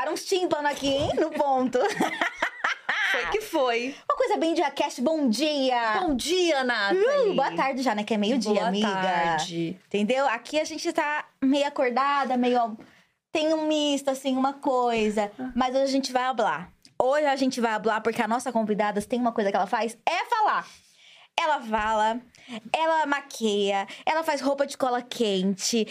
Estouraram uns aqui, hein? No ponto. Foi que foi. Uma coisa bem diacast, bom dia! Bom dia, Nathalie. Uh, boa tarde já, né? Que é meio-dia, Boa amiga. tarde. Entendeu? Aqui a gente tá meio acordada, meio. Tem um misto, assim, uma coisa. Mas hoje a gente vai hablar. Hoje a gente vai hablar porque a nossa convidada tem uma coisa que ela faz: é falar. Ela fala, ela maqueia, ela faz roupa de cola quente,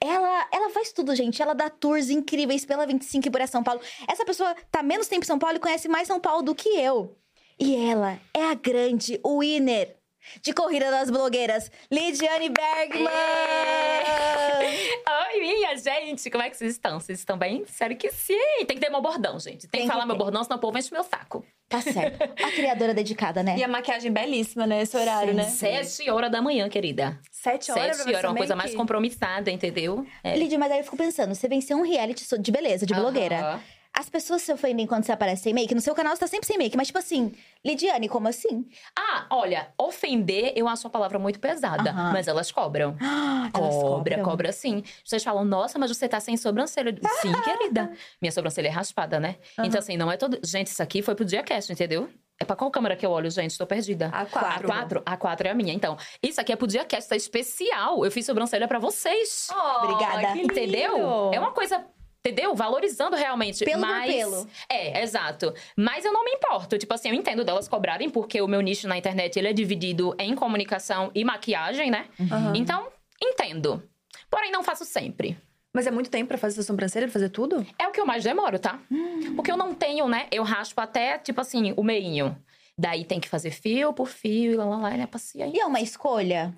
ela, ela faz tudo, gente. Ela dá tours incríveis pela 25 e por São Paulo. Essa pessoa tá menos tempo em São Paulo e conhece mais São Paulo do que eu. E ela é a grande winner de Corrida das Blogueiras, Lidiane Bergman! Oi, minha gente! Como é que vocês estão? Vocês estão bem? Sério que sim! Tem que ter meu bordão, gente. Tem, Tem que que falar meu bordão, senão o povo enche meu saco. Tá certo. A criadora dedicada, né? E a maquiagem belíssima, né? Esse horário, Sim. né? Sete horas da manhã, querida. Sete horas Sete horas, uma coisa mais compromissada, entendeu? É. Lidia, mas aí eu fico pensando, você venceu um reality de beleza, de blogueira. Aham. As pessoas se ofendem quando você aparece sem make? No seu canal você tá sempre sem make, mas tipo assim, Lidiane, como assim? Ah, olha, ofender eu acho uma palavra muito pesada, Aham. mas elas cobram. Ah, elas Cobra, cobram. cobra sim. Vocês falam, nossa, mas você tá sem sobrancelha. Sim, querida. Minha sobrancelha é raspada, né? Então, assim, não é todo. Gente, isso aqui foi pro Diacast, entendeu? É pra qual câmera que eu olho, gente? Tô perdida. A quatro. A quatro? A quatro é a minha. Então, isso aqui é pro Diacast, tá especial. Eu fiz sobrancelha pra vocês. Oh, Obrigada. Entendeu? É uma coisa. Entendeu? Valorizando realmente. Pelo mas... pelo. É, exato. Mas eu não me importo. Tipo assim, eu entendo delas cobrarem, porque o meu nicho na internet ele é dividido em comunicação e maquiagem, né? Aham. Então, entendo. Porém, não faço sempre. Mas é muito tempo pra fazer essa sobrancelha, pra fazer tudo? É o que eu mais demoro, tá? Hum. Porque eu não tenho, né? Eu raspo até, tipo assim, o meinho. Daí tem que fazer fio por fio e lá, lá, lá, e né? Paciência. E é uma escolha?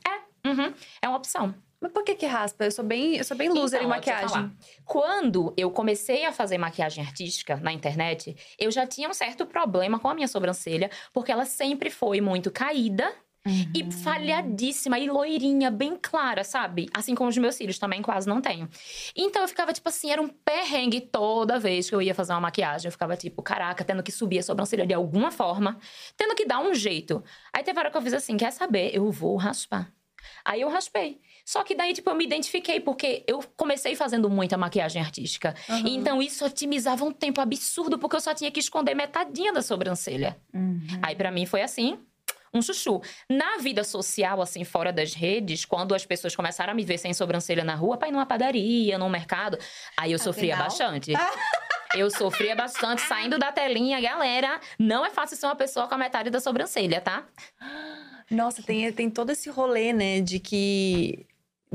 Uhum. É uma opção. Mas por que que raspa? Eu sou bem, eu sou bem loser Então, em maquiagem. Quando eu comecei a fazer maquiagem artística na internet, eu já tinha um certo problema com a minha sobrancelha, porque ela sempre foi muito caída Uhum. e falhadíssima e loirinha, bem clara, sabe? Assim como os meus cílios também quase não tenho. Então eu ficava tipo assim, era um perrengue toda vez que eu ia fazer uma maquiagem. Eu ficava tipo, caraca, tendo que subir a sobrancelha de alguma forma, tendo que dar um jeito. Aí teve hora que eu fiz assim, quer saber? Eu vou raspar. Aí eu raspei. Só que daí, tipo, eu me identifiquei, porque eu comecei fazendo muita maquiagem artística. Aham. Então, isso otimizava um tempo absurdo, porque eu só tinha que esconder metadinha da sobrancelha. Uhum. Aí, pra mim, foi assim, um chuchu. Na vida social, assim, fora das redes, quando as pessoas começaram a me ver sem sobrancelha na rua, pra ir numa padaria, num mercado, aí eu sofria Afinal. bastante. Eu sofria bastante saindo da telinha, galera. Não é fácil ser uma pessoa com a metade da sobrancelha, tá? Nossa, tem, tem todo esse rolê, né, de que.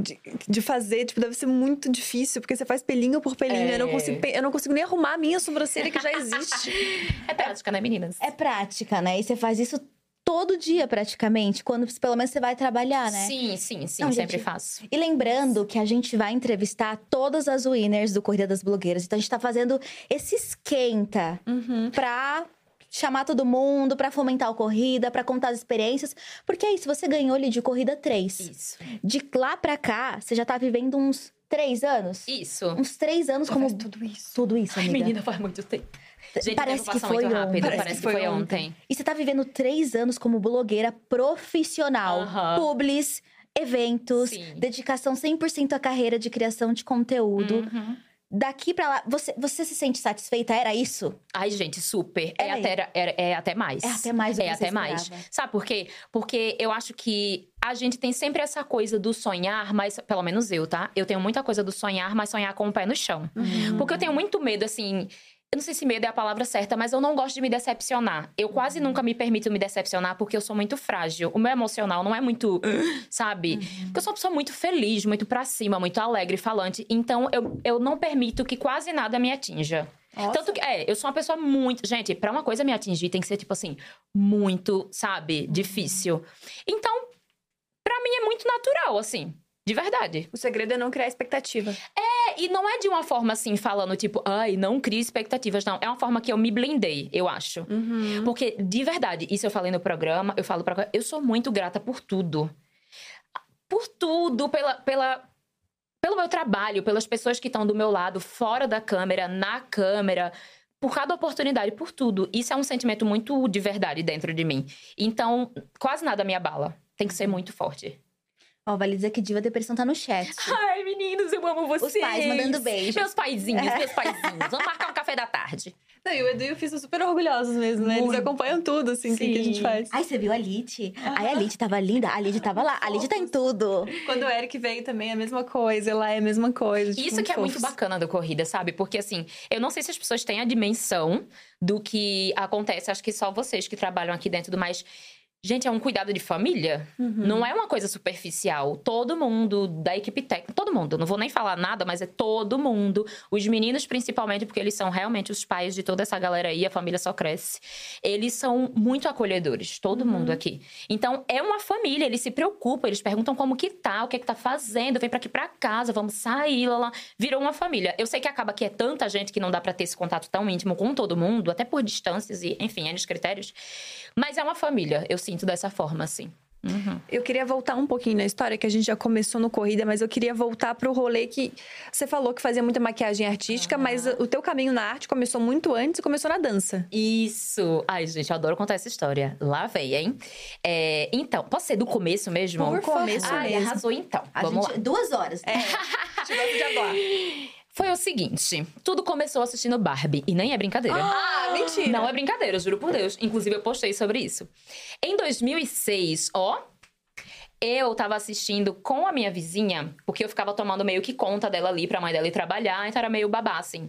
De, de fazer, tipo, deve ser muito difícil, porque você faz pelinho por pelinho. Eu, não É. consigo, eu não consigo nem arrumar a minha sobrancelha que já existe. É prática, né, meninas? É prática, né? E você faz isso todo dia, praticamente, quando pelo menos você vai trabalhar, né? Sim, sim, sim, Não, sempre gente, faço. E lembrando que a gente vai entrevistar todas as winners do Corrida das Blogueiras. Então a gente tá fazendo esse esquenta Uhum. pra chamar todo mundo, pra fomentar a corrida, pra contar as experiências. Porque é isso, você ganhou ali de corrida 3. Isso. De lá pra cá, você já tá vivendo uns três anos? Isso. Uns três anos Já como tudo isso. tudo isso, Ai, amiga. menina, faz muito tempo. Gente, Parece que foi muito rápido. ontem. Parece, que foi ontem. E você tá vivendo três anos como blogueira profissional. Aham. Publis, eventos, Sim. dedicação 100% à carreira de criação de conteúdo. Uhum. Daqui pra lá, você, você se sente satisfeita? Era isso? Ai, gente, super. É Era até, é, é até mais. É até mais do que É até mais. esperava. Sabe por quê? Porque eu acho que a gente tem sempre essa coisa do sonhar, mas pelo menos eu, tá? Eu tenho muita coisa do sonhar, mas sonhar com o pé no chão. Uhum. Porque eu tenho muito medo, assim. Eu não sei se medo é a palavra certa, mas eu não gosto de me decepcionar. Eu quase Uhum. nunca me permito me decepcionar porque eu sou muito frágil. O meu emocional não é muito, sabe? Uhum. Porque eu sou uma pessoa muito feliz, muito pra cima, muito alegre, falante. Então eu, eu não permito que quase nada me atinja. Nossa. Tanto que, é, eu sou uma pessoa muito. Gente, pra uma coisa me atingir, tem que ser, tipo assim, muito, sabe, difícil. Então, pra mim é muito natural, assim. De verdade. O segredo é não criar expectativa. É, e não é de uma forma assim, falando, tipo, ai, não crie expectativas, não. É uma forma que eu me blindei, eu acho. Uhum. Porque, de verdade, isso eu falei no programa, eu falo pra. Eu sou muito grata por tudo. Por tudo, pela. pela pelo meu trabalho, pelas pessoas que estão do meu lado, fora da câmera, na câmera, por cada oportunidade, por tudo. Isso é um sentimento muito de verdade dentro de mim. Então, quase nada me abala. Tem que ser muito forte. Ó, vale dizer que Diva Depressão tá no chat. Ai, menina! lindos, eu amo vocês. Os pais mandando beijos. Meus paizinhos, meus paizinhos. Vamos marcar um café da tarde. Não, e o Edu e o Fih são super orgulhosos mesmo, né? Eles Muito. acompanham tudo, assim, que, que a gente faz. Ai, você viu a Lid? Ai, a Lid tava linda. A Lid tava lá. A Lid tá em tudo. Quando o Eric veio também é a mesma coisa, lá é a mesma coisa. tipo, Isso que é muito fofos. bacana da corrida, sabe? Porque assim, eu não sei se as pessoas têm a dimensão do que acontece, acho que só vocês que trabalham aqui dentro do mais. Gente, é um cuidado de família. Uhum. Não é uma coisa superficial. Todo mundo da equipe técnica, todo mundo, não vou nem falar nada, mas é todo mundo. Os meninos, principalmente, porque eles são realmente os pais de toda essa galera aí, a família só cresce. Eles são muito acolhedores, todo Uhum. mundo aqui. Então, é uma família, eles se preocupam, eles perguntam como que tá, o que é que tá fazendo, vem pra aqui pra casa, vamos sair, lá, lá. Virou uma família. Eu sei que acaba que é tanta gente que não dá pra ter esse contato tão íntimo com todo mundo, até por distâncias e, enfim, N critérios. Mas é uma família, eu sinto dessa forma, assim. Uhum. Eu queria voltar um pouquinho na história, que a gente já começou no Corrida, mas eu queria voltar pro rolê que você falou que fazia muita maquiagem artística, mas o teu caminho na arte começou muito antes e começou na dança. Isso! Ai, gente, eu adoro contar essa história. Lá vem, hein? É, então, posso ser do começo mesmo? Por começo Ai, mesmo. arrasou então. A Vamos gente, lá. duas horas. É, gosto de agora. Foi o seguinte: tudo começou assistindo Barbie, e nem é brincadeira. Ah, mentira. Não é brincadeira, juro por Deus. Inclusive, eu postei sobre isso. Em 2006, ó. Eu tava assistindo com a minha vizinha, porque eu ficava tomando meio que conta dela ali pra mãe dela ir trabalhar, então era meio babá, assim.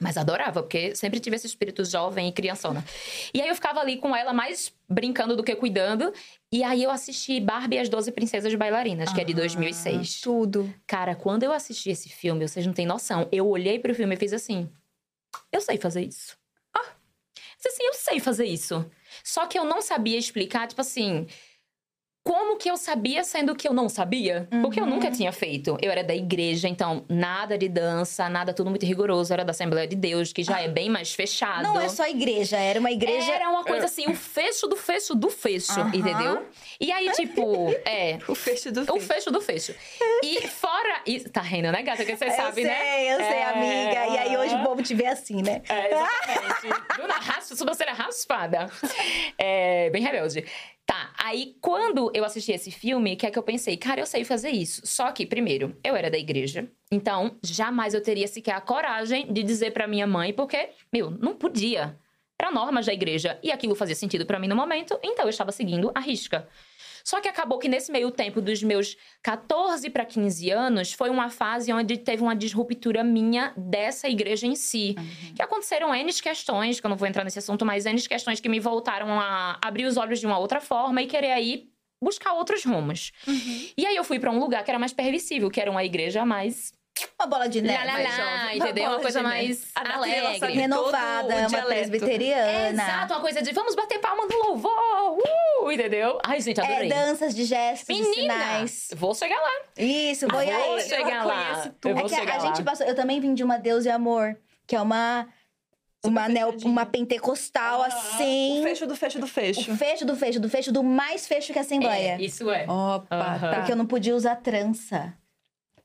Mas adorava, porque sempre tive esse espírito jovem e criançona. E aí eu ficava ali com ela mais brincando do que cuidando. E aí eu assisti Barbie e as 12 Princesas Bailarinas, que é de Ah. 2006. Tudo. Cara, quando eu assisti esse filme, vocês não têm noção. Eu olhei pro filme e fiz assim: eu sei fazer isso. Ah, disse assim, eu sei fazer isso. Só que eu não sabia explicar, tipo assim. Como que eu sabia, sendo que eu não sabia? Porque eu Uhum. nunca tinha feito. Eu era da igreja, então nada de dança, nada tudo muito rigoroso. Eu era da Assembleia de Deus, que já é bem mais fechado. Não é só igreja, era uma igreja. Era uma coisa assim, o fecho do fecho do fecho, Aham. entendeu? E aí, tipo, é. O fecho do O fecho. fecho do fecho. E fora isso. Tá rindo, né, gata? Que você eu sabe, sei, né? eu sei, É. amiga. E aí hoje o povo te vê assim, né? É, exatamente. Bruna raspa, sobrancelha raspada. É, bem rebelde. Tá, aí quando eu assisti esse filme, que é que eu pensei, cara, eu sei fazer isso. Só que, primeiro, eu era da igreja, então jamais eu teria sequer a coragem de dizer pra minha mãe, porque, meu, não podia. Era normas da igreja e aquilo fazia sentido pra mim no momento, então eu estava seguindo a risca. Só que acabou que nesse meio tempo dos meus 14 para 15 anos, foi uma fase onde teve uma disruptura minha dessa igreja em si. Que aconteceram N questões, que eu não vou entrar nesse assunto, mas N questões que me voltaram a abrir os olhos de uma outra forma e querer aí buscar outros rumos. E aí eu fui para um lugar que era mais permissível, que era uma igreja mais Uma bola de neve. lá, lá, entendeu? Uma Bola coisa de mais alegre. Renovada, uma dialeto. presbiteriana. Exato, uma coisa de vamos bater palma no louvor, uh, entendeu? Ai, gente, É, adorei. danças de gestos, de Menina, sinais. vou chegar lá. Isso, Ah, foi vou aí. chegar lá. conheço Eu tudo. vou é chegar a, lá. gente passou. Eu também vim de uma Deus e Amor, que é uma. Uma, fechadinha. uma pentecostal Ah, assim. O fecho do fecho do fecho. O fecho do fecho, do fecho, do mais fecho que a Assembleia. É, isso é. Opa, Aham. tá. Porque eu não podia usar trança.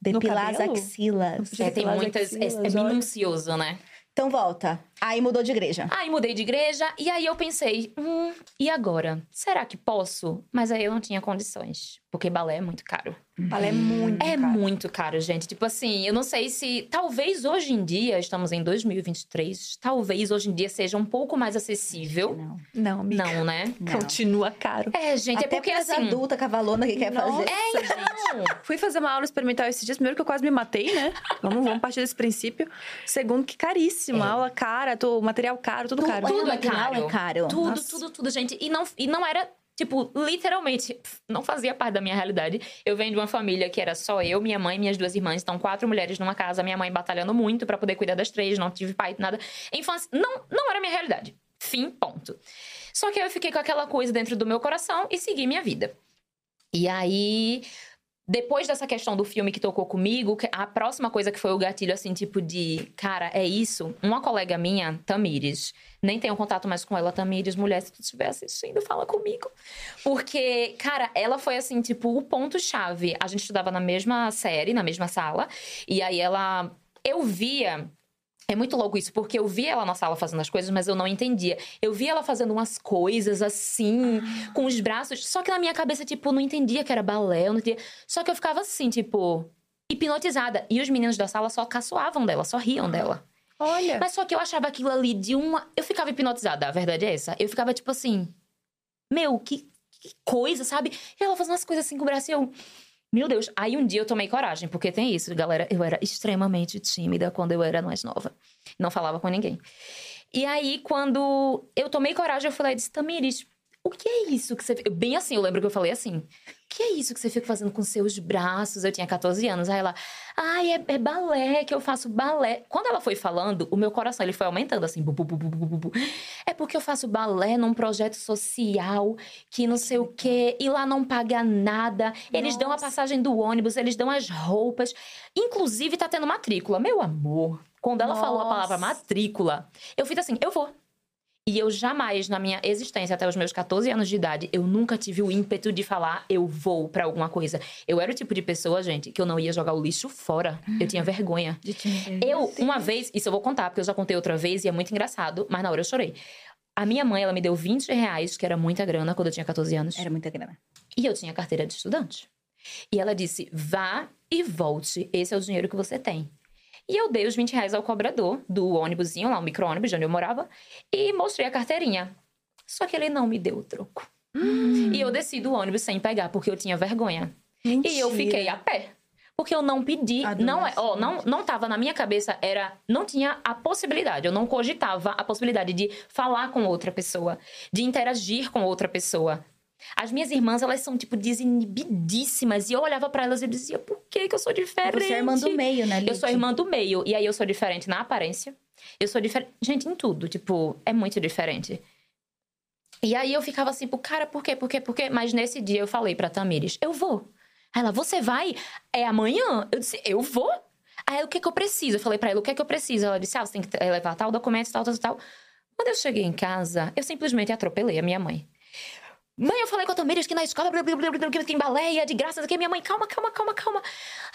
Depilar as axilas. É, tem muitas. É, é axilas, olha. minucioso, né? Então volta. Aí mudou de igreja. Aí mudei de igreja e aí eu pensei, hum, e agora? Será que posso? Mas aí eu não tinha condições, porque balé é muito caro. Ela é muito É cara. muito caro, gente. Tipo assim, eu não sei se. Talvez hoje em dia, estamos em 2023, talvez hoje em dia seja um pouco mais acessível. Não. Não, amiga. Não, né? não. Continua caro. É, gente, Até é porque assim. adulta cavalona que quer Nossa, fazer. É, então. Fui fazer uma aula experimental esses dias. Primeiro que eu quase me matei, né? Vamos, vamos partir desse princípio. Segundo que caríssimo. É. Aula cara, tô, material caro, tudo caro. tudo é material caro. é caro. Tudo, Nossa. tudo, tudo, gente. E não, e não era, tipo, literalmente, não fazia parte da minha realidade. Eu venho de uma família que era só eu, minha mãe e minhas duas irmãs. Então, quatro mulheres numa casa, minha mãe batalhando muito pra poder cuidar das três, não tive pai, nada. Infância, não, não era minha realidade. Fim, ponto. Só que eu fiquei com aquela coisa dentro do meu coração e segui minha vida. E aí, depois dessa questão do filme que tocou comigo, a próxima coisa que foi o gatilho, assim, tipo de, cara, é isso. Uma colega minha, Tamires, nem tenho contato mais com ela, Tamires, mulher, se tu estiver assistindo, fala comigo. Porque, cara, ela foi assim, tipo, o ponto-chave. A gente estudava na mesma série, na mesma sala, e aí ela. Eu via. É muito louco isso, porque eu via ela na sala fazendo as coisas, mas eu não entendia. Eu via ela fazendo umas coisas assim, com os braços. Só que na minha cabeça, tipo, não entendia que era balé, eu não entendia. Só que eu ficava assim, tipo. hipnotizada. E os meninos da sala só caçoavam dela, só riam dela. Olha. Mas só que eu achava aquilo ali de uma. Eu ficava hipnotizada, a verdade é essa. Eu ficava tipo assim. Meu, que, que coisa, sabe? E ela fazendo umas coisas assim com o braço e eu. Meu Deus. Aí um dia eu tomei coragem, porque tem isso, galera. Eu era extremamente tímida quando eu era mais nova. Não falava com ninguém. E aí, quando eu tomei coragem, eu falei, disse, Tamires, o que é isso que você. Bem assim, eu lembro que eu falei assim. O que é isso que você fica fazendo com seus braços? Eu tinha 14 anos. Aí ela, ai, é, é balé, que eu faço balé. Quando ela foi falando, o meu coração ele foi aumentando assim. Bu, bu, bu. É porque eu faço balé num projeto social que não sei o quê, e lá não paga nada. Eles dão a Nossa. passagem do ônibus, eles dão as roupas. Inclusive, tá tendo matrícula. Meu amor, quando ela falou a palavra Nossa. matrícula, eu fiz assim, eu vou. E eu jamais, na minha existência, até os meus 14 anos de idade, eu nunca tive o ímpeto de falar, eu vou pra alguma coisa. Eu era o tipo de pessoa, gente, que eu não ia jogar o lixo fora. Eu tinha vergonha. Eu, uma vez, isso eu vou contar, porque eu já contei outra vez e é muito engraçado, mas na hora eu chorei. A minha mãe, ela me deu 20 reais, que era muita grana quando eu tinha 14 anos. Era muita grana. E eu tinha carteira de estudante. E ela disse: vá e volte, esse é o dinheiro que você tem. E eu dei os 20 reais ao cobrador do ônibusinho, lá, o micro-ônibus de onde eu morava, e mostrei a carteirinha. Só que ele não me deu o troco. E eu desci do ônibus sem pegar, porque eu tinha vergonha. E eu fiquei a pé. Porque eu não pedi, não é, ó, não, não tava na minha cabeça, era, não tinha a possibilidade, eu não cogitava a possibilidade de falar com outra pessoa, de interagir com outra pessoa. As minhas irmãs, elas são, tipo, desinibidíssimas. E eu olhava pra elas e dizia, por que que eu sou diferente? Você é irmã do meio, né, Eu sou Lid? irmã do meio. E aí eu sou diferente na aparência. Eu sou diferente. Gente, em tudo. Tipo, é muito diferente. E aí eu ficava assim, pô, cara, por quê? Por quê? Por quê? Mas nesse dia eu falei pra Tamires, eu vou. Ela, você vai? É amanhã? Eu disse, eu vou. Aí o que que eu preciso? Eu falei pra ela, o que que eu preciso? Ela disse, ah, você tem que eh, levar tal documento, tal, tal, tal. Quando eu cheguei em casa, eu simplesmente atropelei a minha mãe. Mãe, eu falei com a Tamires que na escola blá, blá, blá, blá, tem balé é de graça. Aqui, minha mãe, calma, calma, calma, calma.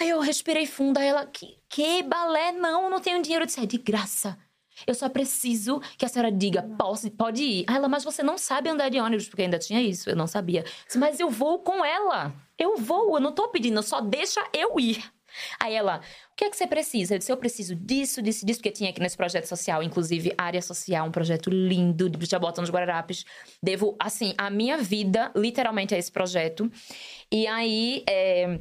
Aí eu respirei fundo. Aí ela, que, que balé? Não, não tenho dinheiro. Eu disse, é de graça. Eu só preciso que a senhora diga, posso, pode ir. Aí ela, mas você não sabe andar de ônibus, porque ainda tinha isso, eu não sabia. Disse, mas eu vou com ela. Eu vou, eu não tô pedindo, só deixa eu ir. Aí ela, o que é que você precisa? Eu disse, eu preciso disso, disso, disso, porque tinha aqui nesse projeto social, inclusive, área social, um projeto lindo de Jabotão dos Guararapes. Devo, assim, a minha vida, literalmente, a esse projeto. E aí, é,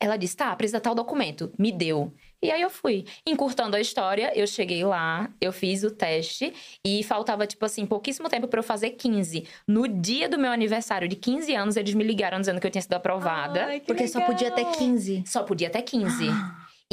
ela disse, tá, precisa tal documento. Me deu. E aí eu fui. Encurtando a história, eu cheguei lá, eu fiz o teste e faltava, tipo assim, pouquíssimo tempo pra eu fazer 15. No dia do meu aniversário de 15 anos, eles me ligaram dizendo que eu tinha sido aprovada. Ai, que Porque só podia até legal. 15. Só podia até 15.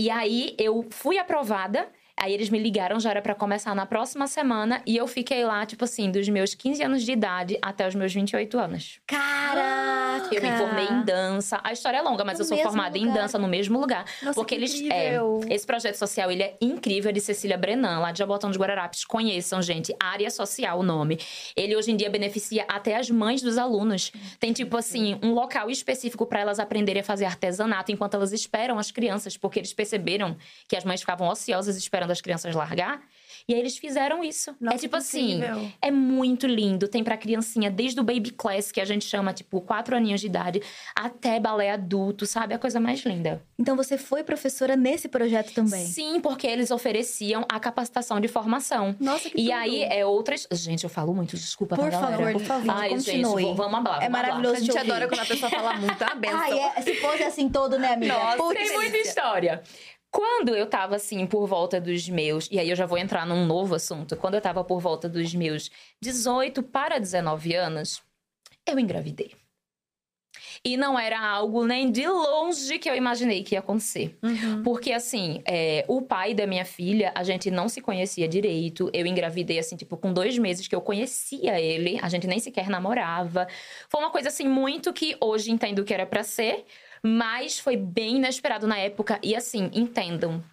E aí eu fui aprovada. Aí eles me ligaram, já era pra começar na próxima semana. E eu fiquei lá, tipo assim, dos meus 15 anos de idade até os meus 28 anos. Caraca! Eu me formei em dança. A história é longa, mas No eu sou formada em lugar. dança no mesmo lugar. Nossa, porque que eles. incrível. É, esse projeto social, ele é incrível, é de Cecília Brenan, lá de Jabotão dos Guararapes. Conheçam, gente. Área Social, o nome. Ele hoje em dia beneficia até as mães dos alunos. Tem, tipo assim, um local específico para elas aprenderem a fazer artesanato enquanto elas esperam as crianças, porque eles perceberam que as mães ficavam ociosas esperando as crianças largar. E aí eles fizeram isso. Nossa, é tipo assim. incrível. É muito lindo. Tem pra criancinha, desde o baby class, que a gente chama, tipo, quatro aninhos de idade, até balé adulto, sabe? A coisa mais linda. Então você foi professora nesse projeto também? Sim, porque eles ofereciam a capacitação de formação. Nossa, que E tudo. aí, é outras. Gente, eu falo muito, desculpa, Por pra galera. favor, por favor, Ai, continue. gente, vamos lá. É maravilhoso A gente adora quando a pessoa fala muito, é uma benção. Ai, é, se fosse assim todo, né, amiga? Nossa, Putz. tem muita história. Quando eu tava assim, por volta dos meus. E aí eu já vou entrar num novo assunto. Quando eu tava por volta dos meus 18 para 19 anos, eu engravidei. E não era algo nem de longe que eu imaginei que ia acontecer. Uhum. Porque, assim, é, o pai da minha filha, a gente não se conhecia direito. Eu engravidei, assim, tipo, com dois meses que eu conhecia ele. A gente nem sequer namorava. Foi uma coisa, assim, muito que hoje entendo que era pra ser. Mas foi bem inesperado na época. E, assim, entendam.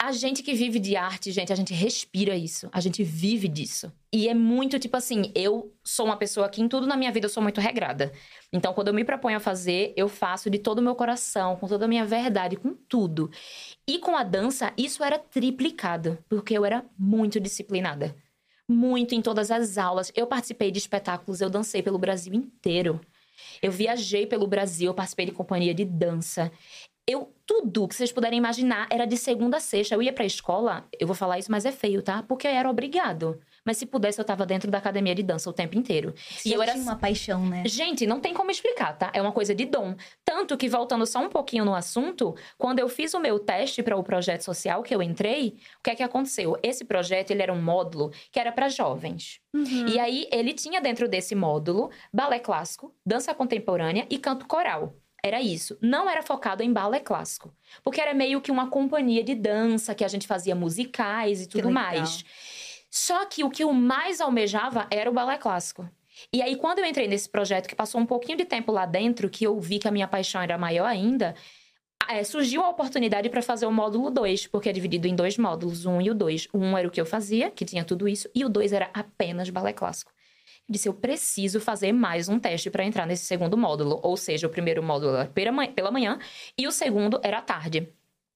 A gente que vive de arte, gente, a gente respira isso. A gente vive disso. E é muito, tipo assim, eu sou uma pessoa que em tudo na minha vida eu sou muito regrada. Então, quando eu me proponho a fazer, eu faço de todo o meu coração, com toda a minha verdade, com tudo. E com a dança, isso era triplicado, porque eu era muito disciplinada. Muito em todas as aulas. Eu participei de espetáculos, eu dancei pelo Brasil inteiro. Eu viajei pelo Brasil, eu participei de companhia de dança. Eu, tudo que vocês puderem imaginar era de segunda a sexta. Eu ia pra escola, eu vou falar isso, mas é feio, tá? Porque eu era obrigado. Mas se pudesse, eu tava dentro da academia de dança o tempo inteiro. E eu era tinha uma paixão, né? Gente, não tem como explicar, tá? É uma coisa de dom. Tanto que, voltando só um pouquinho no assunto, quando eu fiz o meu teste para o projeto social que eu entrei, o que é que aconteceu? Esse projeto, ele era um módulo que era para jovens. Uhum. E aí, ele tinha dentro desse módulo balé clássico, dança contemporânea e canto coral. Era isso. Não era focado em balé clássico. Porque era meio que uma companhia de dança, que a gente fazia musicais e tudo mais. Só que o que eu mais almejava era o balé clássico. E aí, quando eu entrei nesse projeto, que passou um pouquinho de tempo lá dentro, que eu vi que a minha paixão era maior ainda, é, surgiu a oportunidade para fazer o módulo 2, porque é dividido em dois módulos, um e o dois. Um era o que eu fazia, que tinha tudo isso, e o dois era apenas balé clássico. Eu disse, eu preciso fazer mais um teste para entrar nesse segundo módulo. Ou seja, o primeiro módulo era pela manhã e o segundo era à tarde.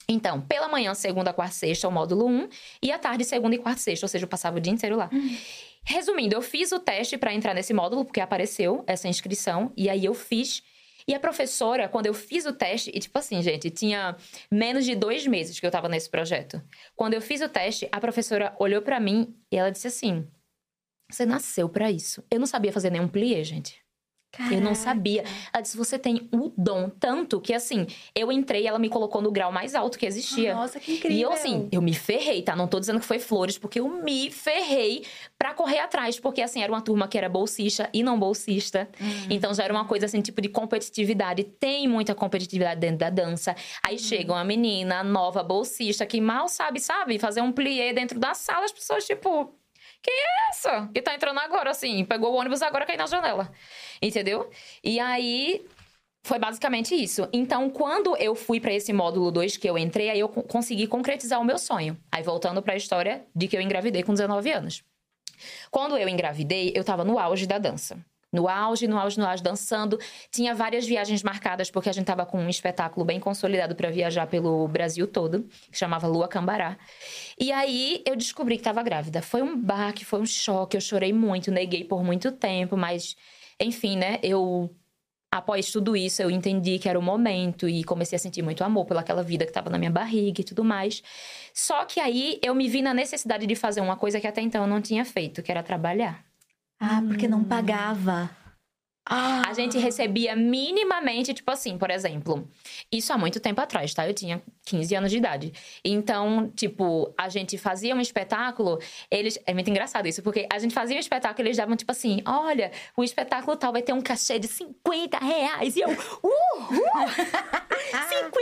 Então, pela manhã, segunda, quarta, sexta, o módulo 1, e à tarde, segunda e quarta, sexta, ou seja, eu passava o dia inteiro lá. Uhum. Resumindo, eu fiz o teste para entrar nesse módulo, porque apareceu essa inscrição, e aí eu fiz. E a professora, quando eu fiz o teste, e tipo assim, gente, tinha menos de dois meses que eu tava nesse projeto. Quando eu fiz o teste, a professora olhou para mim e ela disse assim: Você nasceu para isso. Eu não sabia fazer nenhum plié, gente. Caraca. Eu não sabia. Ela disse: você tem o dom. Tanto que, assim, eu entrei e ela me colocou no grau mais alto que existia. Nossa, que incrível. E eu, assim, eu me ferrei, tá? Não tô dizendo que foi flores, porque eu me ferrei pra correr atrás. Porque, assim, era uma turma que era bolsista e não bolsista. Uhum. Então já era uma coisa, assim, tipo de competitividade. Tem muita competitividade dentro da dança. Aí uhum. chega uma menina nova, bolsista, que mal sabe, sabe, fazer um plié dentro da sala, as pessoas, tipo. Quem é essa? Que tá entrando agora, assim, pegou o ônibus agora caiu na janela. Entendeu? E aí foi basicamente isso. Então, quando eu fui para esse módulo 2 que eu entrei, aí eu consegui concretizar o meu sonho. Aí voltando para a história de que eu engravidei com 19 anos. Quando eu engravidei, eu tava no auge da dança no auge, no auge, no auge, dançando. Tinha várias viagens marcadas, porque a gente tava com um espetáculo bem consolidado para viajar pelo Brasil todo, que chamava Lua Cambará. E aí eu descobri que tava grávida. Foi um baque, foi um choque, eu chorei muito, neguei por muito tempo, mas enfim, né? Eu após tudo isso, eu entendi que era o momento e comecei a sentir muito amor pelaquela vida que estava na minha barriga e tudo mais. Só que aí eu me vi na necessidade de fazer uma coisa que até então eu não tinha feito, que era trabalhar. Ah, porque não pagava. Ah. A gente recebia minimamente, tipo assim, por exemplo, isso há muito tempo atrás, tá? Eu tinha 15 anos de idade. Então, tipo, a gente fazia um espetáculo, eles. É muito engraçado isso, porque a gente fazia um espetáculo e eles davam, tipo assim: olha, o espetáculo tal vai ter um cachê de 50 reais. E eu, uh! uh 50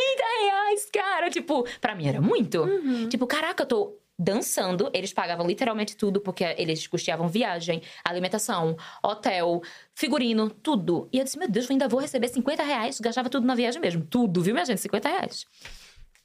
reais, cara! Tipo, pra mim era muito. Uhum. Tipo, caraca, eu tô dançando. Eles pagavam literalmente tudo, porque eles custeavam viagem, alimentação, hotel, figurino, tudo. E eu disse, meu Deus, eu ainda vou receber 50 reais. Gastava tudo na viagem mesmo. Tudo, viu, minha gente? 50 reais.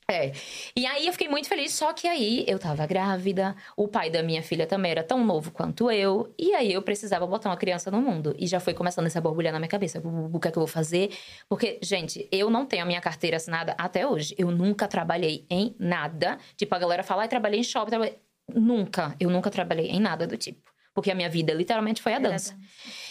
É. E aí eu fiquei muito feliz, só que aí eu tava grávida, o pai da minha filha também era tão novo quanto eu, e aí eu precisava botar uma criança no mundo. E já foi começando essa borbulha na minha cabeça. O que é que eu vou fazer? Porque, gente, eu não tenho a minha carteira assinada até hoje. Eu nunca trabalhei em nada. Tipo, a galera fala, ai, trabalhei em shopping, trabalhei... Nunca, eu nunca trabalhei em nada do tipo. Porque a minha vida literalmente foi a dança. dança.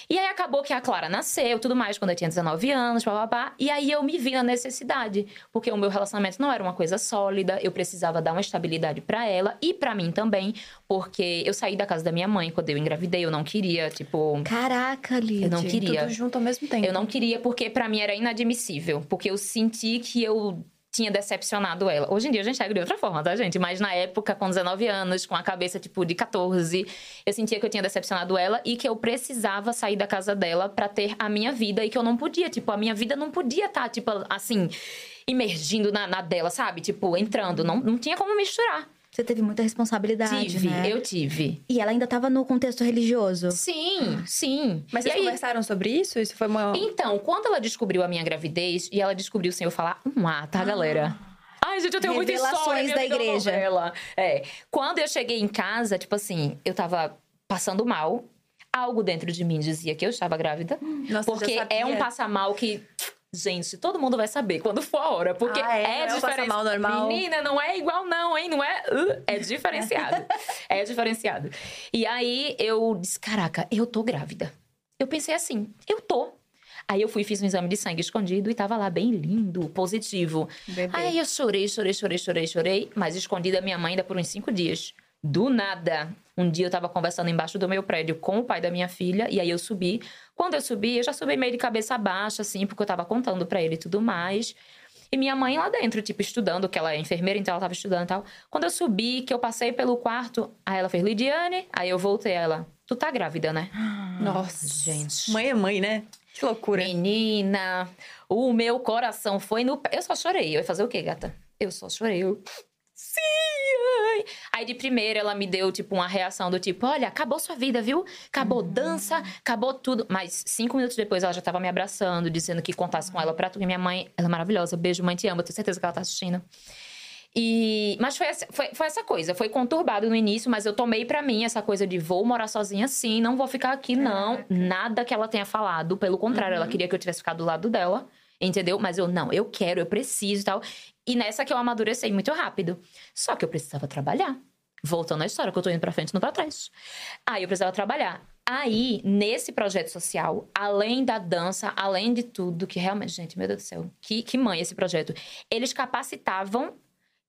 E aí acabou que a Clara nasceu, tudo mais, quando eu tinha 19 anos, papapá. E aí eu me vi na necessidade, porque o meu relacionamento não era uma coisa sólida, eu precisava dar uma estabilidade para ela e para mim também, porque eu saí da casa da minha mãe quando eu engravidei, eu não queria, tipo. Caraca, Lídia. Eu não queria. Tudo junto ao mesmo tempo. Eu não queria porque para mim era inadmissível, porque eu senti que eu tinha decepcionado ela. Hoje em dia eu já enxergo de outra forma, tá, gente? Mas na época, com 19 anos, com a cabeça, tipo, de 14, eu sentia que eu tinha decepcionado ela e que eu precisava sair da casa dela para ter a minha vida e que eu não podia. Tipo, a minha vida não podia estar, tá, tipo, assim, imergindo na, na dela, sabe? Tipo, entrando. Não, não tinha como misturar. Você teve muita responsabilidade, tive, né? eu tive. E ela ainda estava no contexto religioso? Sim, sim. Mas vocês aí... conversaram sobre isso? Isso foi uma... Então, quando ela descobriu a minha gravidez, e ela descobriu sem eu falar um A, tá, ah. galera? Ai, gente, eu tenho muita história. da igreja. É. Quando eu cheguei em casa, tipo assim, eu tava passando mal. Algo dentro de mim dizia que eu estava grávida. Nossa, porque é um passamal que Gente, todo mundo vai saber quando for a hora, porque ah, é, é normal. Menina, não é igual não, hein? Não é, uh, é diferenciado. é diferenciado. E aí eu disse, caraca, eu tô grávida. Eu pensei assim, eu tô. Aí eu fui e fiz um exame de sangue escondido e tava lá bem lindo, positivo. Bebê. Aí eu chorei, chorei, chorei, chorei, chorei, mas escondi da minha mãe ainda por uns cinco dias. Do nada. Um dia eu tava conversando embaixo do meu prédio com o pai da minha filha, e aí eu subi. Quando eu subi, eu já subi meio de cabeça baixa, assim, porque eu tava contando pra ele e tudo mais. E minha mãe lá dentro, tipo, estudando, que ela é enfermeira, então ela tava estudando e tal. Quando eu subi, que eu passei pelo quarto, aí ela fez, Lidiane, aí eu voltei, ela, tu tá grávida, né? Nossa. Gente. Mãe é mãe, né? Que loucura. Menina, o meu coração foi no. Eu só chorei. Eu ia fazer o quê, gata? Eu só chorei. Eu... Sim! ai. Aí de primeira ela me deu, tipo, uma reação do tipo: olha, acabou sua vida, viu? Acabou dança, acabou tudo. Mas cinco minutos depois ela já tava me abraçando, dizendo que contasse com ela pra tu. E minha mãe, ela é maravilhosa. Beijo, mãe, te amo. Tenho certeza que ela tá assistindo. E, mas foi essa, foi, foi essa coisa, foi conturbado no início, mas eu tomei pra mim essa coisa de vou morar sozinha sim, não vou ficar aqui, não. Nada que ela tenha falado, pelo contrário, ela queria que eu tivesse ficado do lado dela, entendeu? Mas eu não, eu quero, eu preciso e tal. E nessa que eu amadureci muito rápido. Só que eu precisava trabalhar. Voltando à história, que eu tô indo pra frente e não pra trás. Aí eu precisava trabalhar. Aí, nesse projeto social, além da dança, além de tudo, que realmente, gente, meu Deus do céu, que, que mãe esse projeto. Eles capacitavam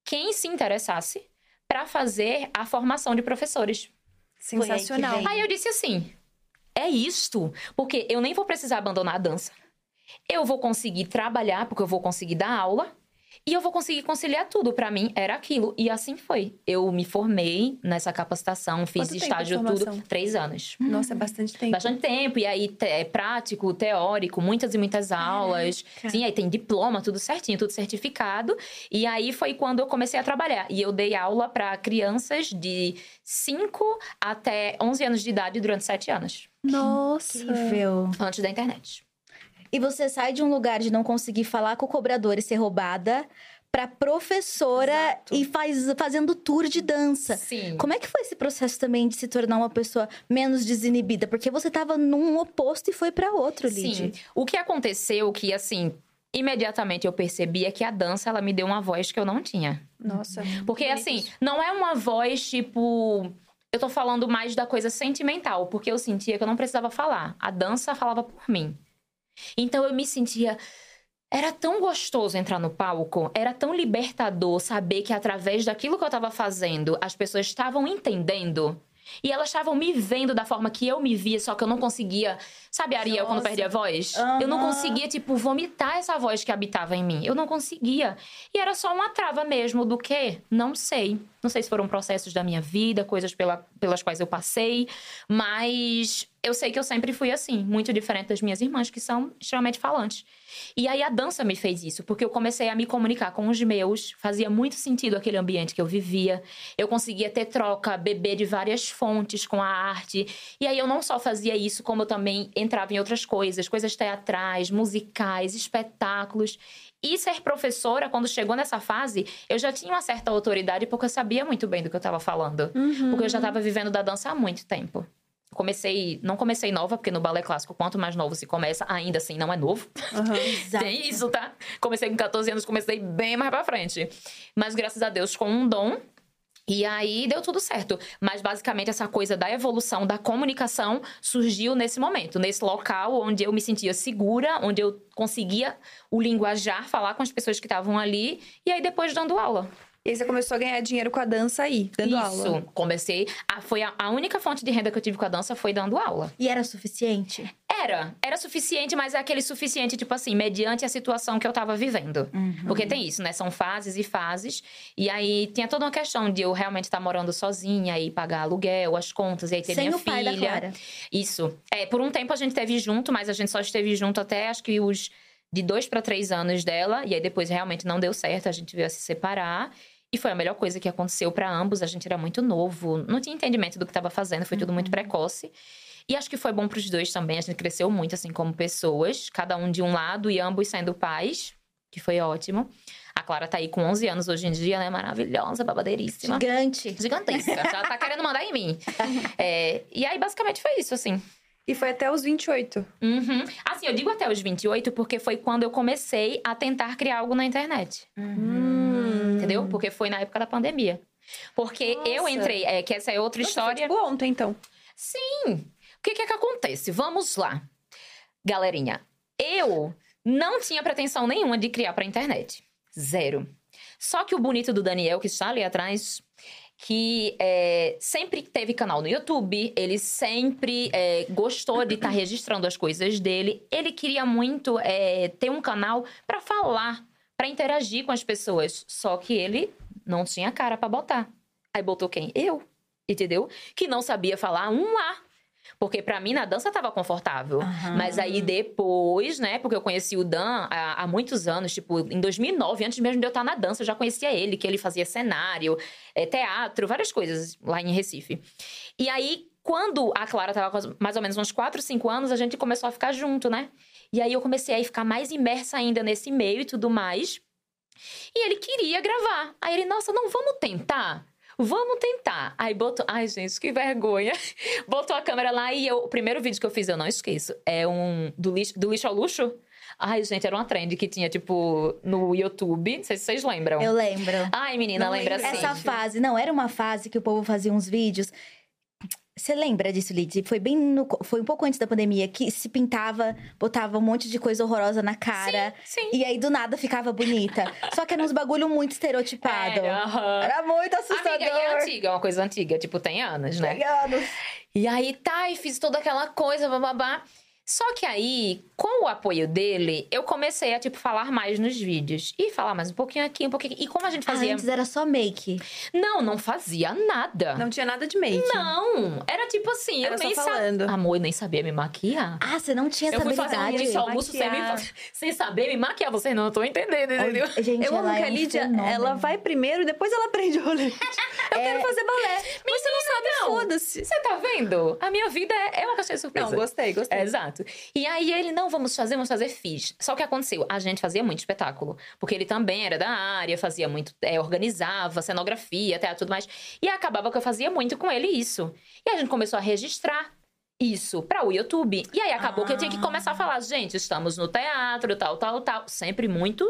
quem se interessasse para fazer a formação de professores. Sensacional. Aí Aí eu disse assim: é isto, porque eu nem vou precisar abandonar a dança. Eu vou conseguir trabalhar, porque eu vou conseguir dar aula. E eu vou conseguir conciliar tudo. Pra mim, era aquilo. E assim foi. Eu me formei nessa capacitação, fiz Quanto estágio, tudo. Três anos. Nossa, é bastante tempo. Bastante tempo. E aí, é prático, teórico, muitas e muitas aulas. Sim, aí tem diploma, tudo certinho, tudo certificado. E aí foi quando eu comecei a trabalhar. E eu dei aula para crianças de 5 até 11 anos de idade durante 7 anos. Nossa. Incrível. Antes da internet. E você sai de um lugar de não conseguir falar com o cobrador e ser roubada pra professora Exato. e faz, fazendo tour de dança. Sim. Como é que foi esse processo também de se tornar uma pessoa menos desinibida? Porque você tava num oposto e foi pra outro, Lid. Sim. O que aconteceu que, assim, imediatamente eu percebi é que a dança, ela me deu uma voz que eu não tinha. Nossa. Porque, assim, isso. não é uma voz tipo. Eu tô falando mais da coisa sentimental, porque eu sentia que eu não precisava falar. A dança falava por mim. Então eu me sentia. Era tão gostoso entrar no palco, era tão libertador saber que através daquilo que eu tava fazendo, as pessoas estavam entendendo. E elas estavam me vendo da forma que eu me via, só que eu não conseguia. Sabe, Ariel, quando Nossa. perdia a voz? Aham. Eu não conseguia, tipo, vomitar essa voz que habitava em mim. Eu não conseguia. E era só uma trava mesmo do quê? Não sei. Não sei se foram processos da minha vida, coisas pela- pelas quais eu passei, mas eu sei que eu sempre fui assim, muito diferente das minhas irmãs, que são extremamente falantes. E aí a dança me fez isso, porque eu comecei a me comunicar com os meus, fazia muito sentido aquele ambiente que eu vivia. Eu conseguia ter troca, beber de várias fontes com a arte. E aí eu não só fazia isso, como eu também entrava em outras coisas, coisas teatrais, musicais, espetáculos. E ser professora, quando chegou nessa fase, eu já tinha uma certa autoridade porque eu sabia muito bem do que eu estava falando. Uhum. Porque eu já estava vivendo da dança há muito tempo. Comecei, não comecei nova, porque no balé clássico, quanto mais novo se começa, ainda assim não é novo. Exato. Tem isso, tá? Comecei com 14 anos, comecei bem mais pra frente. Mas graças a Deus, com um dom. E aí deu tudo certo. Mas basicamente essa coisa da evolução, da comunicação, surgiu nesse momento, nesse local onde eu me sentia segura, onde eu conseguia o linguajar, falar com as pessoas que estavam ali, e aí depois dando aula. E aí você começou a ganhar dinheiro com a dança aí, dando Isso. aula. Comecei. A, foi a, a única fonte de renda que eu tive com a dança foi dando aula. E era suficiente? Era, era suficiente, mas é aquele suficiente, tipo assim, mediante a situação que eu tava vivendo. Porque tem isso, né? São fases e fases. E aí tinha toda uma questão de eu realmente estar morando sozinha e pagar aluguel, as contas, e aí ter Sem minha o pai filha. da Clara. Isso. É, por um tempo a gente esteve junto, mas a gente só esteve junto até acho que os de dois para três anos dela. E aí depois realmente não deu certo, a gente veio a se separar. E foi a melhor coisa que aconteceu para ambos. A gente era muito novo, não tinha entendimento do que estava fazendo, foi tudo muito precoce. E acho que foi bom pros dois também. A gente cresceu muito, assim, como pessoas. Cada um de um lado e ambos sendo pais, que foi ótimo. A Clara tá aí com 11 anos hoje em dia, né? Maravilhosa, babadeiríssima. Gigante. Gigantesca. Já tá querendo mandar em mim. É, e aí, basicamente, foi isso, assim. E foi até os 28. Uhum. Assim, eu digo até os 28 porque foi quando eu comecei a tentar criar algo na internet. Hum. Entendeu? Porque foi na época da pandemia. Porque eu Nossa. entrei, é, que essa é outra Nossa, história. Foi, tipo, ontem, então. Sim. Que que é que acontece? Vamos lá. Galerinha, Eu não tinha pretensão nenhuma de criar pra internet. Zero. Só que o bonito do Daniel, que está ali atrás, que é, sempre teve canal no YouTube, ele sempre é, gostou de estar registrando as coisas dele. Ele queria muito é, ter um canal para falar, para interagir com as pessoas. Só que ele não tinha cara para botar. Aí botou quem? Eu. Entendeu? Que não sabia falar um A. Porque pra mim na dança tava confortável. Aham. Mas aí depois, né? Porque eu conheci o Dan há, há muitos anos, tipo, em 2009, antes mesmo de eu estar na dança, eu já conhecia ele, que ele fazia cenário, eh, teatro, várias coisas lá em Recife. E aí, quando a Clara tava com mais ou menos uns 4, 5 anos, a gente começou a ficar junto, né? E aí eu comecei a ficar mais imersa ainda nesse meio e tudo mais. E ele queria gravar. Aí ele, nossa, não, vamos tentar? Vamos tentar. Aí botou. Ai, gente, que vergonha. Botou a câmera lá e eu. O primeiro vídeo que eu fiz, eu não esqueço. É um. Do lixo, do lixo ao luxo? Ai, gente, era uma trend que tinha, tipo, no YouTube. Não sei se vocês lembram. Eu lembro. Ai, menina, Não lembra lembro. assim. Essa fase, não, era uma fase que o povo fazia uns vídeos. Você lembra disso, Lidy? Foi bem no, foi um pouco antes da pandemia que se pintava, botava um monte de coisa horrorosa na cara. Sim. E aí do nada ficava bonita. Só que era uns bagulho muito estereotipado. Era. Era muito assustador. Amiga, é antiga, é uma coisa antiga, tipo, tem anos, né? Tem anos. E aí tá, e fiz toda aquela coisa, bababá. Só que aí, com o apoio dele, eu comecei a, tipo, falar mais nos vídeos. E falar mais um pouquinho aqui, um pouquinho aqui. E como a gente Ah, fazia. antes era só make. Não, não fazia nada. Não tinha nada de make. Não, era tipo assim, Era eu só nem falando. sabia. Amor, eu nem sabia me maquiar. Ah, você não tinha eu essa fui fazer um habilidade. almoço sem, me sem saber me maquiar. Vocês não estão entendendo, entendeu? Olha, Gente, Eu amo que é a Lídia, ela vai primeiro e depois ela aprende o rolê. Eu quero fazer balé. Mas você não sabe, não. foda-se. Você tá vendo? A minha vida é, é uma caixinha de surpresa. Não, gostei, gostei. É, exato. E aí ele, não, vamos fazer, vamos fazer, fiz. Só que aconteceu, a gente fazia muito espetáculo. Porque ele também era da área, fazia muito, é, organizava cenografia, teatro e tudo mais. E acabava que eu fazia muito com ele isso. E a gente começou a registrar isso para o YouTube. E aí acabou que eu tinha que começar a falar, gente, estamos no teatro, tal, tal, tal. Sempre muito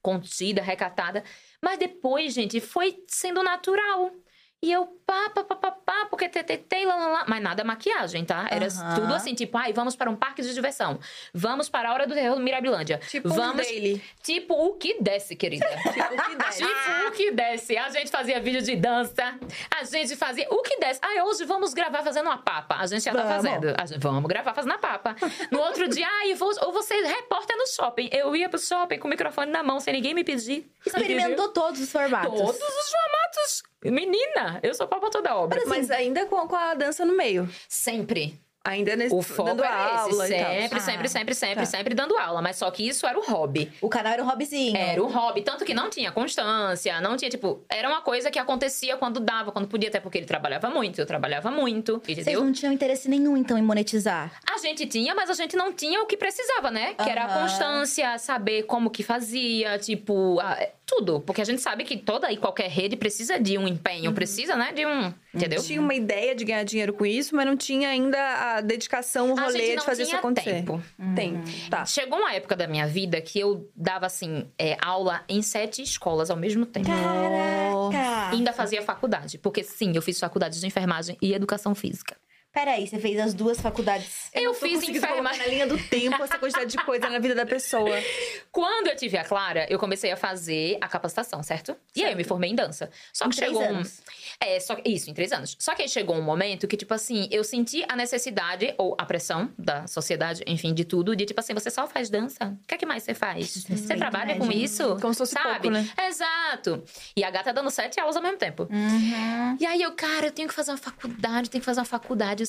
contida, recatada. Mas depois, gente, foi sendo natural. E eu, pá, pá, pá, pá, pá, porque TTT, lá, lá, lá. Mas nada maquiagem, tá? Era Aham. tudo assim, tipo, ai, vamos para um parque de diversão. Vamos para a hora do terror Mirabilândia. Tipo vamos, um daily. tipo, o que desce, querida. Tipo, o que desce. Tipo, o que desce. A gente fazia vídeo de dança. A gente fazia. O que desce. Ai, hoje vamos gravar fazendo uma papa. A gente já tá Vamos. fazendo. A gente- vamos gravar fazendo a papa. No outro dia, ai, vou, ou você repórter no shopping. Eu ia pro shopping com o microfone na mão, sem ninguém me pedir. Experimentou todos os formatos. Todos os formatos. Menina, eu sou papa toda obra. Mas ainda com, com a dança no meio. Sempre. Ainda nesse, O foco dando era esse. aula e tal. Sempre, Ah, sempre, sempre, sempre, tá. sempre dando aula. Mas só que isso era o hobby. O canal era um hobbyzinho. Era o hobby. Tanto que não tinha constância, não tinha, tipo... Era uma coisa que acontecia quando dava, quando podia. Até porque ele trabalhava muito, eu trabalhava muito. Vocês Entendeu? não tinham interesse nenhum, então, em monetizar. A gente tinha, mas a gente não tinha o que precisava, né? Que era a constância, saber como que fazia, tipo... a- tudo. Porque a gente sabe que toda e qualquer rede precisa de um empenho. Precisa, né? De um... Entendeu? Tinha uma ideia de ganhar dinheiro com isso, mas não tinha ainda a dedicação, o rolê de fazer isso acontecer. tempo. Tem. Tá. Chegou uma época da minha vida que eu dava, assim, é, aula em sete escolas ao mesmo tempo. Caraca! E ainda fazia faculdade. Porque, sim, eu fiz faculdade de enfermagem e educação física. Peraí, você fez as duas faculdades. Eu, tô fiz enfermagem. na linha do tempo essa quantidade de coisa na vida da pessoa. Quando eu tive a Clara, eu comecei a fazer a capacitação, certo? E aí eu me formei em dança. Só Em que chegou anos. um. É, só isso, em três anos. Só que aí chegou um momento que, tipo assim, eu senti a necessidade, ou a pressão da sociedade, enfim, de tudo, de tipo assim, você só faz dança? O que é que mais você faz? Você trabalha com isso? Como se fosse sabe? pouco, né? Exato. E a gata dando sete aulas ao mesmo tempo. Uhum. E aí eu, cara, eu tenho que fazer uma faculdade, tenho que fazer uma faculdade.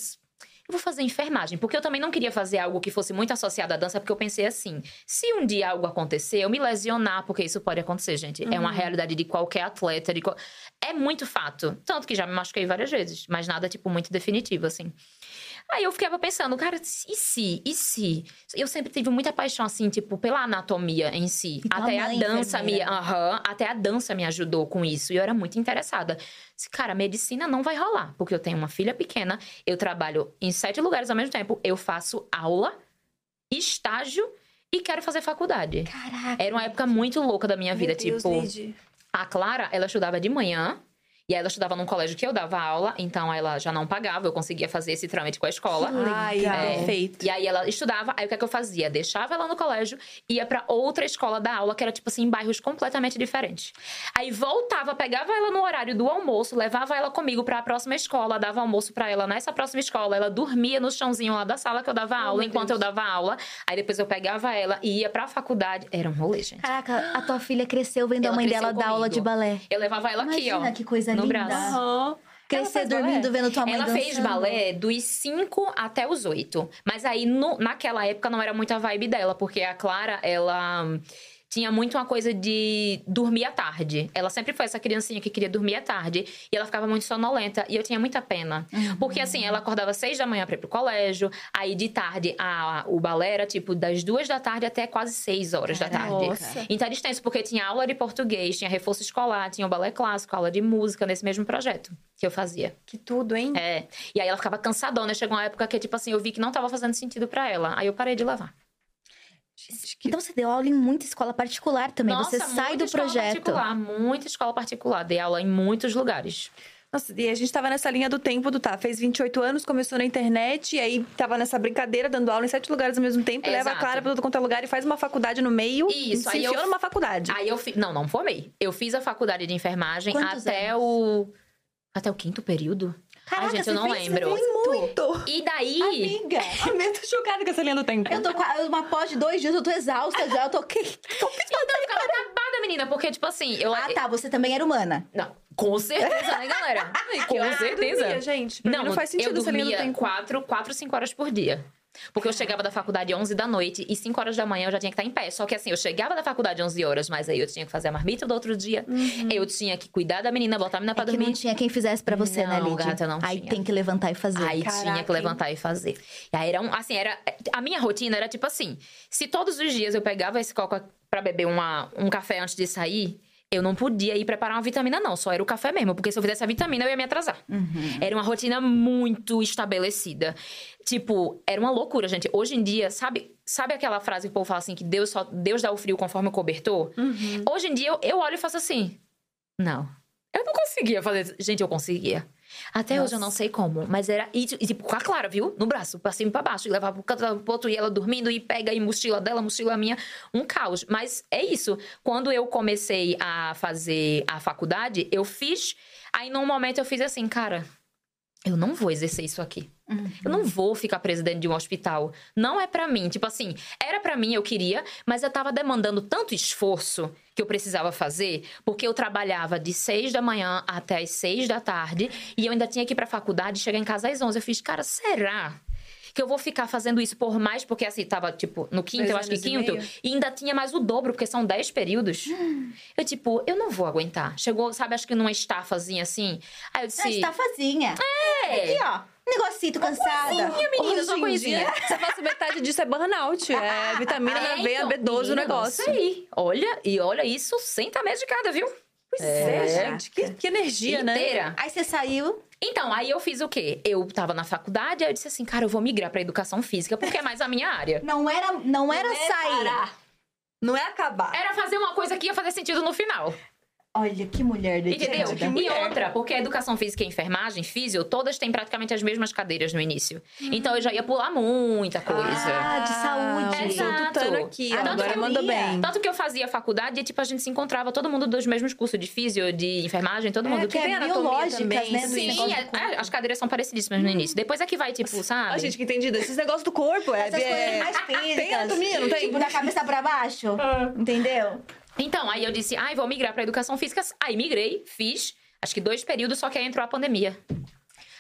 Eu vou fazer enfermagem, porque eu também não queria fazer algo que fosse muito associado à dança, porque eu pensei assim: se um dia algo acontecer, eu me lesionar, porque isso pode acontecer, gente. É uma realidade de qualquer atleta, de qual... é muito fato. Tanto que já me machuquei várias vezes, mas nada, tipo, muito definitivo, assim. Aí eu ficava pensando, cara, e se? E se? Eu sempre tive muita paixão, assim, tipo, pela anatomia em si. E até a dança me. Aham, até a dança me ajudou com isso. E eu era muito interessada. Cara, medicina não vai rolar, porque eu tenho uma filha pequena, eu trabalho em sete lugares ao mesmo tempo, eu faço aula, estágio e quero fazer faculdade. Caraca. Era uma época muito louca da minha vida, Meu Deus, tipo. Lid. A Clara, ela estudava de manhã E aí ela estudava num colégio que eu dava aula, então ela já não pagava, eu conseguia fazer esse trâmite com a escola. Ai, Legal. perfeito. E aí ela estudava, aí o que, é que eu fazia? Deixava ela no colégio, ia pra outra escola da aula, que era tipo assim, em bairros completamente diferentes. Aí voltava, pegava ela no horário do almoço, levava ela comigo pra próxima escola, dava almoço pra ela nessa próxima escola, ela dormia no chãozinho lá da sala que eu dava aula, meu enquanto Deus. eu dava aula. Aí depois eu pegava ela e ia pra faculdade. Era um rolê, gente. Caraca, a tua filha cresceu vendo Ela a mãe dela dar aula de balé. Eu levava ela aqui, ó. Imagina que coisa no linda. braço. Aham. Crescer dormindo vendo tua mãe Ela dançando. fez balé dos 5 até os 8. Mas aí, no- naquela época, não era muito a vibe dela, porque a Clara, ela tinha muito uma coisa de dormir à tarde. Ela sempre foi essa criancinha que queria dormir à tarde. E ela ficava muito sonolenta. E eu tinha muita pena. Porque, assim, ela acordava seis da manhã pra ir pro colégio. Aí, de tarde, a, o balé era, tipo, das duas da tarde até quase seis horas da tarde. Nossa. Então era extenso, porque tinha aula de português, tinha reforço escolar, tinha o balé clássico, aula de música nesse mesmo projeto que eu fazia. Que tudo, hein? É. E aí ela ficava cansadona. Chegou uma época que, tipo assim, eu vi que não tava fazendo sentido pra ela. Aí eu parei de levar. Então você deu aula em muita escola particular também. Nossa, você sai muita do escola projeto. Particular, muita escola particular. Dei aula em muitos lugares. Nossa, e a gente tava nessa linha do tempo do tá, fez 28 anos, começou na internet, e aí tava nessa brincadeira, dando aula em sete lugares ao mesmo tempo, leva a. Clara pra todo quanto é lugar e faz uma faculdade no meio. Isso, e se aí eu- enfiou numa faculdade. Aí eu fiz. Não, não formei. Eu fiz a faculdade de enfermagem Quantos até anos? o. Até o quinto período. Caraca, Ai, gente, eu não lembro. fez Muito! E daí. Amiga! Eu tô chocada com essa linha do tempo. Eu tô com uma pós de dois dias, eu tô exausta já. Eu tô. Então eu ficava acabada, menina, porque, tipo assim, eu. Ah, tá. Você também era humana. Não, com certeza, né, galera? com certeza. Dormia, gente. Pra mim não faz sentido eu essa linha do dormia tempo. 4, 4, 5 horas por dia. Porque eu chegava da faculdade 11 da noite e 5 horas da manhã eu já tinha que estar em pé. Só que assim, eu chegava da faculdade 11 horas, mas aí eu tinha que fazer a marmita do outro dia. Eu tinha que cuidar da menina, botar a menina pra É que dormir. não tinha quem fizesse pra você, né, Não, Lidy? gata, não Aí tinha. tem que levantar e fazer. Aí Caraca, tinha que levantar e fazer. E aí era um, assim, era. A minha rotina era tipo assim: se todos os dias eu pegava esse coco pra beber uma, um café antes de sair, eu não podia ir preparar uma vitamina, não. Só era o café mesmo. Porque se eu fizesse a vitamina, eu ia me atrasar. Era uma rotina muito estabelecida. Tipo, era uma loucura, gente. Hoje em dia, sabe, sabe aquela frase que o povo fala assim: que Deus, só, Deus dá o frio conforme o cobertor? Uhum. Hoje em dia, eu, eu olho e faço assim. Não. Eu não conseguia fazer. Gente, eu conseguia. Até hoje eu não Nossa. sei como, mas era. E, e, tipo, com a Clara, viu? No braço, pra cima e pra baixo. E levava pro canto levava pro outro e ela dormindo e pega aí mochila dela, mochila minha. Um caos. Mas é isso. Quando eu comecei a fazer a faculdade, eu fiz. Aí num momento eu fiz assim, cara. Eu não vou exercer isso aqui. Eu não vou ficar presa dentro de um hospital. Não é pra mim. Tipo assim, era pra mim, eu queria, mas eu tava demandando tanto esforço que eu precisava fazer, porque eu trabalhava de seis da manhã até as seis da tarde e eu ainda tinha que ir pra faculdade e chegar em casa às onze. Eu fiz, cara, será? Que eu vou ficar fazendo isso por mais, porque assim, tava, tipo, no quinto, Dois eu acho que e quinto, meio? e ainda tinha mais o dobro, porque são dez períodos. Eu, tipo, eu não vou aguentar. Chegou, sabe, acho que numa estafazinha assim. Aí eu disse. Ah, estafazinha. É. Aqui, ó. Negocito cansada. Minha menina, só coisinha. você passa metade disso é burnout. É vitamina na veia, então, B12 o menina, negócio. Não sei. Olha, e olha isso sem tá medicada, viu? Pois é, É. gente. Que, que energia, né? Inteira. Aí você saiu. Então, aí eu fiz o quê? Eu tava na faculdade, aí eu disse assim, cara, eu vou migrar pra educação física, porque é mais a minha área. Não era, não era sair. Não é acabar. Era fazer uma coisa que ia fazer sentido no final. Olha, que mulher dedicada. Entendeu? que E mulher. outra, porque a educação física e enfermagem, físio, todas têm praticamente as mesmas cadeiras no início. Então eu já ia pular muita coisa. Ah, de saúde. Exato. Tutano aqui. Ah, Agora tanto que manda bem. Tanto que eu fazia faculdade e, tipo, a gente se encontrava todo mundo dos mesmos cursos de físio, de enfermagem, todo mundo. que é tem anatomia biológicas, também, né? sim. é- é, as cadeiras são parecidíssimas no início. Depois é que vai, tipo, sabe? A gente que entendida. Esses negócios do corpo, é. Essas é- coisas mais físicas. Tem anatomia, não tem? Tipo, da cabeça pra baixo. Entendeu? Então, aí eu disse, ai, vou migrar pra educação física. Aí migrei, fiz, acho que dois períodos, só que aí entrou a pandemia.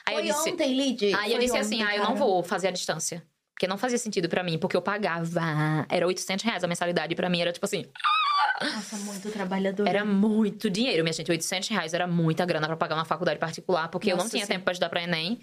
Aí Foi eu disse. ontem, Lid. Aí eu Foi disse assim, ontem, ah, eu não vou fazer a distância. Porque não fazia sentido pra mim, porque eu pagava. Era 800 reais a mensalidade. Pra mim era tipo assim, Nossa, muito trabalhador. era muito dinheiro, minha gente. 800 reais era muita grana pra pagar uma faculdade particular, porque eu não Nossa, tinha sim. tempo pra estudar pra Enem.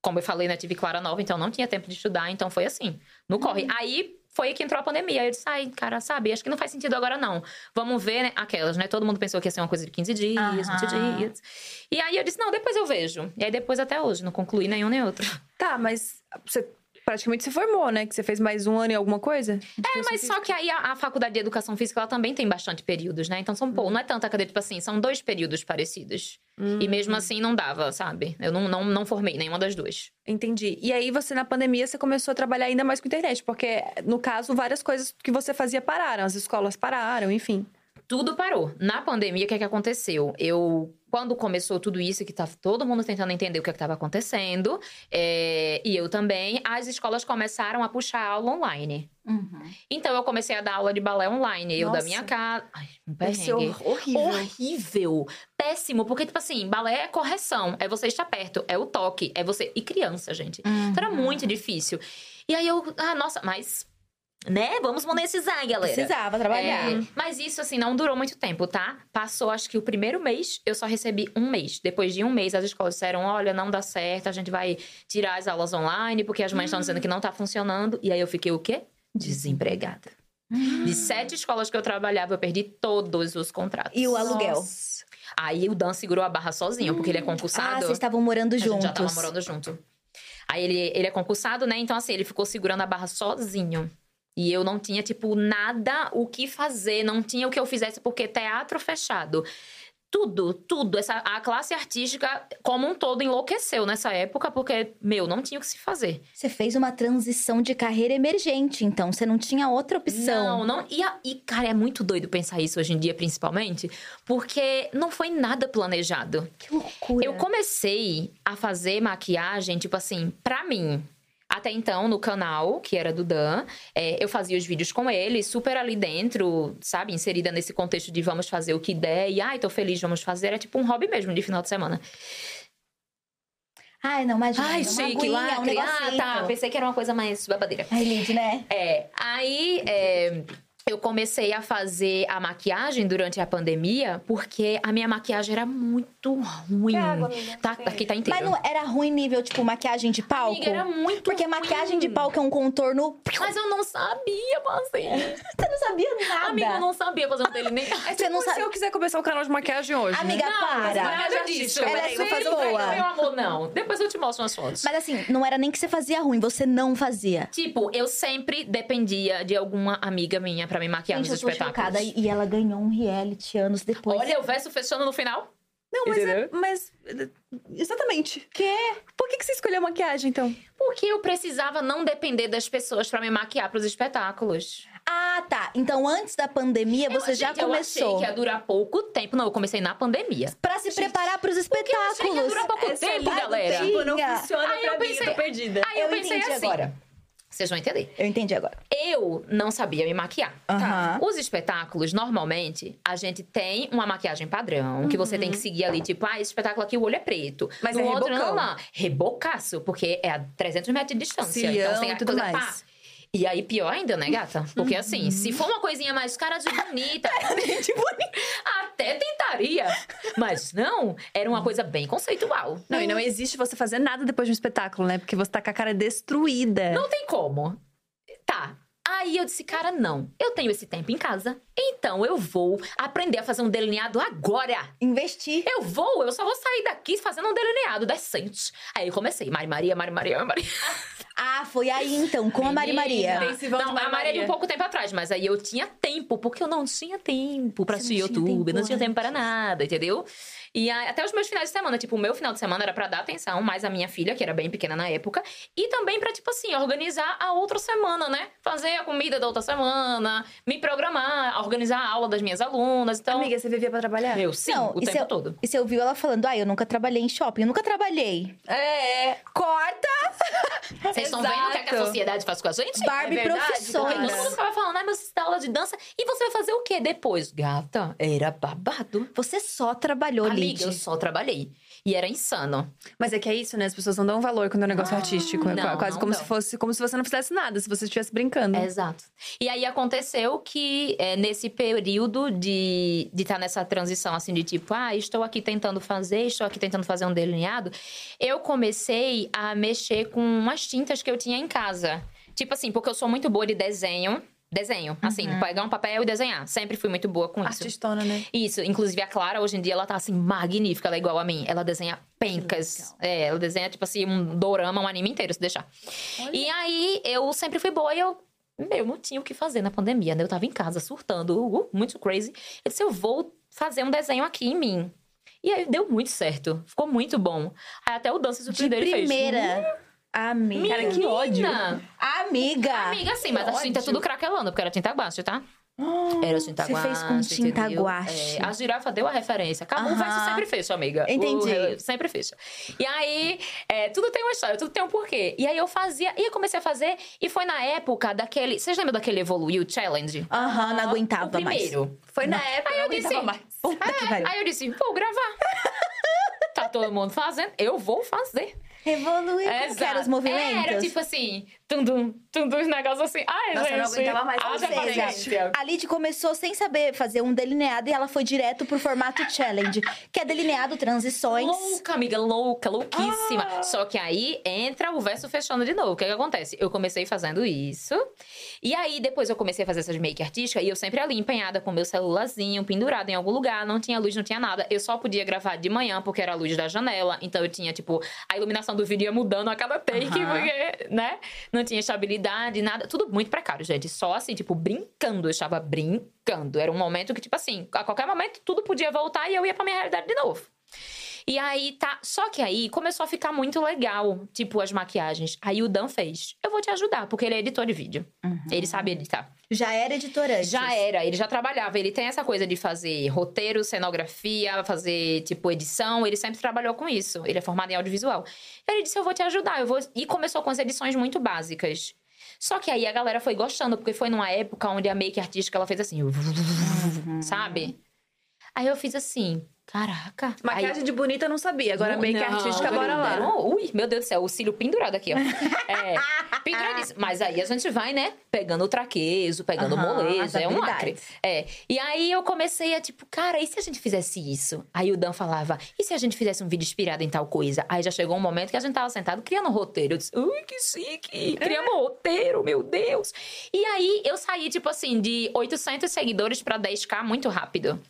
Como eu falei, né, tive Clara Nova, então não tinha tempo de estudar, então foi assim, no corre. Uhum. Aí foi que entrou a pandemia. Aí eu disse, ai, cara, sabe, acho que não faz sentido agora não. Vamos ver, né, aquelas, né? Todo mundo pensou que ia ser uma coisa de 15 dias, Aham. 20 dias. E aí eu disse, não, depois eu vejo. E aí depois até hoje, não concluí nenhum nem outro. Tá, mas você praticamente se formou, né? Que você fez mais um ano e alguma coisa? É, mas só que aí a, a faculdade de educação física, ela também tem bastante períodos, né? Então são, pô, não é tanta cadeira, tipo assim, são dois períodos parecidos. E mesmo assim não dava, sabe? Eu não, não, não formei nenhuma das duas. Entendi. E aí você, na pandemia, você começou a trabalhar ainda mais com internet, porque, no caso, várias coisas que você fazia pararam, as escolas pararam, enfim. Tudo parou. Na pandemia, o que é que aconteceu? Eu, quando começou tudo isso, que tá todo mundo tentando entender o que é estava acontecendo, é, e eu também, as escolas começaram a puxar aula online. Uhum. Então eu comecei a dar aula de balé online, eu da Nossa. minha casa. Ai, um perrengue. horrível. Horrível. Péssimo. Porque, tipo assim, balé é correção. É você estar perto. É o toque. É você. E criança, gente. Então era Uhum. muito difícil. E aí eu. Ah, nossa, mas. Né? Vamos monetizar, galera. Precisava trabalhar. É, mas isso, assim, não durou muito tempo, tá? Passou, acho que o primeiro mês, eu só recebi um mês. Depois de um mês, as escolas disseram: olha, não dá certo, a gente vai tirar as aulas online, porque as mães estão dizendo que não tá funcionando. E aí eu fiquei o quê? Desempregada. De sete escolas que eu trabalhava, eu perdi todos os contratos. E o aluguel? Nossa. Aí o Dan segurou a barra sozinho, porque ele é Ah, concursado. vocês estavam morando a gente juntos. já tava morando junto. Aí ele, ele é concursado, né? Então, assim, ele ficou segurando a barra sozinho. E eu não tinha, tipo, nada o que fazer, não tinha o que eu fizesse, porque teatro fechado. Tudo, tudo. Essa, a classe artística, como um todo, enlouqueceu nessa época, porque, meu, não tinha o que se fazer. Você fez uma transição de carreira emergente, então você não tinha outra opção. Não, não. E, a- e, cara, é muito doido pensar isso hoje em dia, principalmente, porque não foi nada planejado. Que loucura. Eu comecei a fazer maquiagem, tipo assim, pra mim. Até então, no canal, que era do Dan, é, eu fazia os vídeos com ele, super ali dentro, sabe? Inserida nesse contexto de vamos fazer o que der. E, ai, tô feliz, vamos fazer. Era tipo um hobby mesmo, de final de semana. Ai, não, imagina. Ai, chique, aguinha, um ah, tá. Pensei que era uma coisa mais babadeira. Ai, Lid, né? É, aí é, eu comecei a fazer a maquiagem durante a pandemia porque a minha maquiagem era muito ruim. Água, amiga? Tá, aqui tá inteiro. Mas não era ruim nível, tipo, maquiagem de palco? Amiga, era muito Porque ruim. maquiagem de palco é um contorno... Mas eu não sabia fazer. Você não sabia nada. Amiga, eu não sabia fazer um delineado. Você não Se sabe... eu quiser começar o canal de maquiagem hoje, Amiga, né? para. Nada disso. Ela é super um boa. Meu amor, não. Depois eu te mostro umas fotos. Mas assim, não era nem que você fazia ruim, você não fazia. Tipo, eu sempre dependia de alguma amiga minha pra me maquiar Gente, eu nos tô espetáculos. chocada. E ela ganhou um reality anos depois. Olha, o verso fechando no final. Não, mas, é, mas... Exatamente. Quê? Por que, que você escolheu maquiagem, então? Porque eu precisava não depender das pessoas pra me maquiar pros espetáculos. Ah, tá. Então, antes da pandemia, você Eu- já gente, Eu começou. achei que ia durar pouco tempo. Não, eu comecei na pandemia. Pra se preparar pros eu achei que ia espetáculos. durar pouco Essa tempo, linha do galera. tempo não funciona Aí pra eu mim, pensei- eu tô perdida. Aí eu, Eu pensei entendi assim. agora. Vocês vão entender. Eu entendi agora. Eu não sabia me maquiar. Aham. Os espetáculos, normalmente, a gente tem uma maquiagem padrão, que você tem que seguir ali, tipo, ah, esse espetáculo aqui o olho é preto. Mas no é outro, rebocão. não, não. Rebocaço, porque é a 300 metros de distância. Cilião então tem e a tudo coisa, mais. pá. E aí, pior ainda, né, gata? Porque assim, se for uma coisinha mais cara de bonita, até tentaria. Mas não, era uma coisa bem conceitual. Não, e não existe você fazer nada depois de um espetáculo, né? Porque você tá com a cara destruída. Não tem como. Tá. Aí eu disse, cara, não. Eu tenho esse tempo em casa. Então eu vou aprender a fazer um delineado agora. Investir. Eu vou, eu só vou sair daqui fazendo um delineado decente. Aí eu comecei, Mari Maria, Mari Maria, Mari Maria. Ah, foi aí então, com a Mari Maria. De Não, Mari a Maria de um pouco tempo atrás, mas aí eu tinha tempo, porque eu não tinha tempo pra Você não assistir YouTube, tempo não tinha tempo para nada, entendeu? E aí, até os meus finais de semana, tipo, o meu final de semana era pra dar atenção mais à minha filha, que era bem pequena na época, e também pra, tipo assim, organizar a outra semana, né? Fazer a comida da outra semana, me programar, organizar a aula das minhas alunas, então... Amiga, você vivia pra trabalhar? Meu, sim, Não, o tempo se- todo. E você ouviu ela falando, ah, eu nunca trabalhei em shopping. Eu nunca trabalhei. É. Corta! Vocês estão vendo o que, é que a sociedade faz com a gente? Barbie é verdade, Profissões. Todo mundo ficava falando, ai, mas você dá aula de dança, e você vai fazer o quê depois? Gata, era babado. Você só trabalhou, Amiga, eu só trabalhei. E era insano. Mas é que é isso, né? As pessoas não dão valor quando é um negócio artístico. É não, quase não como dão. se fosse como se você não fizesse nada, se você estivesse brincando. Exato. E aí aconteceu que é, nesse período de estar de tá nessa transição, assim, de tipo, ah, estou aqui tentando fazer, estou aqui tentando fazer um delineado, eu comecei a mexer com umas tintas que eu tinha em casa. Tipo assim, porque eu sou muito boa de desenho. Desenho, assim, pegar um papel e desenhar. Sempre fui muito boa com isso. Artistona, né? Isso, inclusive a Clara, hoje em dia, ela tá assim, magnífica, ela é igual a mim. Ela desenha pencas. É, ela desenha, tipo assim, um dorama, um anime inteiro, se deixar. E aí, eu sempre fui boa e eu. Meu, não tinha o que fazer na pandemia, né? Eu tava em casa surtando, uh, muito crazy. Eu disse, eu vou fazer um desenho aqui em mim. E aí deu muito certo. Ficou muito bom. Aí até o Dan se De surpreendeu ele fez. Amiga. Cara, que ódio. Amiga. Amiga, sim, mas a tinta é tudo craquelando, porque era tinta guache, tá? Era tinta Você guache. fez com tinta entendeu? guache. É, a girafa deu a referência. Acabou, o verso sempre fecha, amiga. O Entendi. re- sempre fecha. E aí, é, tudo tem uma história, tudo tem um porquê. E aí eu fazia, e eu comecei a fazer, e foi na época daquele. Vocês lembram daquele Evoluiu Challenge? Aham, não o aguentava mais. primeiro. Foi na época, Aí eu não disse, aguentava mais. Puta que pariu. Aí eu disse, vou gravar. tá todo mundo fazendo, eu vou fazer. Evoluiu. Como que eram os Exato. movimentos? Era tipo assim, tum-dum, tum-dum, os negócios assim. Ai, Nossa, eu gente. não aguentava mais. seja, paciência. a Lid começou sem saber fazer um delineado e ela foi direto pro formato challenge, que é delineado transições. Louca, amiga, louca, louquíssima. Ah. Só que aí entra o verso fechando de novo. O que, que acontece? Eu comecei fazendo isso. E aí depois eu comecei a fazer essas make artísticas e eu sempre ali empenhada com meu celularzinho, pendurado em algum lugar. Não tinha luz, não tinha nada. Eu só podia gravar de manhã porque era a luz da janela. Então eu tinha, tipo, a iluminação do vídeo ia mudando a cada take, Aham. porque, né? Não tinha estabilidade, nada. Tudo muito precário, gente. Só assim, tipo, brincando. Eu estava brincando. Era um momento que, tipo assim, a qualquer momento tudo podia voltar e eu ia pra minha realidade de novo. E aí tá. Só que aí começou a ficar muito legal, tipo, as maquiagens. Aí o Dan fez. Eu vou te ajudar, porque ele é editor de vídeo. Ele sabe editar. Já era editora antes. Já era, ele já trabalhava. Ele tem essa coisa de fazer roteiro, cenografia, fazer, tipo, edição. Ele sempre trabalhou com isso. Ele é formado em audiovisual. Ele disse: Eu vou te ajudar. Eu vou... E começou com as edições muito básicas. Só que aí a galera foi gostando, porque foi numa época onde a make artística ela fez assim, sabe? Aí eu fiz assim, caraca. Aí- Maquiagem de bonita eu não sabia. Agora, make não, artística, não, bora lá. não. Ui, meu Deus do céu, o cílio pendurado aqui, ó. É, penduradíssimo. Mas aí a gente vai, né? Pegando o traquejo, pegando o Aham, molejo. É um habilidades. É. E aí eu comecei a, tipo, cara, e se a gente fizesse isso? Aí o Dan falava, e se a gente fizesse um vídeo inspirado em tal coisa? Aí já chegou um momento que a gente tava sentado criando um roteiro. Eu disse, ui, que chique! Criamos um roteiro, meu Deus! E aí eu saí, tipo assim, de 800 seguidores pra 10k muito rápido.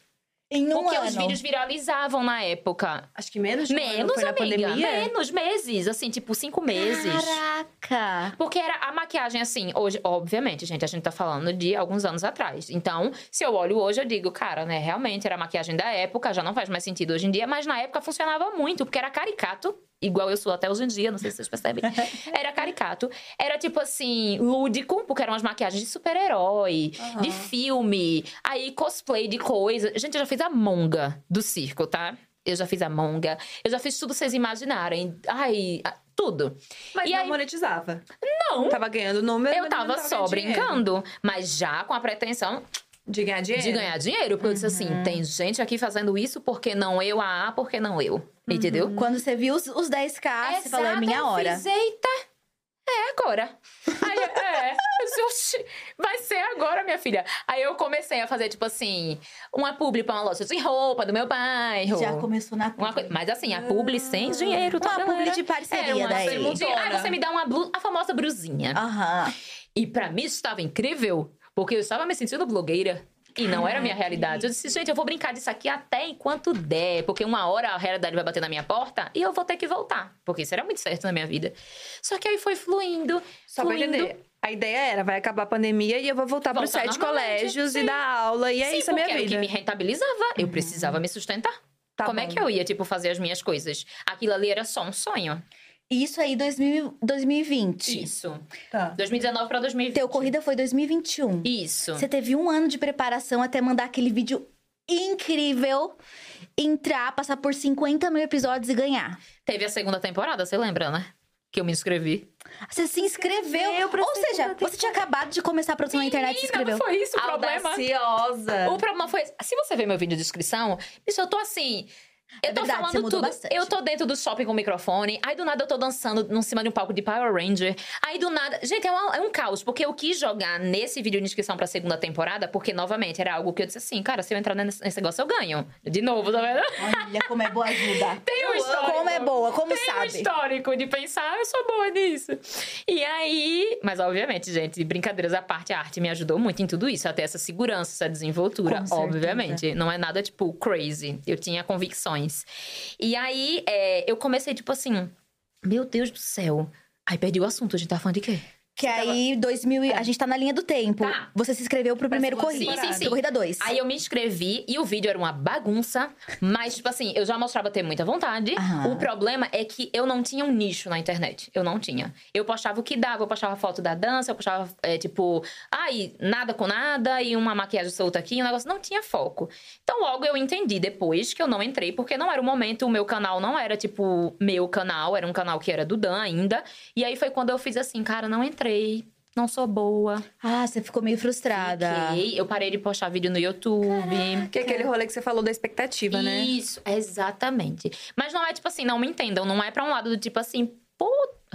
Em um porque ano. os vídeos viralizavam na época. Acho que menos de um ano Menos, foi na amiga. pandemia. Menos meses, assim, tipo cinco meses. Caraca. Porque era a maquiagem, assim, hoje, obviamente, gente, a gente tá falando de alguns anos atrás. Então, se eu olho hoje, eu digo, cara, né, realmente era a maquiagem da época, já não faz mais sentido hoje em dia, mas na época funcionava muito, porque era caricato. Igual eu sou até hoje em dia, não sei se vocês percebem. Era caricato. Era tipo assim, lúdico, porque eram as maquiagens de super-herói, Aham. de filme, aí cosplay de coisa. Gente, eu já fiz a monga do circo, tá? Eu já fiz a monga, eu já fiz tudo vocês imaginarem. Ai, tudo. Mas E não aí- monetizava. Não. Tava ganhando número, Eu tava tava só dinheiro. brincando, mas já com a pretensão De ganhar dinheiro? de ganhar dinheiro. Porque eu disse assim: tem gente aqui fazendo isso, por que não eu? Ah, por que não eu? Entendeu? Quando você viu os, os 10k, você falou, é Exato, minha eu hora. Fiz, Eita! É agora. Aí, é. Eu disse, "Oxi, vai ser agora, minha filha. Aí eu comecei a fazer, tipo assim, uma publi pra uma loja de roupa do meu bairro. Já começou na Uma coi- Mas assim, a publi sem dinheiro, tá, Uma galera? publi de parceria uma daí. publi de- Aí você me dá uma blusa, a famosa brusinha. Aham. E pra mim estava incrível, porque eu estava me sentindo blogueira. E não era a minha realidade. Eu disse, gente, eu vou brincar disso aqui até enquanto der. Porque uma hora a realidade vai bater na minha porta e eu vou ter que voltar. Porque isso era muito certo na minha vida. Só que aí foi fluindo. Só pra fluindo. entender. A ideia era, vai acabar a pandemia e eu vou voltar, Voltar sete normalmente, colégios e sim. dar aula. E é Sim, isso a minha porque era o vida. que me rentabilizava. Eu precisava me sustentar. Tá Como é bom. que eu ia, tipo, fazer as minhas coisas? Aquilo ali era só um sonho. Isso aí, 2000, 2020. Isso. Tá. 2019 pra 2020. Teu corrida foi 2021. Isso. Você teve um ano de preparação até mandar aquele vídeo incrível, entrar, passar por 50 mil episódios e ganhar. Teve a segunda temporada, você lembra, né? Que eu me inscrevi. Você se inscreveu. Ou seja, você tinha acabado de começar a produção na internet e se Menina, inscreveu. não foi isso o problema? Audaciosa. O problema foi. Se você ver meu vídeo de descrição, bicho, eu tô assim. Eu É tô verdade, falando tudo. bastante. Eu tô dentro do shopping com o microfone. Aí do nada eu tô dançando em cima de um palco de Power Ranger. Aí do nada. Gente, é, uma- é um caos. Porque eu quis jogar nesse vídeo de inscrição pra segunda temporada, porque, novamente, era algo que eu disse assim, cara, se eu entrar nesse, nesse negócio, eu ganho. De novo, tá vendo? Olha como é boa ajuda. Tem um histórico. Como é boa, como Tem um sabe. histórico de pensar, "Ah, eu sou boa nisso. E aí. Mas, obviamente, gente, brincadeiras à parte, a arte me ajudou muito em tudo isso. Até essa segurança, essa desenvoltura, Com certeza. obviamente. Não é nada, tipo, crazy. Eu tinha convicções. E aí, é, eu comecei, tipo assim, meu Deus do céu. Aí perdi o assunto, a gente tá falando de quê? Que aí, 2000, e- a gente tá na linha do tempo. Tá. Você se inscreveu pro primeiro corrida. Sim, sim, sim. Corrida 2. Aí eu me inscrevi e o vídeo era uma bagunça, mas, tipo assim, eu já mostrava ter muita vontade. Aham. O problema é que eu não tinha um nicho na internet. Eu não tinha. Eu postava o que dava, eu postava foto da dança, eu postava, é, tipo, ai, nada com nada e uma maquiagem solta aqui, um negócio. Não tinha foco. Então, logo eu entendi depois que eu não entrei, porque não era o momento, o meu canal não era, tipo, meu canal, era um canal que era do Dan ainda. E aí foi quando eu fiz assim, cara, não entrei. Não sou boa. Ah, você ficou meio frustrada. Fiquei. Eu parei de postar vídeo no YouTube. Que é aquele rolê que você falou da expectativa, né? Isso, exatamente. Mas não é tipo assim, não me entendam. Não é pra um lado do tipo assim, pô.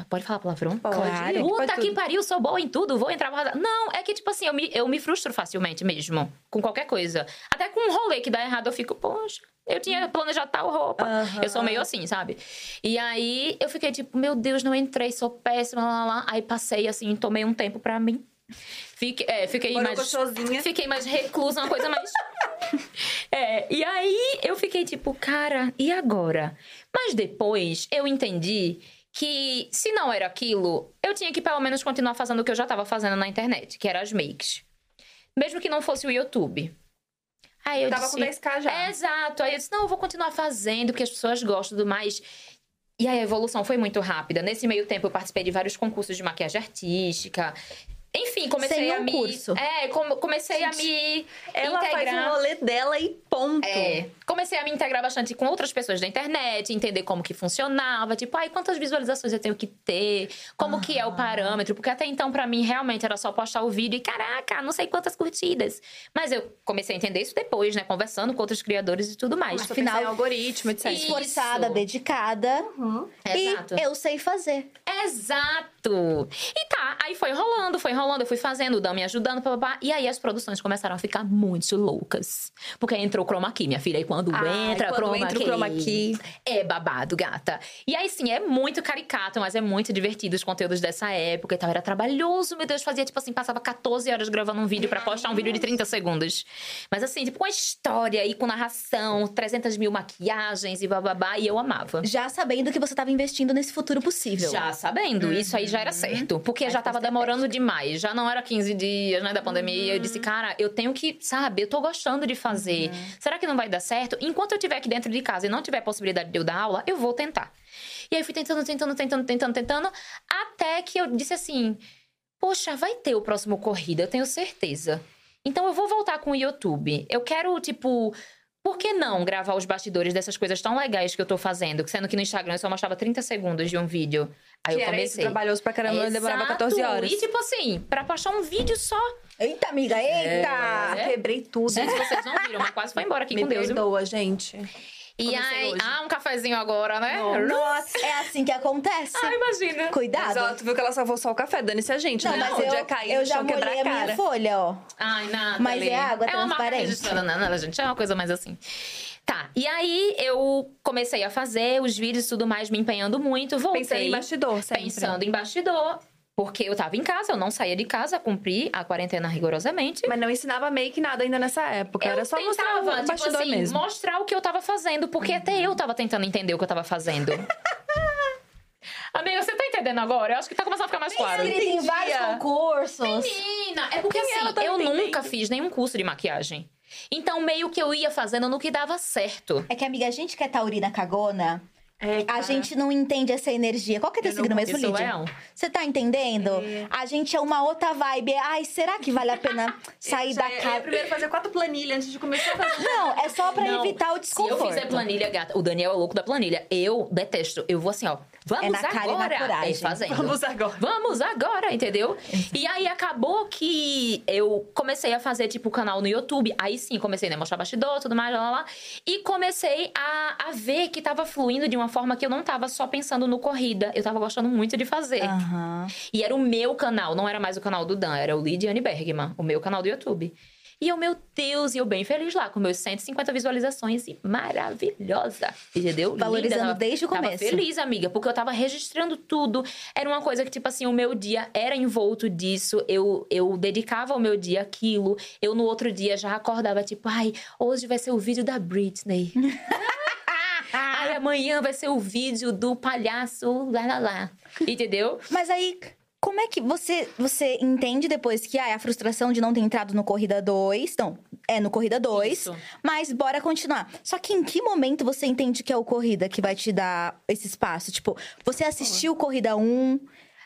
Pode falar palavrão? Pode. Claro. Puta Pode que tudo. pariu, sou boa em tudo, vou entrar. Não, é que, tipo assim, eu me, eu me frustro facilmente mesmo. Com qualquer coisa. Até com um rolê que dá errado, eu fico, poxa, eu tinha planejado tal roupa. Eu sou meio assim, sabe? E aí eu fiquei tipo, meu Deus, não entrei, sou péssima, lá, lá, lá. Aí passei assim, tomei um tempo pra mim. Fique, é, fiquei Morou mais. gostosinha. Fiquei mais reclusa, uma coisa mais. é, e aí eu fiquei tipo, cara, e agora? Mas depois eu entendi que se não era aquilo, eu tinha que pelo menos continuar fazendo o que eu já tava fazendo na internet, que era as makes. Mesmo que não fosse o YouTube. Aí eu Tava disse, com 10k já. é, exato. Aí eu disse, não, eu vou continuar fazendo, porque as pessoas gostam do mais. E aí a evolução foi muito rápida. Nesse meio tempo, eu participei de vários concursos de maquiagem artística. Enfim, comecei Sem a um me. curso. É, come- comecei a me Ela faz integrar. o rolê dela e ponto. É, comecei a me integrar bastante com outras pessoas da internet, entender como que funcionava, tipo, ai, quantas visualizações eu tenho que ter, como que é o parâmetro, porque até então pra mim realmente era só postar o vídeo e caraca, não sei quantas curtidas. Mas eu comecei a entender isso depois, né, conversando com outros criadores e tudo mais. Mas Afinal, algoritmo, etc. Isso. Esforçada, dedicada. Exato. E eu sei fazer. Exato! E tá, aí foi rolando, foi rolando, eu fui fazendo, o Dan me ajudando, papapá. E aí as produções começaram a ficar muito loucas. Porque entrou o chroma key, minha filha. E quando Ai, entra quando chroma entra o key, chroma key. É babado, gata. E aí, sim, é muito caricato, mas é muito divertido os conteúdos dessa época e tal. Era trabalhoso, meu Deus. Fazia, tipo assim, passava 14 horas gravando um vídeo pra postar um vídeo de 30 segundos. Mas assim, tipo, com a história e com narração, 300 mil maquiagens e bababá. E eu amava. Já sabendo que você tava investindo nesse futuro possível. Já sabendo, isso aí já era certo. Porque já tava demorando demais. Já não era 15 dias, né, da pandemia. Eu disse, cara, eu tenho que, sabe, eu tô gostando de fazer. Será que não vai dar certo? Enquanto eu estiver aqui dentro de casa e não tiver possibilidade de eu dar aula, eu vou tentar. E aí fui tentando, tentando, tentando, tentando, tentando. Até que eu disse assim: Poxa, vai ter o próximo corrida, eu tenho certeza. Então eu vou voltar com o YouTube. Eu quero, tipo. Por que não gravar os bastidores dessas coisas tão legais que eu tô fazendo? Sendo que no Instagram eu só mostrava 30 segundos de um vídeo. Aí que eu era isso, comecei. trabalhoso pra caramba, demorava Exato. 14 horas. E tipo assim, pra postar um vídeo só. Eita, amiga, eita! É. Quebrei tudo. Gente, vocês não viram, mas quase foi embora aqui Me com Deus. viu? perdoa, gente. E aí, hoje. ah, um cafezinho agora, né? Nossa, é assim que acontece. Ah, imagina. Cuidado. Mas ó, tu viu que ela salvou só o café, dane-se a gente, Não, né? mas Podia eu, cair eu já molhei a a minha folha, ó. Ai, nada. Mas é água É uma marca transparente. não, não, gente. É uma coisa mais assim. Tá, e aí eu comecei a fazer os vídeos e tudo mais, me empenhando muito. Voltei. Pensando em bastidor, sempre. Pensando em bastidor. Porque eu tava em casa, eu não saía de casa, cumpri a quarentena rigorosamente. Mas não ensinava make nada ainda nessa época. Eu Era só mostrar o tentava, tipo bastidor assim, mesmo. mostrar o que eu tava fazendo, porque até eu tava tentando entender o que eu tava fazendo. Amiga, você tá entendendo agora? Eu acho que tá começando a ficar mais claro. Inscrita em vários concursos. Menina, é porque assim, tá eu entendendo. nunca fiz nenhum curso de maquiagem. Então, meio que eu ia fazendo no que dava certo. É que, amiga, a gente que é taurina cagona, É, a gente não entende essa energia. Qual que é teu signo mesmo, Lídia? é. Você tá entendendo? A gente é uma outra vibe. Ai, será que vale a pena sair da casa? primeiro fazer quatro planilhas antes de começar a fazer. Não, é só pra Não, evitar o Se desconforto. eu fizer planilha, gata, o Daniel é o louco da planilha. Eu detesto. Eu vou assim, ó. Vamos É na cara e na agora. coragem. É fazendo. Vamos agora. Vamos agora, entendeu? E aí acabou que eu comecei a fazer, tipo, canal no YouTube. Aí sim, comecei né, a mostrar bastidor, tudo mais, lá, lá, lá. E comecei a, a ver que tava fluindo de uma forma que eu não tava só pensando no corrida. Eu tava gostando muito de fazer. Aham. E era o meu canal, não era mais o canal do Dan, era o Lidiane Bergman, o meu canal do YouTube. E eu, meu Deus, e eu bem feliz lá, com meus 150 visualizações e maravilhosa. Entendeu? Valorizando Linda, desde o tava começo. feliz, amiga, porque eu tava registrando tudo. Era uma coisa que, tipo assim, o meu dia era envolto disso. Eu, eu dedicava o meu dia àquilo. Eu, no outro dia, já acordava, tipo, ai, hoje vai ser o vídeo da Britney. amanhã vai ser o vídeo do palhaço lá, lá, lá. Entendeu? Mas aí, Como é que você, você entende depois que ah, é a frustração de não ter entrado no Corrida 2? Não, é no Corrida 2, Isso. mas bora continuar. Só que em que momento você entende que é o Corrida que vai te dar esse espaço? Tipo, você assistiu Corrida 1,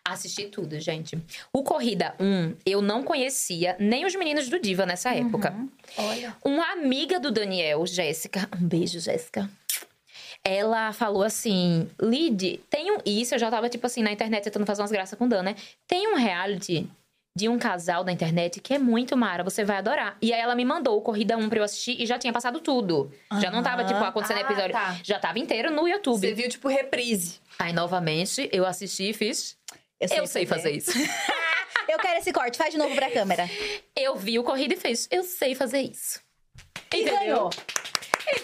Assisti tudo, gente. O Corrida 1, eu não conhecia nem os meninos do Diva nessa época. Olha. Uma amiga do Daniel, Jéssica, um beijo, Jéssica. Ela falou assim: Lid, tem um. Isso eu já tava, tipo assim, na internet tentando fazer umas graças com o Dan, né? Tem um reality de um casal da internet que é muito mara, você vai adorar. E aí ela me mandou o Corrida 1 pra eu assistir e já tinha passado tudo. Já não tava, tipo, acontecendo Ah, episódio. tá. Já tava inteiro no YouTube. Você viu, tipo, reprise. Aí, novamente, eu assisti e fiz. Eu sei, fazer isso. Eu quero esse corte, faz de novo pra câmera. Eu vi o Corrida e fez. Eu sei fazer isso. E Entendeu? ganhou.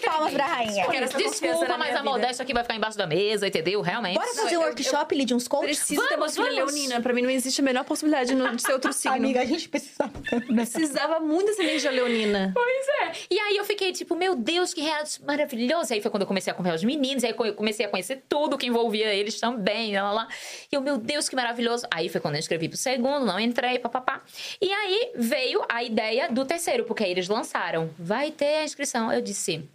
Palmas pra rainha. Quero essa confiança Desculpa, na mas minha a vida. modéstia aqui vai ficar embaixo da mesa, entendeu? Realmente. Bora fazer um eu- workshop, Lid, uns coaches? Preciso ter uma Vamos, filha vamos. leonina. Pra mim não existe a menor possibilidade no- de ser outro signo. a gente precisa. Precisava muito dessa energia leonina. Pois é. E aí eu fiquei tipo, meu Deus, que reality maravilhoso. E aí foi quando eu comecei a acompanhar os meninos, aí eu comecei a conhecer tudo que envolvia eles também, lá, lá, lá. E eu, meu Deus, que maravilhoso. Aí foi quando eu escrevi pro segundo, não entrei, papapá. E aí veio a ideia do terceiro, porque aí eles lançaram. Vai ter a inscrição. Eu disse.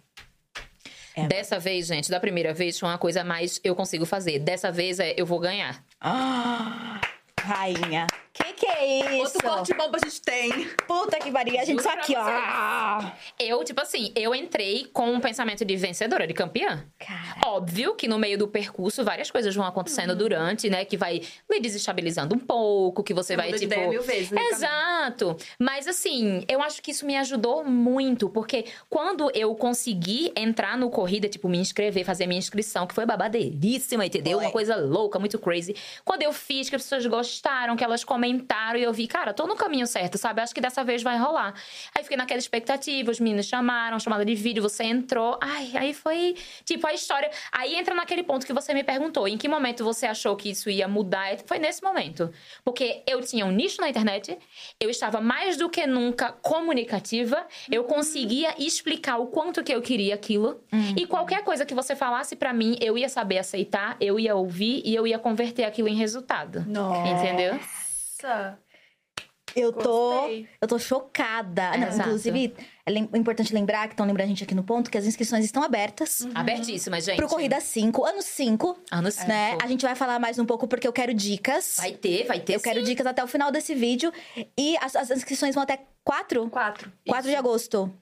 É. Dessa vez, gente, da primeira vez foi uma coisa mais eu consigo fazer. Dessa vez é eu vou ganhar. Ah, rainha. Que que é isso? Outro corte bom pra gente tem. Puta que pariu. A gente Juro só aqui, ó. Eu, tipo assim, eu entrei com um pensamento de vencedora, de campeã. Cara. Óbvio que no meio do percurso várias coisas vão acontecendo durante, né? Que vai lhe desestabilizando um pouco, que você, Você vai, tipo. ideia mil vezes, né, Exato. Mas assim, eu acho que isso me ajudou muito, porque quando eu consegui entrar no corrida, tipo, me inscrever, fazer minha inscrição, que foi babadeiríssima, entendeu? Foi. Uma coisa louca, muito crazy. Quando eu fiz, que as pessoas gostaram, que elas comentaram, e eu vi, cara, tô no caminho certo, sabe? Acho que dessa vez vai rolar. Aí fiquei naquela expectativa, os meninos chamaram, chamada de vídeo, você entrou. Ai, aí foi, tipo, a história. Aí entra naquele ponto que você me perguntou, em que momento você achou que isso ia mudar? Foi nesse momento. Porque eu tinha um nicho na internet, eu estava mais do que nunca comunicativa, eu conseguia explicar o quanto que eu queria aquilo. E qualquer coisa que você falasse pra mim, eu ia saber aceitar, eu ia ouvir e eu ia converter aquilo em resultado. Nossa. Entendeu? Eu tô, eu tô chocada. Não, Exato. inclusive, é lem- importante lembrar, que estão lembrando a gente aqui no ponto, que as inscrições estão abertas. Abertíssima, gente. Pro Corrida 5, ano 5, Ano 5. né? A gente vai falar mais um pouco porque eu quero dicas. Vai ter, vai ter eu quero sim. dicas até o final desse vídeo. E as, as inscrições vão até 4? Quatro. 4 de agosto.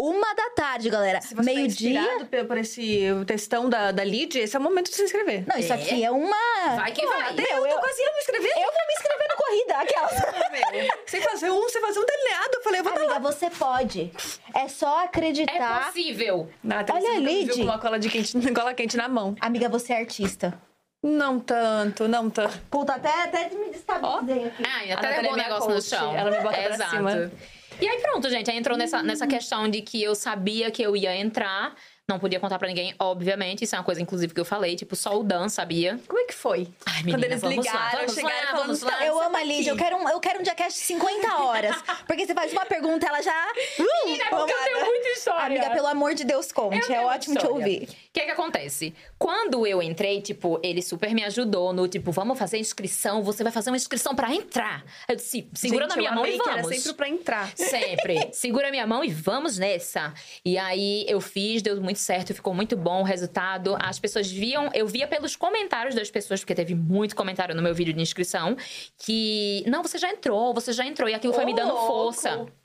Uma da tarde, galera. Se você tá Meio-dia. pe- por esse textão da, da Lid, esse é o momento de se inscrever. Não, isso É? aqui é uma. Vai que vai. Eu eu, tô quase indo me inscrever. eu vou me inscrever no corrida. Aquela. Sem fazer um, sem fazer um delineado. Eu falei, eu vou Amiga, você pode. É só É acreditar. possível. Nada, Olha a Lid. viu com uma cola de quente, cola quente na mão. Amiga, você é artista. Não tanto, não tanto. Puta, até, até me destabilizei aqui. Ah, e até derrubou é o negócio no coach, chão. ela me bota pra Exato. cima. E aí pronto, gente. Aí entrou nessa, nessa questão de que eu sabia que eu ia entrar. Não podia contar pra ninguém, obviamente. Isso é uma coisa, inclusive, que eu falei. Tipo, só o Dan sabia. Como é que foi? Ai, Quando menina, eles vamos lá, ligaram, vamos chegaram lá, falando, vamos lá. "Tá, Eu amo tá a aqui." eu quero, um, eu quero um diacast de 50 horas. Porque você faz uma pergunta, ela já. Uh, Menina, é porque eu tenho muita história. Amiga, pelo amor de Deus, conte. Eu É ótimo te ouvir. O que é que acontece? Quando eu entrei, tipo, ele super me ajudou no tipo, vamos fazer inscrição, você vai fazer uma inscrição pra entrar. Eu disse, segura na minha mão e vamos. Era sempre pra entrar. Sempre. Segura minha mão e vamos nessa. E aí eu fiz, deu muito certo, ficou muito bom o resultado. As pessoas viam, eu via pelos comentários das pessoas, porque teve muito comentário no meu vídeo de inscrição, que não, você já entrou, você já entrou. E aquilo foi me dando louco.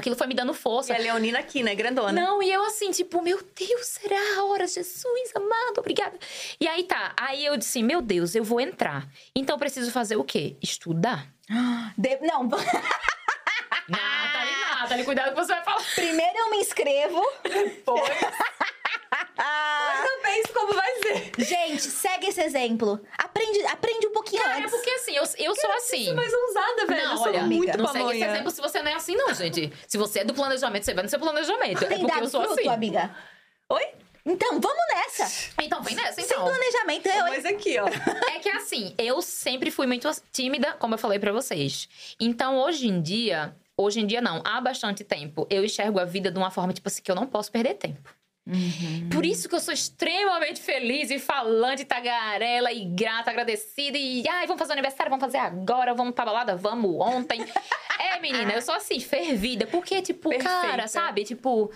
Aquilo foi me dando E força. a Leonina aqui, né? Grandona. Não, e eu assim, tipo, meu Deus, será a hora? Jesus amado, obrigada. E aí tá, aí eu disse, meu Deus, eu vou entrar. Então eu preciso fazer o quê? Estudar. De- Não, Nathalie, Nathalie, cuidado que você vai falar. primeiro eu me inscrevo. Depois. eu penso como vai ser. Gente, segue esse exemplo. Aprende, aprende um pouquinho Cara, é antes. porque assim, eu, eu sou assim. É mais ousada, velho. Não, eu sou olha, muito não segue esse exemplo se você não é assim, não, gente. Se você é do planejamento, você vai no seu planejamento. é Tem porque dado eu sou fruto, assim. amiga. Oi? Então, vamos nessa. Então, vem nessa, Sem então. planejamento, eu, hein? Mas aqui, ó. É que assim, eu sempre fui muito tímida, como eu falei pra vocês. Então, hoje em dia, hoje em dia não, há bastante tempo, eu enxergo a vida de uma forma, tipo assim, que eu não posso perder tempo. Por isso que eu sou extremamente feliz e falante, tagarela e grata, agradecida. E ai, vamos fazer aniversário, vamos fazer agora, vamos pra balada, vamos ontem. é, menina, eu sou assim, fervida. Porque, tipo, cara, Perfeita. sabe? Tipo.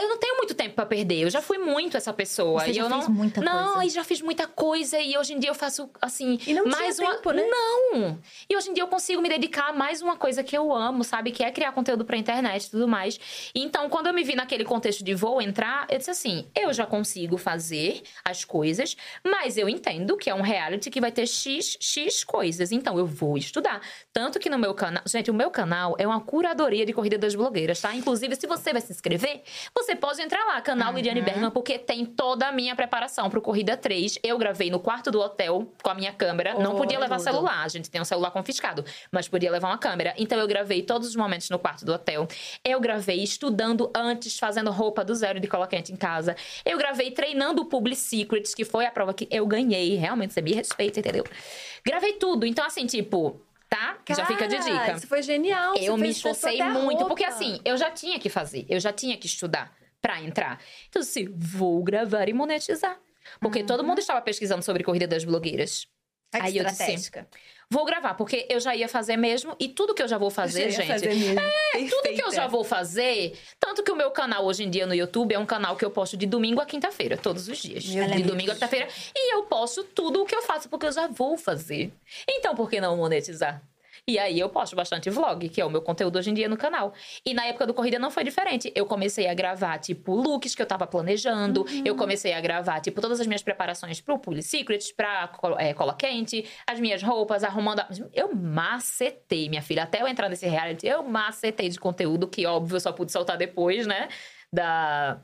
Eu não tenho muito tempo pra perder. Eu já fui muito essa pessoa. Você e já eu fez não, muita não, coisa. e já fiz muita coisa e hoje em dia eu faço assim, E não mais uma tempo, né? Não. E hoje em dia eu consigo me dedicar a mais uma coisa que eu amo, sabe, que é criar conteúdo pra internet e tudo mais. Então, quando eu me vi naquele contexto de vou entrar, eu disse assim, eu já consigo fazer as coisas, mas eu entendo que é um reality que vai ter X, X coisas. Então, eu vou estudar. Tanto que no meu canal, gente, o meu canal é uma curadoria de corrida das blogueiras, tá? Inclusive, se você vai se inscrever, você pode entrar lá, canal Liliane Bergman, porque tem toda a minha preparação pro Corrida 3. Eu gravei no quarto do hotel com a minha câmera. Não Oh, podia levar tudo. celular, a gente tem um celular confiscado, mas podia levar uma câmera. Então eu gravei todos os momentos no quarto do hotel. Eu gravei estudando antes, fazendo roupa do zero de cola quente em casa. Eu gravei treinando o Public Secrets, que foi a prova que eu ganhei. Realmente, você me respeita, entendeu? Gravei tudo. Então, assim, tipo, tá? Já fica de dica. Isso foi genial. Eu me esforcei muito, porque assim, eu já tinha que fazer, eu já tinha que estudar pra entrar. Então, assim, vou gravar e monetizar. Porque todo mundo estava pesquisando sobre corrida das blogueiras. Que Aí eu disse. Vou gravar, porque eu já ia fazer mesmo, e tudo que eu já vou fazer, Já gente. fazer mesmo. Tudo que eu já vou fazer, tanto que o meu canal hoje em dia no YouTube é um canal que eu posto de domingo a quinta-feira, todos os dias. Meu de Deus. domingo a quinta-feira. E eu posto tudo o que eu faço, porque eu já vou fazer. Então, por que não monetizar? E aí eu posto bastante vlog, que é o meu conteúdo hoje em dia no canal. E na época do Corrida não foi diferente. Eu comecei a gravar, tipo, looks que eu tava planejando. Eu comecei a gravar, tipo, todas as minhas preparações pro Puli Secrets, pra é, cola quente, as minhas roupas, arrumando. a- Eu macetei, minha filha. Até eu entrar nesse reality, eu macetei de conteúdo, que óbvio eu só pude soltar depois, né? Da...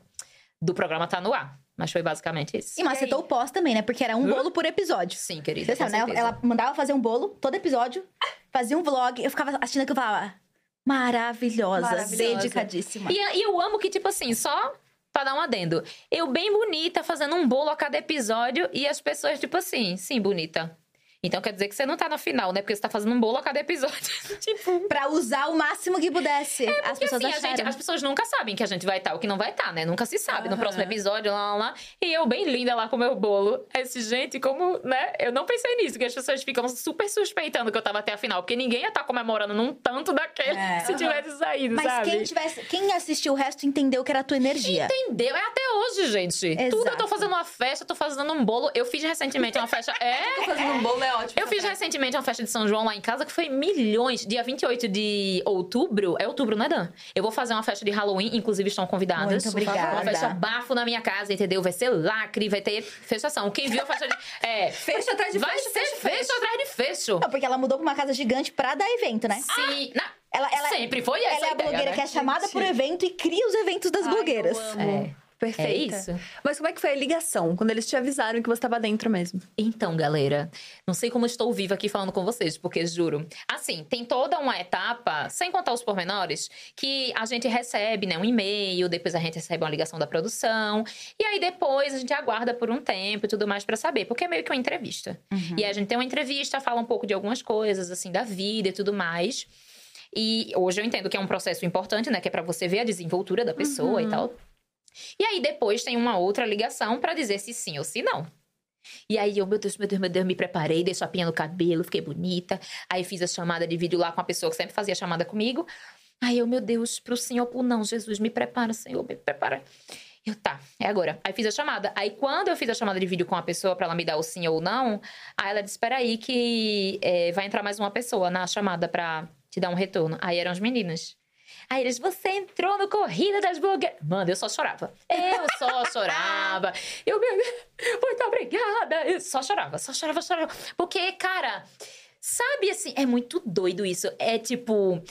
Do programa tá no ar. Mas foi basicamente isso. E macetou o pós também, né? Porque era um bolo por episódio. Sim, querida. Você sabe, né? certeza. Ela mandava fazer um bolo, todo episódio, fazia um vlog. Eu ficava assistindo aquilo e falava, maravilhosa, Maravilhosa. dedicadíssima. E, e eu amo que, tipo assim, só pra dar um adendo. Eu bem bonita, fazendo um bolo a cada episódio, e as pessoas, tipo assim, sim, bonita. Então quer dizer que você não tá na final, né? Porque você tá fazendo um bolo a cada episódio. tipo. Pra usar o máximo que pudesse. As Porque pessoas assim, gente- as pessoas nunca sabem que a gente vai estar ou que não vai estar, né? Nunca se sabe. No Aham. próximo episódio, lá, lá, lá. E eu bem linda lá com o meu bolo. Esse, gente, como, né? Eu não pensei nisso, que as pessoas ficam super suspeitando que eu tava até a final. Porque ninguém ia estar comemorando num tanto daquele É. se tivesse saído, Mas sabe? quem tivesse. Quem assistiu o resto entendeu que era a tua energia. Entendeu? É até hoje, gente. Tudo eu tô Exato. fazendo uma festa, eu tô fazendo um bolo. Eu fiz recentemente uma festa. É. Tô fazendo um bolo, é ótimo. Eu fiz recentemente uma festa de São João lá em casa que foi milhões. Dia 28 de outubro. É outubro, né, Dan? Eu vou fazer uma festa de Halloween, inclusive estão convidadas. Muito obrigada. Uma festa bafo na minha casa, entendeu? Vai ser lacre, vai ter fechação. Quem viu a festa de. É. Fecho atrás de vai fecho, ser fecho, fecho, fecho. atrás de fecho. Não, porque ela mudou pra uma casa gigante pra dar evento, né? Sim. Não, Ela, ela, Sempre foi essa ela é a ideia, blogueira né? que é chamada Gente. por evento e cria os eventos das Ai, eu blogueiras. amo. Perfeita. É isso. Mas como é que foi a ligação? Quando eles te avisaram que você tava dentro mesmo? Então, galera, não sei como estou viva aqui falando com vocês, porque juro. Assim, tem toda uma etapa, sem contar os pormenores, que a gente recebe, né, um e-mail, depois a gente recebe uma ligação da produção, e aí depois a gente aguarda por um tempo e tudo mais pra saber, porque é meio que uma entrevista. E aí a gente tem uma entrevista, fala um pouco de algumas coisas, assim, da vida e tudo mais. E hoje eu entendo que é um processo importante, né, que é pra você ver a desenvoltura da pessoa e tal. E aí depois tem uma outra ligação pra dizer se sim ou se não. E aí eu, meu Deus, meu Deus, meu Deus, me preparei, dei chapinha no cabelo, fiquei bonita. Aí fiz a chamada de vídeo lá com a pessoa que sempre fazia chamada comigo. Aí eu, meu Deus, pro sim ou pro não, Jesus, me prepara, Senhor, me prepara. Eu, tá, é agora. Aí fiz a chamada. Aí quando eu fiz a chamada de vídeo com a pessoa pra ela me dar o sim ou não, aí ela disse, espera aí que é, vai entrar mais uma pessoa na chamada pra te dar um retorno. Aí eram as meninas. Aí eles, você entrou no Corrida das Blogueiras. Mano, eu só chorava. Eu só chorava. Eu, muito obrigada. Eu só chorava, só chorava, chorava. Porque, cara, sabe assim, é muito doido isso. É tipo.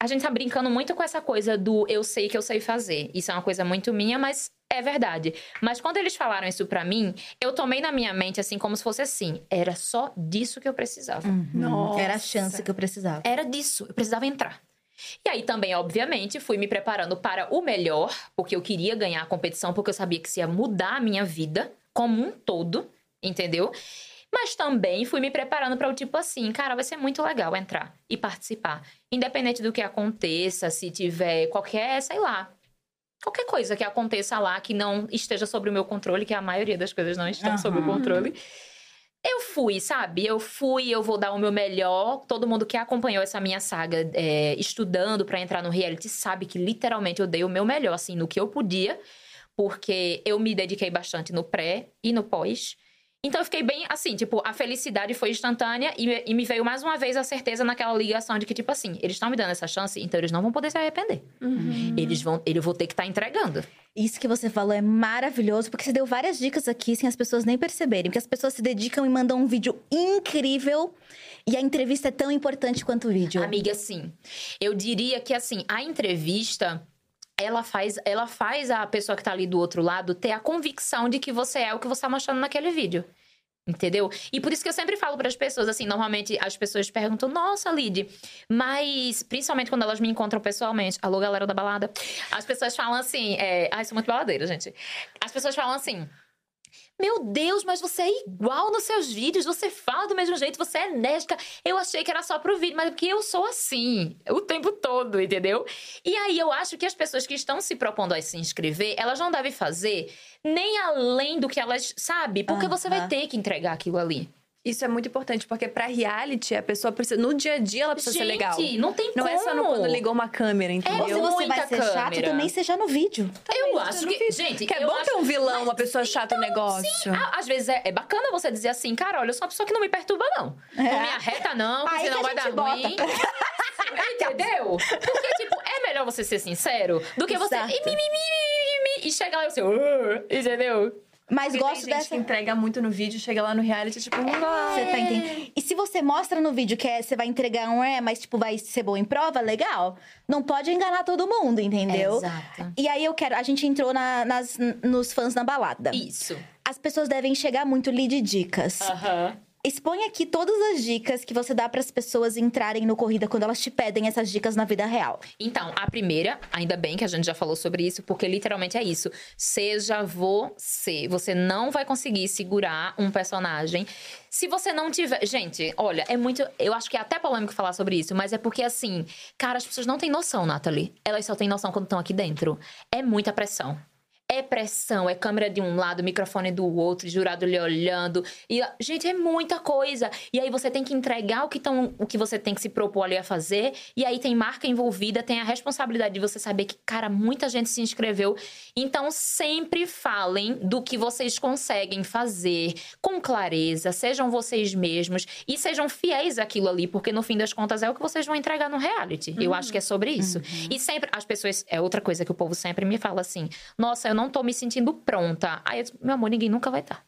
A gente tá brincando muito com essa coisa do eu sei que eu sei fazer. Isso é uma coisa muito minha, mas é verdade. Mas quando eles falaram isso pra mim, eu tomei na minha mente assim, como se fosse assim. Era só disso que eu precisava. Nossa. Era a chance que eu precisava. Era disso, eu precisava entrar. E aí também, obviamente, fui me preparando para o melhor, porque eu queria ganhar a competição, porque eu sabia que isso ia mudar a minha vida como um todo, entendeu? Mas também fui me preparando para o tipo assim, cara, vai ser muito legal entrar e participar. Independente do que aconteça, se tiver qualquer, sei lá, qualquer coisa que aconteça lá que não esteja sob o meu controle, que a maioria das coisas não estão sob o controle. Eu fui, sabe? Eu fui, eu vou dar o meu melhor. Todo mundo que acompanhou essa minha saga é, estudando pra entrar no reality sabe que literalmente eu dei o meu melhor, assim, no que eu podia, porque eu me dediquei bastante no pré e no pós. Então eu fiquei bem assim, tipo, a felicidade foi instantânea e, me- e me veio mais uma vez a certeza naquela ligação de que, tipo assim, eles estão me dando essa chance, então eles não vão poder se arrepender. Eles vão, ele vou ter que estar entregando. Isso que você falou é maravilhoso, porque você deu várias dicas aqui sem as pessoas nem perceberem. Porque as pessoas se dedicam e mandam um vídeo incrível. E a entrevista é tão importante quanto o vídeo. Amiga, sim. Eu diria que assim, a entrevista ela faz, ela faz a pessoa que tá ali do outro lado ter a convicção de que você é o que você tá mostrando naquele vídeo. Entendeu? E por isso que eu sempre falo para as pessoas, assim, normalmente as pessoas perguntam, nossa, Lid, mas principalmente quando elas me encontram pessoalmente, alô, galera da balada, as pessoas falam assim, é... ai, sou muito baladeira, gente. As pessoas falam assim, meu Deus, mas você é igual nos seus vídeos, você fala do mesmo jeito, você é enérgica. Eu achei que era só pro vídeo, mas é porque eu sou assim o tempo todo, entendeu? E aí eu acho que as pessoas que estão se propondo a se inscrever, elas não devem fazer nem além do que elas, sabe? Porque você vai ter que entregar aquilo ali. Isso é muito importante, porque pra reality, a pessoa precisa. No dia a dia, ela precisa ser legal. não tem Não como. é só no, quando ligou uma câmera, Ou se entendeu? você vai muita ser chato, câmera. também seja no vídeo. Eu Também, acho no que, vídeo. gente, Que é eu bom acho- ter um vilão, Mas uma pessoa chata no negócio. Ah, Às vezes é, é bacana você dizer assim, cara, olha, eu sou uma pessoa que não me perturba, não. Não me arreta, não, porque Aí senão vai dar gente bota. ruim. Entendeu? Porque, tipo, é melhor você ser sincero do que você. Exato. E, mi, mi, mi, mi, mi, e chega lá e você. "Uh", entendeu? Mas Porque gosto tem gente dessa. que entrega muito no vídeo, chega lá no reality, tipo, Você tá entendendo? E se você mostra no vídeo que é- você vai entregar um é, mas tipo, vai ser bom em prova, legal. Não pode enganar todo mundo, entendeu? Exato. E aí eu quero. A gente entrou na- nas, nos fãs na balada. Isso. As pessoas devem chegar muito ali de dicas. Aham. Expõe aqui todas as dicas que você dá para as pessoas entrarem no corrida quando elas te pedem essas dicas na vida real. Então, a primeira, ainda bem que a gente já falou sobre isso, porque literalmente é isso. Seja você. Você não vai conseguir segurar um personagem se você não tiver. Gente, olha, é muito. Eu acho que é até polêmico falar sobre isso, mas é porque assim, cara, as pessoas não têm noção, Nathalie. Elas só têm noção quando estão aqui dentro. É muita pressão. É pressão, é câmera de um lado, microfone do outro, jurado lhe olhando. E, gente, é muita coisa. E aí você tem que entregar o que, tão, o que você tem que se propor ali a fazer. E aí tem marca envolvida, tem a responsabilidade de você saber que, cara, muita gente se inscreveu. Então, sempre falem do que vocês conseguem fazer com clareza, sejam vocês mesmos e sejam fiéis àquilo ali, porque no fim das contas é o que vocês vão entregar no reality. Eu acho que é sobre isso. E sempre, as pessoas, é outra coisa que o povo sempre me fala assim: nossa, eu não tô me sentindo pronta. Aí eu digo, meu amor, ninguém nunca vai estar.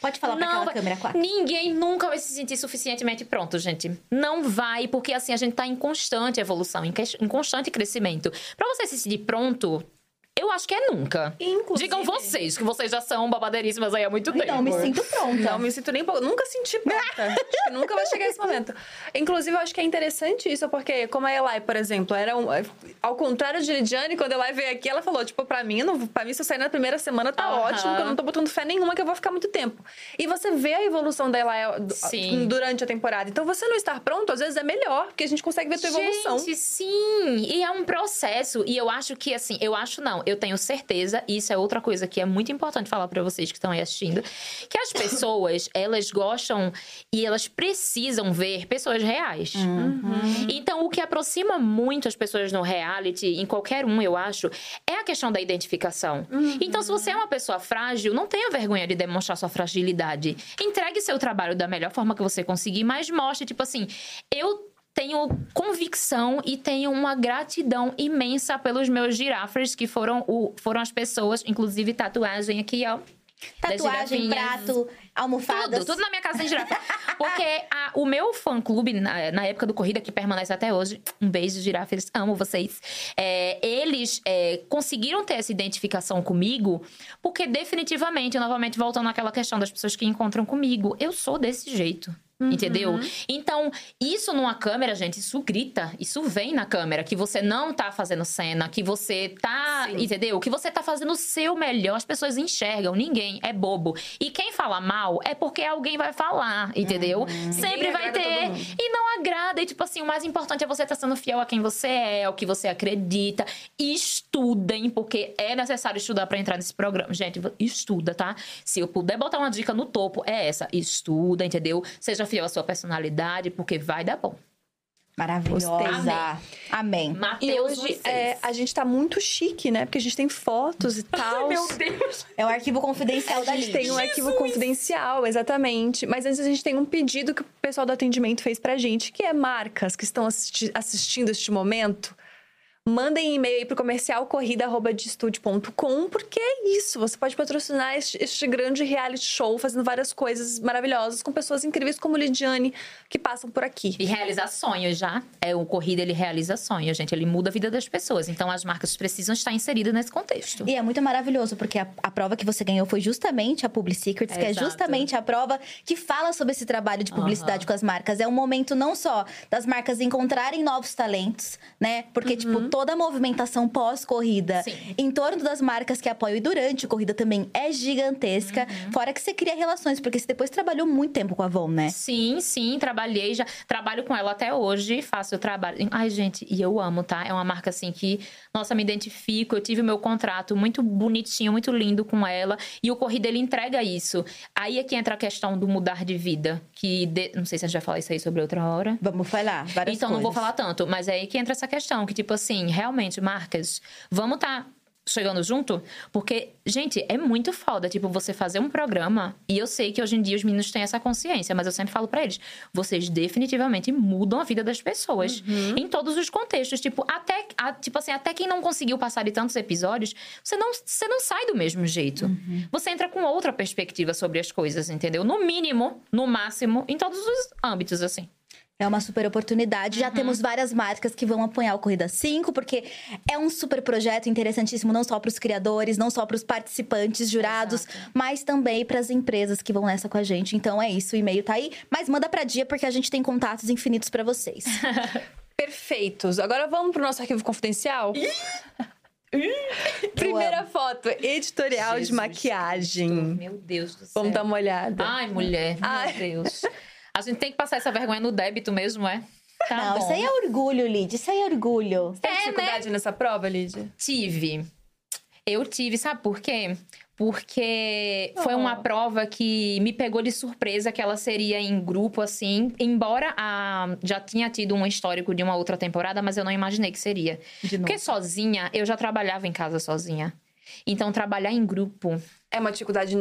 Pode falar pra Não, aquela vai- câmera 4. Ninguém nunca vai se sentir suficientemente pronto, gente. Não vai, porque assim a gente tá em constante evolução, em, que- em constante crescimento. Pra você se sentir pronto, eu acho que é nunca. Inclusive- Digam vocês, que vocês já são babadeiríssimas aí há muito tempo. Não, me sinto pronta. Não, me sinto nem. Nunca senti pronta. acho que nunca vai chegar esse momento. Inclusive, eu acho que é interessante isso, porque, como a Eli, por exemplo, era um. Ao contrário de Lidiane, quando a Eli veio aqui, ela falou: tipo, pra mim, não, pra mim, se eu sair na primeira semana, tá ótimo, porque eu não tô botando fé nenhuma que eu vou ficar muito tempo. E você vê a evolução da du- Sim. durante a temporada. Então, você não estar pronto, às vezes é melhor, porque a gente consegue ver a tua evolução. Gente, sim! E é um processo. E eu acho que, assim, eu acho não, eu tenho certeza, e isso é outra coisa que é muito importante falar pra vocês que estão aí assistindo, que as pessoas, elas gostam e elas precisam ver pessoas reais. Então, o que aproxima muito as pessoas no reality, em qualquer um, eu acho, é a questão da identificação. Então, se você é uma pessoa frágil, não tenha vergonha de demonstrar sua fragilidade. Entregue seu trabalho da melhor forma que você conseguir, mas mostre, tipo assim, eu tenho convicção e tenho uma gratidão imensa pelos meus girafas, que foram, o, foram as pessoas, inclusive tatuagem aqui, ó. Tatuagem, prato, almofadas. Tudo, tudo na minha casa tem girafa. Porque a- o meu fã-clube, na, na época do Corrida, que permanece até hoje, um beijo, girafa, eles amo vocês. É, eles é, conseguiram ter essa identificação comigo, porque definitivamente, novamente voltando àquela questão das pessoas que encontram comigo, eu sou desse jeito. Entendeu? Então, isso numa câmera, gente, isso grita, isso vem na câmera, que você não tá fazendo cena, que você tá, Sim. entendeu? Que você tá fazendo o seu melhor, as pessoas enxergam, ninguém é bobo. E quem fala mal é porque alguém vai falar, entendeu? Sempre Ninguém vai ter. E não agrada. E, tipo assim, o mais importante é você estar sendo fiel a quem você é, ao que você acredita. Estudem, porque é necessário estudar pra entrar nesse programa. Gente, estuda, tá? Se eu puder botar uma dica no topo, é essa. Estuda, entendeu? Seja fiel à sua personalidade, porque vai dar bom. Maravilhosa. Amém. E Mateus, hoje vocês. é, a gente tá muito chique, né? Porque a gente tem fotos e tal. Deus. É o arquivo confidencial A da gente Lid. tem um arquivo confidencial, exatamente. Mas antes a gente tem um pedido que o pessoal do atendimento fez pra gente, que é marcas que estão assisti- assistindo este momento. Mandem e-mail aí pro comercial corrida.destudio.com, porque é isso. Você pode patrocinar este, este grande reality show, fazendo várias coisas maravilhosas com pessoas incríveis como Lidiane, que passam por aqui. E realizar sonhos já. É o corrida, ele realiza sonhos, gente. Ele muda a vida das pessoas. Então as marcas precisam estar inseridas nesse contexto. E é muito maravilhoso, porque a, a prova que você ganhou foi justamente a Public Secrets, que é Exato. justamente a prova que fala sobre esse trabalho de publicidade Aham. com as marcas. É um momento não só das marcas encontrarem novos talentos, né? Porque, tipo, toda a movimentação pós-corrida em torno das marcas que apoiam e durante a corrida também é gigantesca. Fora que você cria relações, porque você depois trabalhou muito tempo com a Avon, né? Sim, sim, trabalhei já. Trabalho com ela até hoje, faço o trabalho. Ai, gente, e eu amo, tá? É uma marca assim que, nossa, me identifico. Eu tive o meu contrato muito bonitinho, muito lindo com ela. E o Corrida, ele entrega isso. Aí é que entra a questão do mudar de vida. Que, de- não sei se a gente vai falar isso aí sobre outra hora. Vamos falar várias Então, não vou coisas. falar tanto, mas é aí que entra essa questão, que tipo assim, realmente, marcas, vamos tá chegando junto? Porque, gente, é muito foda, tipo, você fazer um programa, e eu sei que hoje em dia os meninos têm essa consciência, mas eu sempre falo pra eles, vocês definitivamente mudam a vida das pessoas, em todos os contextos, tipo, até, a- tipo assim, até quem não conseguiu passar de tantos episódios, você não, você não sai do mesmo jeito. Você entra com outra perspectiva sobre as coisas, entendeu? No mínimo, no máximo, em todos os âmbitos, assim. É uma super oportunidade. Uhum. Já temos várias marcas que vão apoiar o Corrida 5, porque é um super projeto interessantíssimo, não só para os criadores, não só para os participantes, jurados, mas também para as empresas que vão nessa com a gente. Então é isso, o e-mail tá aí. Mas manda pra dia, porque a gente tem contatos infinitos para vocês. Perfeitos. Agora vamos pro nosso arquivo confidencial? Primeira foto, editorial de Jesus maquiagem. Cristo, Meu Deus do céu. Vamos dar uma olhada. Ai, mulher, meu Ai. Deus. A gente tem que passar essa vergonha no débito mesmo, é? Tá não, bom. isso aí é orgulho, Lid. Isso aí é orgulho. Tem É, dificuldade nessa prova, Lídia? Tive. Eu tive, sabe por quê? Porque foi Oh. uma prova que me pegou de surpresa que ela seria em grupo, assim. Embora a, já tinha tido um histórico de uma outra temporada, mas eu não imaginei que seria. De novo. Porque sozinha, eu já trabalhava em casa sozinha. Então, trabalhar em grupo É uma dificuldade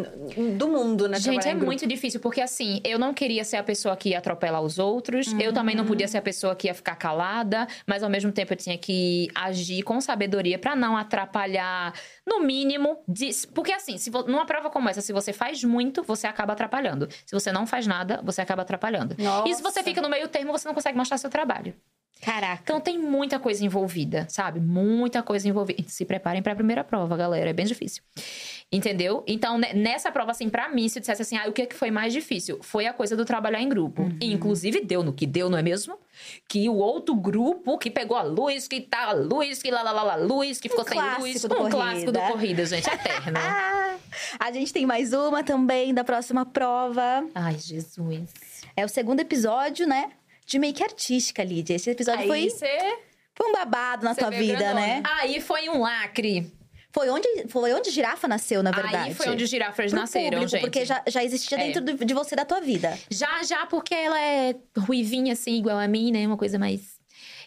do mundo, né? Gente, é muito difícil, porque assim, eu não queria ser a pessoa que ia atropelar os outros, eu também não podia ser a pessoa que ia ficar calada, mas ao mesmo tempo eu tinha que agir com sabedoria pra não atrapalhar, no mínimo, de- porque assim, se vo- numa prova como essa, se você faz muito, você acaba atrapalhando. Se você não faz nada, você acaba atrapalhando. E se você Nossa. fica no meio termo, você não consegue mostrar seu trabalho. Caraca. Então tem muita coisa envolvida, sabe? Muita coisa envolvida. Se preparem pra primeira prova, galera. É bem difícil. Entendeu? Então, ne- nessa prova, assim, pra mim, se eu dissesse assim, ah, o que, que foi mais difícil? Foi a coisa do trabalhar em grupo. Uhum. E, inclusive, deu no que deu, não é mesmo? Que o outro grupo que pegou a luz, que tá a luz, que lá, lá, lá, lá, luz, que ficou sem clássico luz. um Corrida. clássico do Corrida, gente. Eterno. Ah, a gente tem mais uma também da próxima prova. Ai, Jesus. É o segundo episódio, né? De make artística, Lídia. Esse episódio Aí foi, você... foi um babado na Você tua vida, grandona. né? Aí foi um lacre. Foi onde, foi onde girafa nasceu, na verdade. Aí foi onde os girafas Pro nasceram, público, gente. Porque já, já existia É. dentro de você, da tua vida. Já, já, porque ela é ruivinha, assim, igual a mim, né? Uma coisa mais.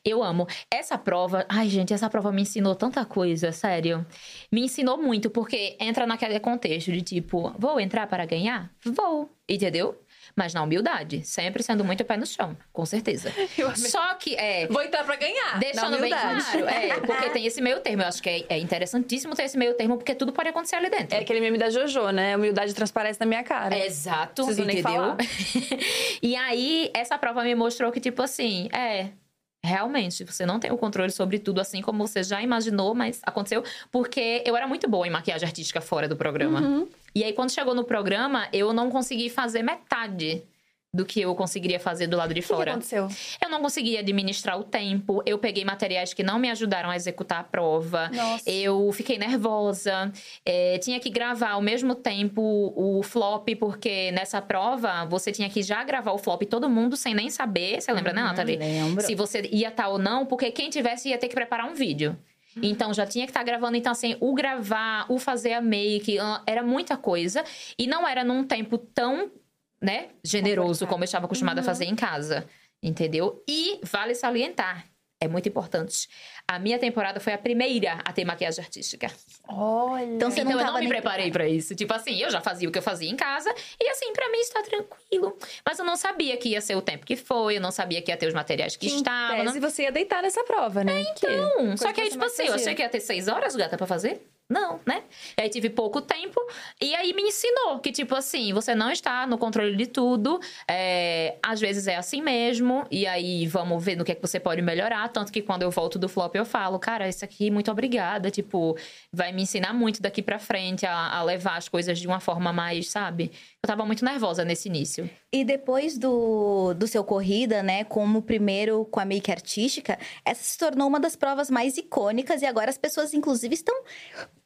Eu amo. Essa prova. Ai, gente, essa prova me ensinou tanta coisa, sério. Me ensinou muito, porque entra naquele contexto de tipo, vou entrar para ganhar? Vou. Entendeu? Mas na humildade. Sempre sendo muito pé no chão, com certeza. Só que é. Vou entrar pra ganhar. Deixando bem claro, é, porque tem esse meio termo. Eu acho que é, é interessantíssimo ter esse meio termo, porque tudo pode acontecer ali dentro. É aquele meme da Jojo, né? Humildade transparece na minha cara. Exato, Preciso nem entendeu? falar. e aí, essa prova me mostrou que, tipo assim, é. Realmente, você não tem o controle sobre tudo, assim como você já imaginou, mas aconteceu porque eu era muito boa em maquiagem artística fora do programa. Uhum. E aí, quando chegou no programa, eu não consegui fazer metade do que eu conseguiria fazer do lado de O que, fora. aconteceu? Eu não conseguia administrar o tempo, eu peguei materiais que não me ajudaram a executar a prova. Nossa. Eu fiquei nervosa, é, tinha que gravar ao mesmo tempo o flop, porque nessa prova você tinha que já gravar o flop todo mundo sem nem saber. Você lembra, né, Nathalie? Lembro. Se você ia estar ou não, porque quem tivesse ia ter que preparar um vídeo. Então já tinha que estar gravando. Então, assim, o gravar, o fazer a make, ah, era muita coisa. E não era num tempo tão, né, generoso como eu estava acostumada a fazer em casa. Entendeu? E vale salientar. É muito importante. A minha temporada foi a primeira a ter maquiagem artística. Olha. Então você então não eu não me preparei pra isso. Tipo assim, eu já fazia o que eu fazia em casa e assim, pra mim está tranquilo. Mas eu não sabia que ia ser o tempo que foi, eu não sabia que ia ter os materiais que estavam. tese, você ia deitar nessa prova, né? Que- Não, coisa só que aí, você tipo assim, eu achei que ia ter seis horas, gata, pra fazer. Não, né? E aí tive pouco tempo. E aí me ensinou que, tipo assim, você não está no controle de tudo. é, às vezes é assim mesmo. E aí vamos ver no que é que você pode melhorar. Tanto que quando eu volto do flop, eu falo, cara, isso aqui, muito obrigada. Tipo, vai me ensinar muito daqui pra frente a, a levar as coisas de uma forma mais, sabe? Eu tava muito nervosa nesse início. E depois do, do seu corrida, né, como primeiro com a make artística, essa se tornou uma das provas mais icônicas e agora as pessoas, inclusive, estão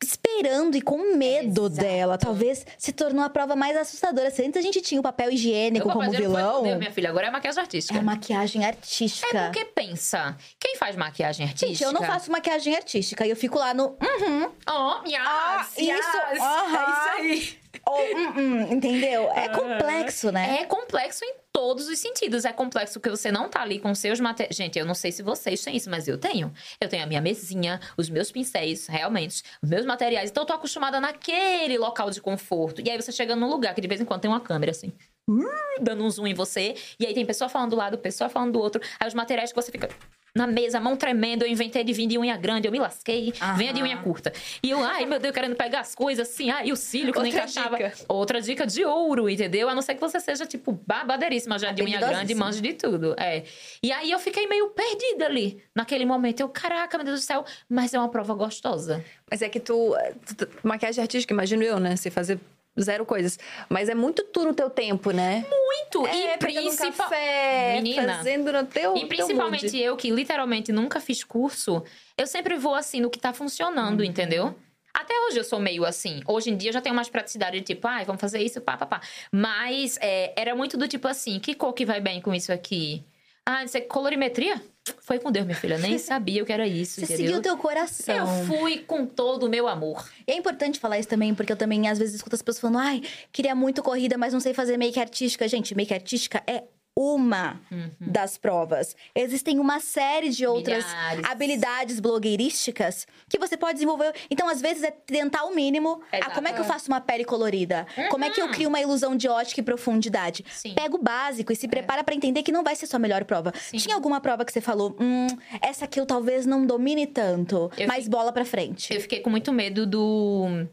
esperando e com medo Exato. dela. Talvez se tornou a prova mais assustadora. Se antes a gente tinha o papel higiênico Eu como vilão, poder, minha filha, agora é maquiagem artística. é maquiagem É artística. porque pensa, quem faz maquiagem artística? Gente, eu não faço maquiagem artística e eu fico lá no. Uhum. Oh, yes, Ah, yes, isso, É aham. isso aí. Ou, hum, hum, entendeu? É complexo, né? É complexo em todos os sentidos. É complexo porque você não tá ali com seus materiais. Gente, eu não sei se vocês têm isso, mas eu tenho. Eu tenho a minha mesinha, os meus pincéis, realmente, os meus materiais. Então eu tô acostumada naquele local de conforto. E aí você chega num lugar que de vez em quando tem uma câmera assim. uh, Dando um zoom em você. E aí tem pessoa falando do lado, pessoa falando do outro. Aí os materiais que você fica na mesa, mão tremendo. Eu inventei de vir de unha grande, eu me lasquei. Venha de unha curta. E eu, ai meu Deus, querendo pegar as coisas assim. Ai, o cílio que não encaixava. dica. Outra dica de ouro, entendeu? A não ser que você seja, tipo, babadeiríssima já de unha grande, manja de tudo. É. E aí eu fiquei meio perdida ali, naquele momento. Eu, caraca, meu Deus do céu, mas é uma prova gostosa. Mas é que tu, tu- tu- Maquiagem artística, imagino eu, né? Você fazer zero coisas. Mas é muito tu no teu tempo, né? Muito! É, e pegando um principal... café, Menina. fazendo no teu E teu principalmente mood. eu, que literalmente nunca fiz curso, eu sempre vou assim no que tá funcionando, Uhum. entendeu? Até hoje eu sou meio assim. Hoje em dia eu já tenho mais praticidade de tipo, ai, vamos fazer isso, pá, pá, pá. Mas é, era muito do tipo assim, que cor que vai bem com isso aqui? Ah, não sei, colorimetria? Foi com Deus, minha filha. Nem sabia o que era isso, Você entendeu? seguiu o teu coração. Eu fui com todo o meu amor. E é importante falar isso também, porque eu também às vezes escuto as pessoas falando, ai, queria muito corrida, mas não sei fazer make artística. Gente, make artística é uma das provas. Existem uma série de outras Milhares. habilidades blogueirísticas que você pode desenvolver. Então, às vezes, é tentar o mínimo. Ah, Exato. como é que eu faço uma pele colorida? Como é que eu crio uma ilusão de ótica e profundidade? Sim. Pega o básico e se prepara pra entender que não vai ser sua melhor prova. Sim. Tinha alguma prova que você falou, hum, essa aqui eu talvez não domine tanto, Eu mas fi- bola pra frente. Eu fiquei com muito medo do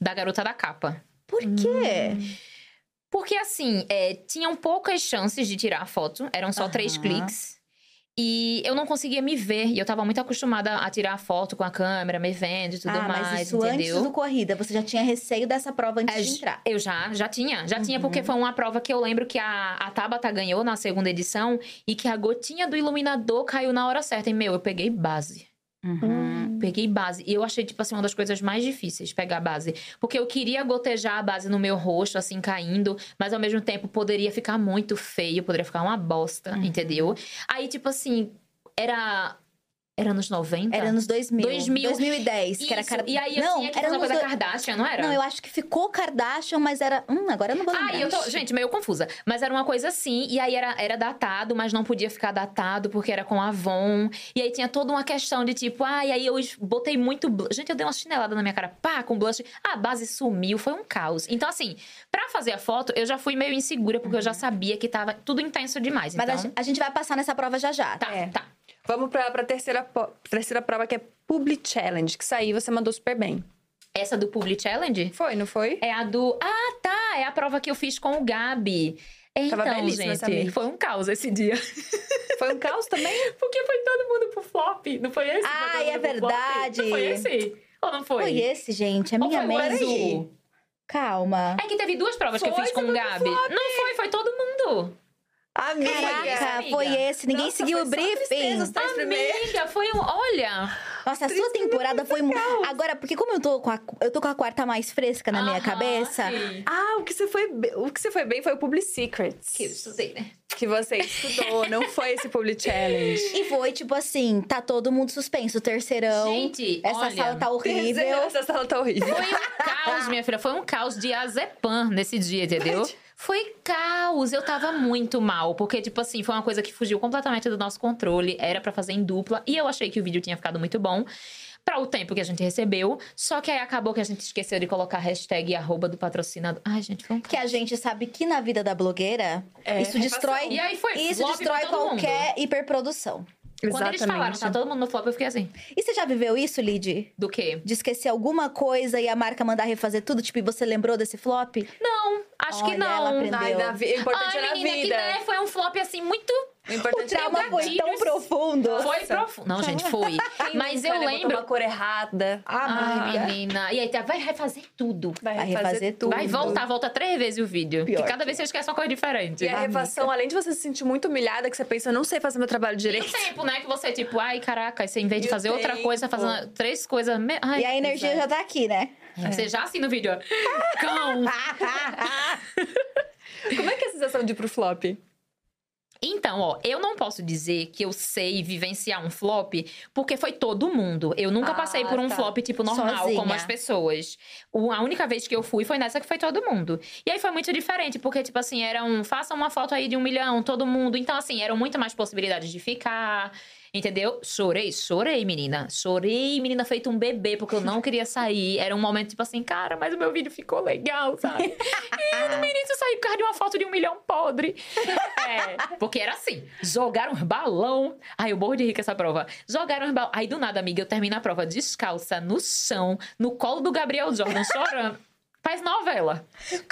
da garota da capa. Por quê? Porque, assim, é, tinham poucas chances de tirar a foto. Eram só três Aham. cliques. E eu não conseguia me ver. E eu tava muito acostumada a tirar foto com a câmera, me vendo e tudo ah, mais, mas isso entendeu? antes do corrida, você já tinha receio dessa prova antes É, de entrar. Eu já, já tinha. Já tinha, Uhum. porque foi uma prova que eu lembro que a, a Tabata ganhou na segunda edição e que a gotinha do iluminador caiu na hora certa. E, meu, eu peguei base. Uhum. Peguei base. E eu achei, tipo assim, uma das coisas mais difíceis, pegar base. Porque eu queria gotejar a base no meu rosto, assim, caindo. Mas, ao mesmo tempo, poderia ficar muito feio. Poderia ficar uma bosta, Uhum. entendeu? Aí, tipo assim, era... Era nos 90? Era nos 2000. 2000. 2010, que era Isso, cara... E aí eu não, que era nos coisa do- Kardashian, não era? Não, eu acho que ficou Kardashian, mas era... Hum, agora eu não vou lembrar. Ah, eu tô. Gente, meio confusa. Mas era uma coisa assim, e aí era, era datado, mas não podia ficar datado porque era com Avon. E aí tinha toda uma questão de tipo, ah, e aí eu botei muito blush. Gente, eu dei uma chinelada na minha cara, pá, com blush. A base sumiu, foi um caos. Então, assim, pra fazer a foto, eu já fui meio insegura, porque eu já sabia que tava tudo intenso demais. Mas a Então, a, gente vai passar nessa prova já já. tá, É. tá. Vamos pra, pra terceira, terceira prova, que é Public Challenge, que saiu você mandou super bem. Essa do Public Challenge Foi, não foi? é a do. Ah, tá! É a prova que eu fiz com o Gabi. Tava Então, gente, foi um caos esse dia. Foi um caos também? Porque foi todo mundo pro flop. Não foi esse? foi Ah, é flop? verdade. Não foi esse? Ou não foi? Foi esse, gente. A Ou minha foi azul? Calma. É que teve duas provas que eu Foi, fiz com o foi Gabi. Não foi, foi todo mundo. Amiga. Caraca, amiga. foi esse. Ninguém Nossa, seguiu o briefing. os três primeiros. Amiga, foi um. Olha! Nossa, a sua temporada foi mu- Agora, porque como eu tô com a, eu tô com a quarta mais fresca na minha cabeça. sim. Ah, o que você foi bem, o que você foi bem foi o Public Secrets. Que eu estudei, né? Que você estudou, não foi esse Public Challenge. E foi tipo assim, tá todo mundo suspenso. Terceirão. Gente, essa olha, sala tá horrível. Essa sala tá horrível. Foi um caos, minha filha. Foi um caos de azepam nesse dia, entendeu? Foi caos. Eu tava muito mal. Porque, tipo assim, foi uma coisa que fugiu completamente do nosso controle. Era pra fazer em dupla. E eu achei que o vídeo tinha ficado muito bom. Pra o tempo que a gente recebeu. Só que aí acabou que a gente esqueceu de colocar a hashtag arroba do patrocinador. Ai, gente, foi um Que a gente sabe que na vida da blogueira, É, isso destrói. refação. E aí foi Isso destrói pra todo qualquer hiperprodução. Quando eles falaram, tá todo mundo no flop, eu fiquei assim. E você já viveu isso, Lid? Do quê? De esquecer alguma coisa e a marca mandar refazer tudo? Tipo, e você lembrou desse flop? Não, acho que Olha, não. ela aprendeu. Ai, na vi- o importante Ai, é na menina, que vida. né, foi um flop assim muito. O O importante é trauma na foi tão profundo. Foi Nossa. profundo. Não, gente, foi. Quem Mas eu lembro. uma cor errada. Ai, menina. E aí, tá, vai refazer tudo. Vai, Vai refazer, refazer tudo. Vai voltar, volta três vezes o vídeo. Pior que cada que vez você esquece uma coisa diferente. E a refação, além de você se sentir muito humilhada, que você pensa, não sei fazer meu trabalho E o direito. tempo, né? Que você, tipo, ai, caraca, você, em vez de E o fazer outra coisa, tá fazendo três coisas. me- Ai, E a energia já tá aqui, né? Você já assim no vídeo, ó. Cão! Como é que é a sensação de ir pro flop? Então, ó, eu não posso dizer que eu sei vivenciar um flop, porque foi todo mundo. Eu nunca Ah, passei por um tá. flop, tipo, normal, Sozinha. como as pessoas. O- a única vez que eu fui foi nessa que foi todo mundo. E aí foi muito diferente, porque, tipo assim, era um. Faça uma foto aí de um milhão, todo mundo. Então, assim, eram muito mais possibilidades de ficar. Entendeu? Chorei, chorei, menina. Chorei, menina, feito um bebê, porque eu não queria sair. Era um momento, tipo assim, cara, mas o meu vídeo ficou legal, sabe? E no início eu saí por causa de uma foto de um milhão podre. É, porque era assim: jogaram uns balão. Ai, eu morro de rir com essa prova. Jogaram uns balão. Aí do nada, amiga, eu termino a prova descalça, no chão, no colo do Gabriel Jordan, chorando. Faz novela.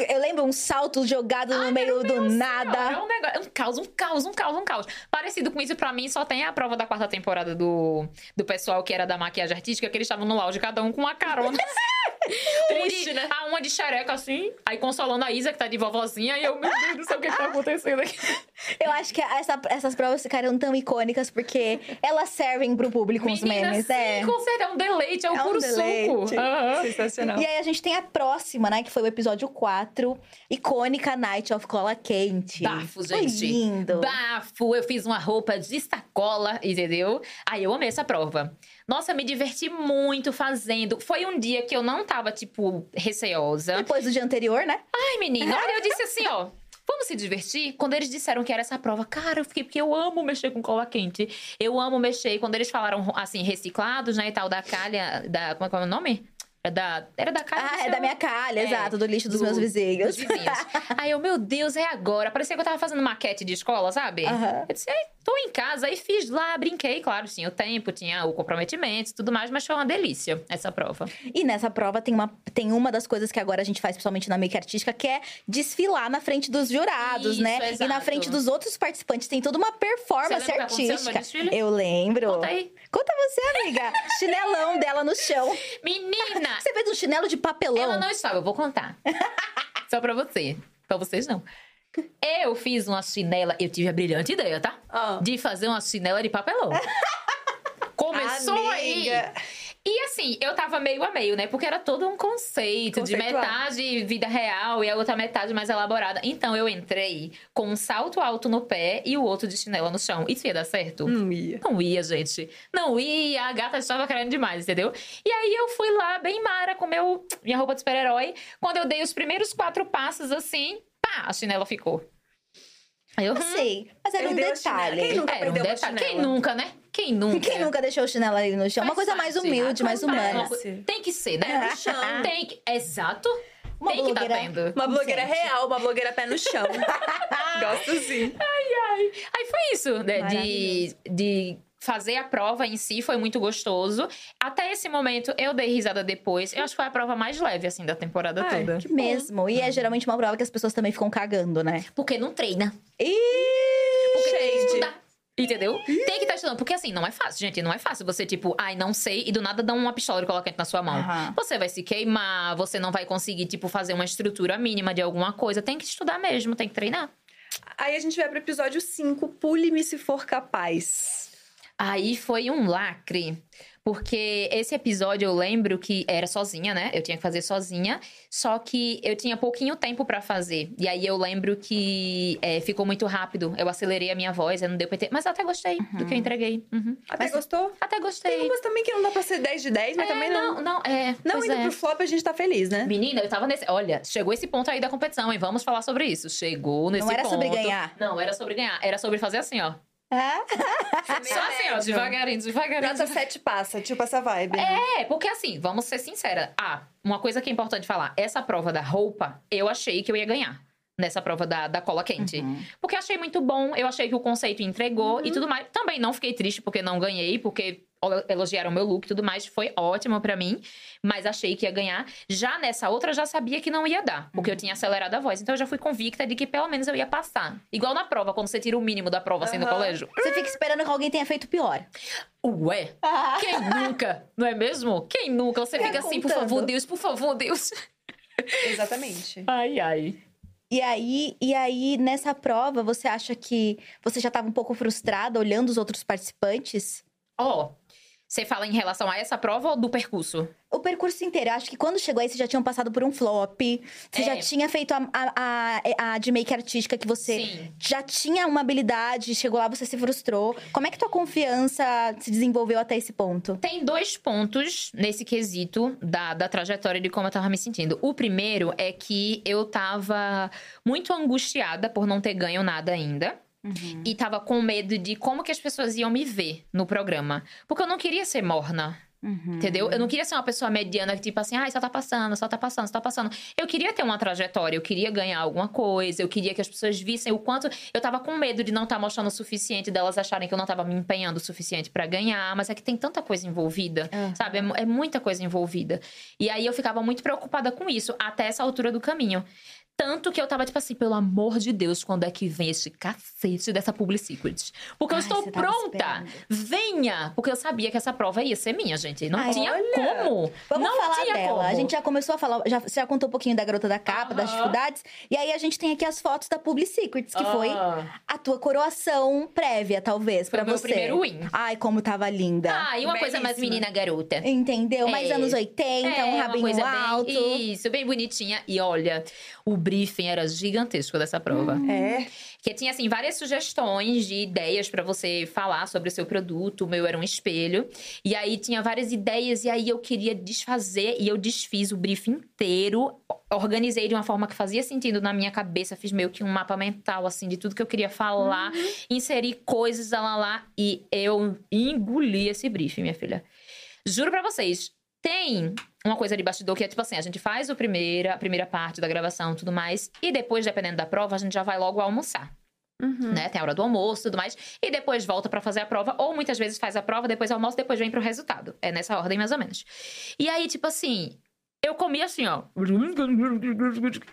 Eu lembro um salto jogado no meio do nada. É um negócio, é um caos, um caos, um caos, um caos. Parecido com isso, pra mim, só tem a prova da quarta temporada do, do pessoal que era da maquiagem artística, que eles estavam no auge, cada um com uma carona. Triste, Uma de- né? A uma de xereca, assim, aí consolando a Isa, que tá de vovozinha, e eu, meu Deus do céu, o que, tá acontecendo aqui? Eu acho que essa- essas provas ficaram tão icônicas porque elas servem pro público uns Menina, memes, sim, né? com certeza, é um deleite, é um É um puro deleite. suco. Aham. Sensacional. E aí a gente tem a próxima, né? Que foi o episódio 4. Icônica Night of Cola Quente. Bafo, Foi gente. lindo. Bafo, eu fiz uma roupa de sacola, entendeu? Aí eu amei essa prova. Nossa, me diverti muito fazendo. Foi um dia que eu não tava, tipo, receosa. Depois do dia anterior, né? Ai, menina, olha, eu disse assim, ó. Vamos se divertir? Quando eles disseram que era essa prova, cara, eu fiquei, porque eu amo mexer com cola quente. Eu amo mexer. E Quando eles falaram, assim, reciclados, né, e tal, da calha, da, como é que é o nome? É da, era da calha Ah, é da minha calha, É, exato, do lixo dos do- meus vizinhos. dos vizinhos. Aí eu, meu Deus, é agora. Parecia que eu tava fazendo maquete de escola, sabe? Aham. Eu disse, "Ei, tô em casa. Aí fiz lá, brinquei, claro, tinha o tempo, tinha o comprometimento e tudo mais, mas foi uma delícia essa prova. E nessa prova tem uma, tem uma das coisas que agora a gente faz, principalmente na make artística, que é desfilar na frente dos jurados, Isso, né? E na exato. frente dos outros participantes. Tem toda uma performance artística. Eu lembro. Conta aí. Conta você, amiga. Chinelão dela no chão. Menina! Você fez um chinelo de papelão. Ela não estava, eu vou contar. Só pra você. Pra vocês não. Eu fiz uma chinela, eu tive a brilhante ideia, tá? Ah. De fazer uma chinela de papelão. Começou aí. Amiga. E assim, eu tava meio a meio, né? Porque era todo um conceito de metade vida real e a outra metade mais elaborada. Então eu entrei com um salto alto no pé e o outro de chinela no chão. Isso ia dar certo? Não ia. Não ia, gente. Não ia, a gata estava querendo demais, entendeu? E aí eu fui lá, bem mara, com meu, minha roupa de super-herói. Quando eu dei os primeiros quatro passos, assim, pá, a chinela ficou. Eu, hum, sei, mas era um detalhe. Quem nunca era um detalhe. Quem nunca, né? Quem nunca? Quem nunca deixou o chinelo ali no chão? Uma coisa mais humilde, mais Acontece. humana. Tem que ser, né? No chão. Tem que... Exato. Uma Tem que tá blogueira- tendo. Uma blogueira real, uma blogueira pé no chão. Gosto sim. Aí foi isso, né? De, de fazer a prova em si foi muito gostoso. Até esse momento, eu dei risada depois. Eu acho que foi a prova mais leve, assim, da temporada Ai, toda. que. Mesmo. E é geralmente uma prova que as pessoas também ficam cagando, né? Porque não treina. Ih, Porque tem que estudar. Entendeu? Tem que estar estudando. Porque assim, não é fácil, gente. Não é fácil você, tipo, ai, não sei, e do nada dá uma pistola cola quente na sua mão. Aham. Você vai se queimar, você não vai conseguir, tipo, fazer uma estrutura mínima de alguma coisa. Tem que estudar mesmo, tem que treinar. Aí a gente vai pro episódio 5, Pule-me se for capaz. Aí foi um lacre. Porque esse episódio eu lembro que era sozinha, né? Eu tinha que fazer sozinha. Só que eu tinha pouquinho tempo pra fazer. E aí eu lembro que é, ficou muito rápido. Eu acelerei a minha voz, eu não deu PT. Mas eu até gostei do que eu entreguei. Uhum. Até Mas- gostou? Até Tem gostei. umas também que não dá pra ser 10 de 10, mas É, também não. não, não, é. Não, indo é. pro flop a gente tá feliz, né? Menina, eu tava nesse. Olha, chegou esse ponto aí da competição, hein? Vamos falar sobre isso. Chegou nesse Não era ponto. sobre ganhar. Não, era sobre ganhar. Era sobre fazer assim, ó. É? Só assim, ó, devagarinho, devagarinho. Nota 7 passa, tipo essa vibe. né? É, porque assim, vamos ser sincera. Ah, uma coisa que é importante falar: essa prova da roupa, eu achei que eu ia ganhar. Nessa prova da, da cola quente. Uhum. Porque eu achei muito bom, eu achei que o conceito entregou Uhum. e tudo mais. Também não fiquei triste porque não ganhei, porque elogiaram meu look e tudo mais. Foi ótimo pra mim, mas achei que ia ganhar. Já nessa outra, eu já sabia que não ia dar, porque eu Uhum. tinha acelerado a voz. Então eu já fui convicta de que pelo menos eu ia passar. Igual na prova, quando você tira o mínimo da prova assim no colégio. Você fica esperando que alguém tenha feito pior. Ué, quem nunca? Não é mesmo? Quem nunca? Você fica assim, por favor, Deus, por favor, Deus. Exatamente. Ai, ai. E aí, e aí, nessa prova, você acha que você já estava um pouco frustrada olhando os outros participantes? Ó, você fala em relação a essa prova ou do percurso? O percurso inteiro, eu acho que quando chegou aí, vocês já tinham passado por um flop. Você É. já tinha feito a, a, a, a de make artística que você Sim. já tinha uma habilidade, chegou lá, você se frustrou. Como é que tua confiança se desenvolveu até esse ponto? Tem dois pontos nesse quesito da, da trajetória de como eu tava me sentindo. O primeiro é que eu tava muito angustiada por não ter ganho nada ainda. E tava com medo de como que as pessoas iam me ver no programa. Porque eu não queria ser morna. Uhum. Entendeu? Eu não queria ser uma pessoa mediana que, tipo assim, ai, só tá passando, só tá passando, só tá passando. Eu queria ter uma trajetória, eu queria ganhar alguma coisa, eu queria que as pessoas vissem o quanto. Eu tava com medo de não estar mostrando o suficiente, delas acharem que eu não tava me empenhando o suficiente pra ganhar, mas é que tem tanta coisa envolvida, Aham. sabe? É, é muita coisa envolvida. E aí eu ficava muito preocupada com isso, até essa altura do caminho. Tanto que eu tava, tipo assim, pelo amor de Deus, quando é que vem esse cacete dessa Public Secret? Porque eu Ai, estou você tava pronta! esperando. Venha! Porque eu sabia que essa prova ia ser minha, gente. Não Ai, tinha olha! como! Vamos não falar tinha dela. como. A gente já começou a falar, já, você já contou um pouquinho da garota da capa, das Aham. dificuldades. E aí a gente tem aqui as fotos da Public Secrets, que foi Ah. a tua coroação prévia, talvez, meu você. primeiro win. Ai, como tava linda. Ah, e uma coisa mais Belíssima. menina garota. Entendeu? Mais É. anos 80, É, um uma rabinho coisa alto. Bem, isso, bem bonitinha. E olha, o briefing era gigantesco dessa prova. É. Que tinha, assim, várias sugestões de ideias pra você falar sobre o seu produto. O meu era um espelho. E aí tinha várias ideias, e aí eu queria desfazer, e eu desfiz o briefing inteiro. Organizei de uma forma que fazia sentido na minha cabeça. Fiz meio que um mapa mental, assim, de tudo que eu queria falar. Inseri coisas, lá, lá, lá. E eu engoli esse briefing, minha filha. Juro pra vocês, tem uma coisa de bastidor que é tipo assim, a gente faz o primeira, a primeira parte da gravação e tudo mais, e depois, dependendo da prova, a gente já vai logo almoçar, Uhum. né? Tem a hora do almoço e tudo mais, e depois volta pra fazer a prova, ou muitas vezes faz a prova, depois almoça, depois vem pro resultado. É nessa ordem, mais ou menos. E aí, tipo assim, eu comi assim, ó.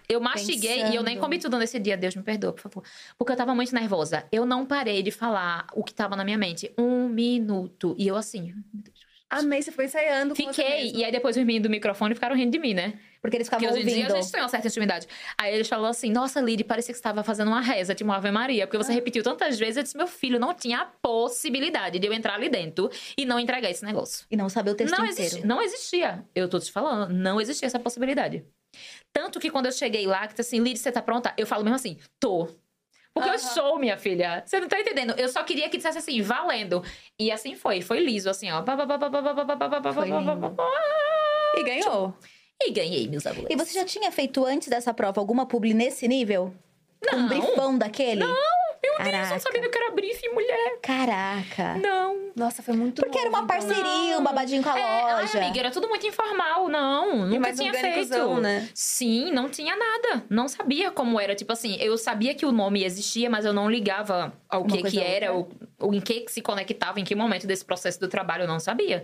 Eu mastiguei e eu nem Pensando. comi tudo nesse dia, Deus me perdoa, por favor. Porque eu tava muito nervosa. Eu não parei de falar o que tava na minha mente. Um minuto. E eu assim, Amei, você ficou ensaiando Fiquei, e aí depois os meninos do microfone ficaram rindo de mim, né? Porque eles Porque ficavam hoje em dia ouvindo. a gente tem uma certa intimidade. Aí eles falaram assim: Nossa, Lid, parecia que você estava fazendo uma reza, tipo uma Ave Maria, porque você repetiu tantas vezes. Eu disse: Meu filho, não tinha a possibilidade de eu entrar ali dentro e não entregar esse negócio. E não saber o texto Não, inteiro. existia, não existia. Eu tô te falando, não existia essa possibilidade. Tanto que quando eu cheguei lá, que tá assim, Lid, você tá pronta? Eu falo mesmo assim: Tô. Porque eu Aham. sou, minha filha. Você não tá entendendo? Eu só queria que dissesse assim, valendo. E assim foi. Foi liso, assim, ó. Foi lindo. E ganhou. E ganhei, meus amores. E você já tinha feito antes dessa prova alguma publi nesse nível? Com um Não. brifão daquele? Meu Deus, eu Caraca. não sabia que era briefing, mulher. Caraca. Não. Nossa, foi muito Porque era uma novo, então. parceria, um babadinho com a É, loja. ai, amiga, era tudo muito informal. Não, nunca tinha feito. né? Sim, não tinha nada. Não sabia como era. Tipo assim, eu sabia que o nome existia, mas eu não ligava ao Uma que que era o, outra. Em que se conectava, em que momento desse processo do trabalho, eu não sabia.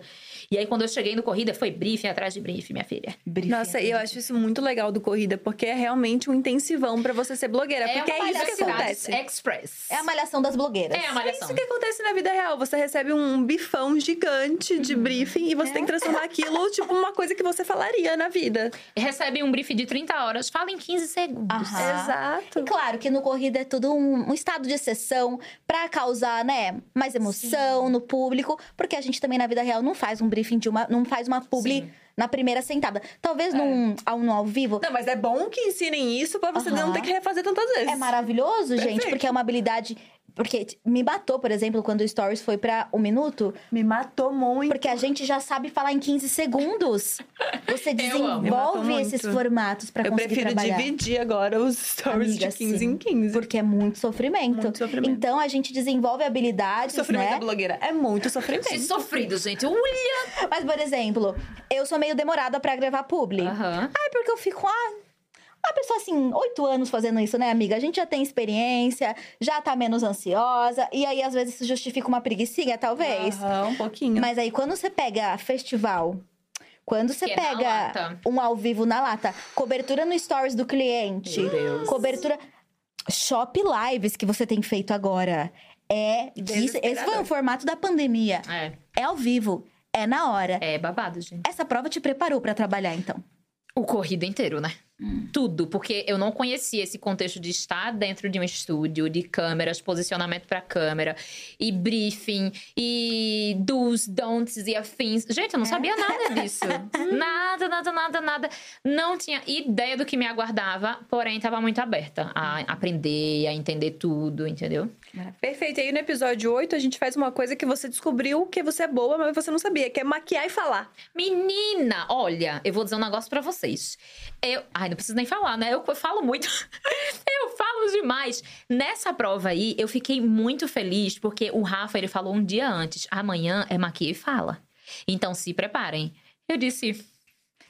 E aí, quando eu cheguei no Corrida, foi briefing atrás de briefing, minha filha. Briefing. Nossa, e eu acho isso muito legal do Corrida, porque é realmente um intensivão pra você ser blogueira. porque é isso que acontece. Express. É a malhação das blogueiras. É a É malhação. isso que acontece na vida real. Você recebe um bifão gigante de Uhum. briefing e você É. tem que transformar aquilo, tipo, uma coisa que você falaria na vida. Recebe um briefing de 30 horas, fala em 15 segundos. Aham. Exato. E claro que no corrida é tudo um, um estado de exceção pra causar, né, mais emoção no público, porque a gente também na vida real não faz um briefing de uma, não faz uma publi Sim. na primeira sentada. Talvez num ao, no ao vivo Não, mas é bom que ensinem isso pra você Aham. não ter que refazer tantas vezes. é maravilhoso, gente, Perfeito. porque é uma habilidade porque me matou, por exemplo, quando o Stories foi pra um minuto, Me matou muito. porque a gente já sabe falar em 15 segundos. Você desenvolve esses formatos pra Eu conseguir prefiro trabalhar. dividir agora os stories Amiga, de 15 sim. em 15. Porque é muito sofrimento. Muito sofrimento. Então a gente desenvolve habilidades, Sofrimento né? da blogueira é muito sofrimento. Que sofrido, gente. Olha! Mas, por exemplo, eu sou meio demorada pra gravar publi. Aham. Ai, porque eu fico, ah, uma pessoa assim, oito anos fazendo isso, né, amiga? A gente já tem experiência, já tá menos ansiosa. E aí, às vezes, isso justifica uma preguicinha, talvez. Aham, um pouquinho. Mas aí, quando você pega festival, quando você Que é pega lata. um ao vivo na lata, cobertura no stories do cliente, Meu Deus. cobertura. Shop lives que você tem feito agora. É. Isso, esse foi o formato da pandemia. É, É ao vivo. É na hora. é babado, gente. Essa prova te preparou pra trabalhar, então. O corrido inteiro, né? Tudo, porque eu não conhecia esse contexto de estar dentro de um estúdio, de câmeras, posicionamento pra câmera, e briefing, e dos, don'ts e afins. Gente, eu não sabia nada disso. nada, nada, nada, nada. Não tinha ideia do que me aguardava, porém estava muito aberta a aprender, a entender tudo, entendeu? Perfeito. E aí no episódio 8 a gente faz uma coisa que você descobriu que você é boa, mas você não sabia, que é maquiar e falar. Menina, olha, eu vou dizer um negócio pra vocês. Eu, ai, não preciso nem falar, né? Eu falo muito. eu falo demais. Nessa prova aí, eu fiquei muito feliz porque o Rafa, ele falou um dia antes, amanhã é maquia e fala. Então se preparem. Eu disse,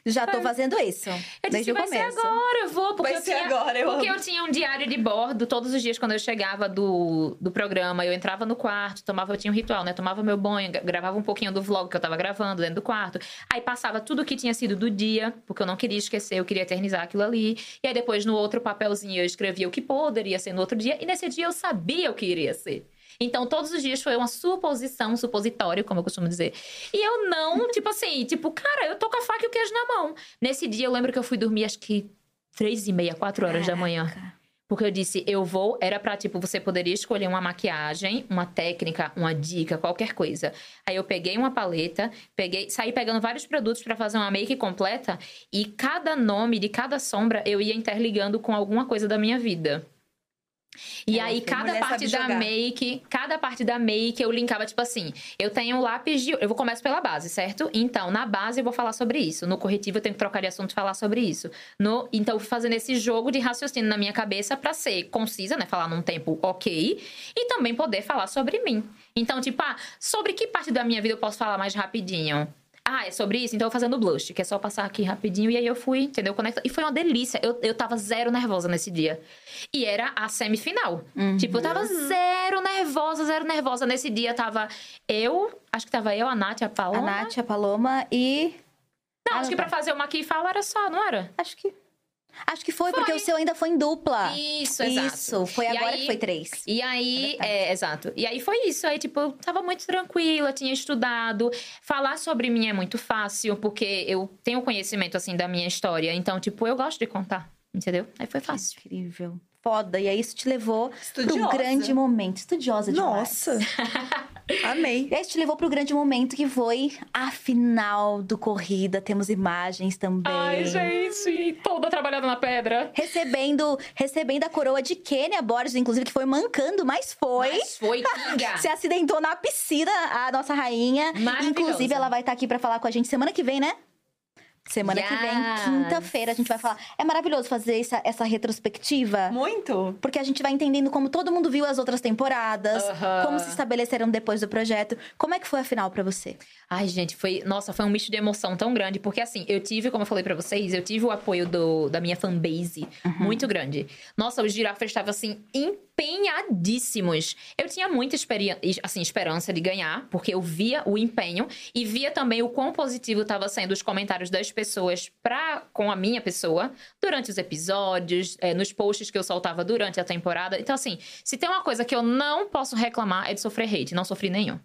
Já tô fazendo isso. eu desde disse, o vai começo. ser agora, eu vou. Porque Vai eu ser tinha, agora, eu Porque amo. eu tinha um diário de bordo todos os dias quando eu chegava do, do programa. Eu entrava no quarto, tomava, eu tinha um ritual, né? Tomava meu banho, gra- gravava um pouquinho do vlog que eu tava gravando dentro do quarto. Aí passava tudo que tinha sido do dia, porque eu não queria esquecer, eu queria eternizar aquilo ali. E aí depois no outro papelzinho eu escrevia o que poderia ser no outro dia. E nesse dia eu sabia o que iria ser. Então, todos os dias foi uma suposição, um supositório, como eu costumo dizer. E eu não, tipo assim, tipo, cara, eu tô com a faca e o queijo na mão. Nesse dia, eu lembro que eu fui dormir, acho que três e meia, quatro horas da manhã. Caraca. Porque eu disse, eu vou. Era pra, tipo, você poderia escolher uma maquiagem, uma técnica, uma dica, qualquer coisa. Aí eu peguei uma paleta, peguei, saí pegando vários produtos pra fazer uma make completa. E cada nome de cada sombra eu ia interligando com alguma coisa da minha vida. E Ela aí, cada parte da jogar. make, cada parte da make eu linkava, tipo assim, eu tenho um lápis de. Eu vou começar pela base, certo? Então, na base eu vou falar sobre isso. No corretivo eu tenho que trocar de assunto e falar sobre isso. No, então, eu fui fazendo esse jogo de raciocínio na minha cabeça pra ser concisa, né? Falar num tempo ok. E também poder falar sobre mim. Então, tipo, ah, sobre que parte da minha vida eu posso falar mais rapidinho? Ah, é sobre isso? Então eu vou fazendo blush, que é só passar aqui rapidinho. E aí eu fui, entendeu? Conecta. E foi uma delícia. Eu, eu tava zero nervosa nesse dia. E era a semifinal. Tipo, eu tava zero nervosa, zero nervosa. Nesse dia tava eu, acho que tava eu, a Nath, a A Paloma. Nath, a Paloma e. Não, acho Ah, que tá. pra fazer uma aqui e fala era só, não era? Acho que. Acho que foi, porque o seu ainda foi em dupla. Isso, exato. Isso, foi E agora aí- que foi três. E aí, É é, exato. E aí foi isso. Aí, tipo, eu tava muito tranquila, tinha estudado. Falar sobre mim é muito fácil, porque eu tenho conhecimento, assim, da minha história. Então, tipo, eu gosto de contar, entendeu? Aí foi fácil. Incrível. Foda. E aí isso te levou Estudiosa. pro grande momento. Estudiosa demais. Nossa. Amei. E aí te levou pro grande momento que foi a final do Corrida. Temos imagens também. gente, toda trabalhada na pedra. Recebendo, recebendo a coroa de Kênia Borges, inclusive, que foi mancando, mas foi. Mas foi, Kinga. Se acidentou na piscina, a nossa rainha. Maravilhosa. Inclusive, ela vai estar aqui pra falar com a gente semana que vem, né? Semana que vem, Yes. quinta-feira, a gente vai falar. É maravilhoso fazer essa, essa retrospectiva. Muito. Porque a gente vai entendendo como todo mundo viu as outras temporadas, como se estabeleceram depois do projeto. Como é que foi a final pra você? Ai, gente, foi. Nossa, foi um misto de emoção tão grande. Porque, assim, eu tive, como eu falei pra vocês, eu tive o apoio do, da minha fanbase muito grande. Nossa, os girafas estavam, assim, empenhadíssimos. Eu tinha muita assim, esperança de ganhar, porque eu via o empenho e via também o quão positivo estava sendo os comentários das pessoas pra, com a minha pessoa durante os episódios, eh, nos posts que eu soltava durante a temporada. Então, assim, se tem uma coisa que eu não posso reclamar é de sofrer hate. Não sofri nenhum.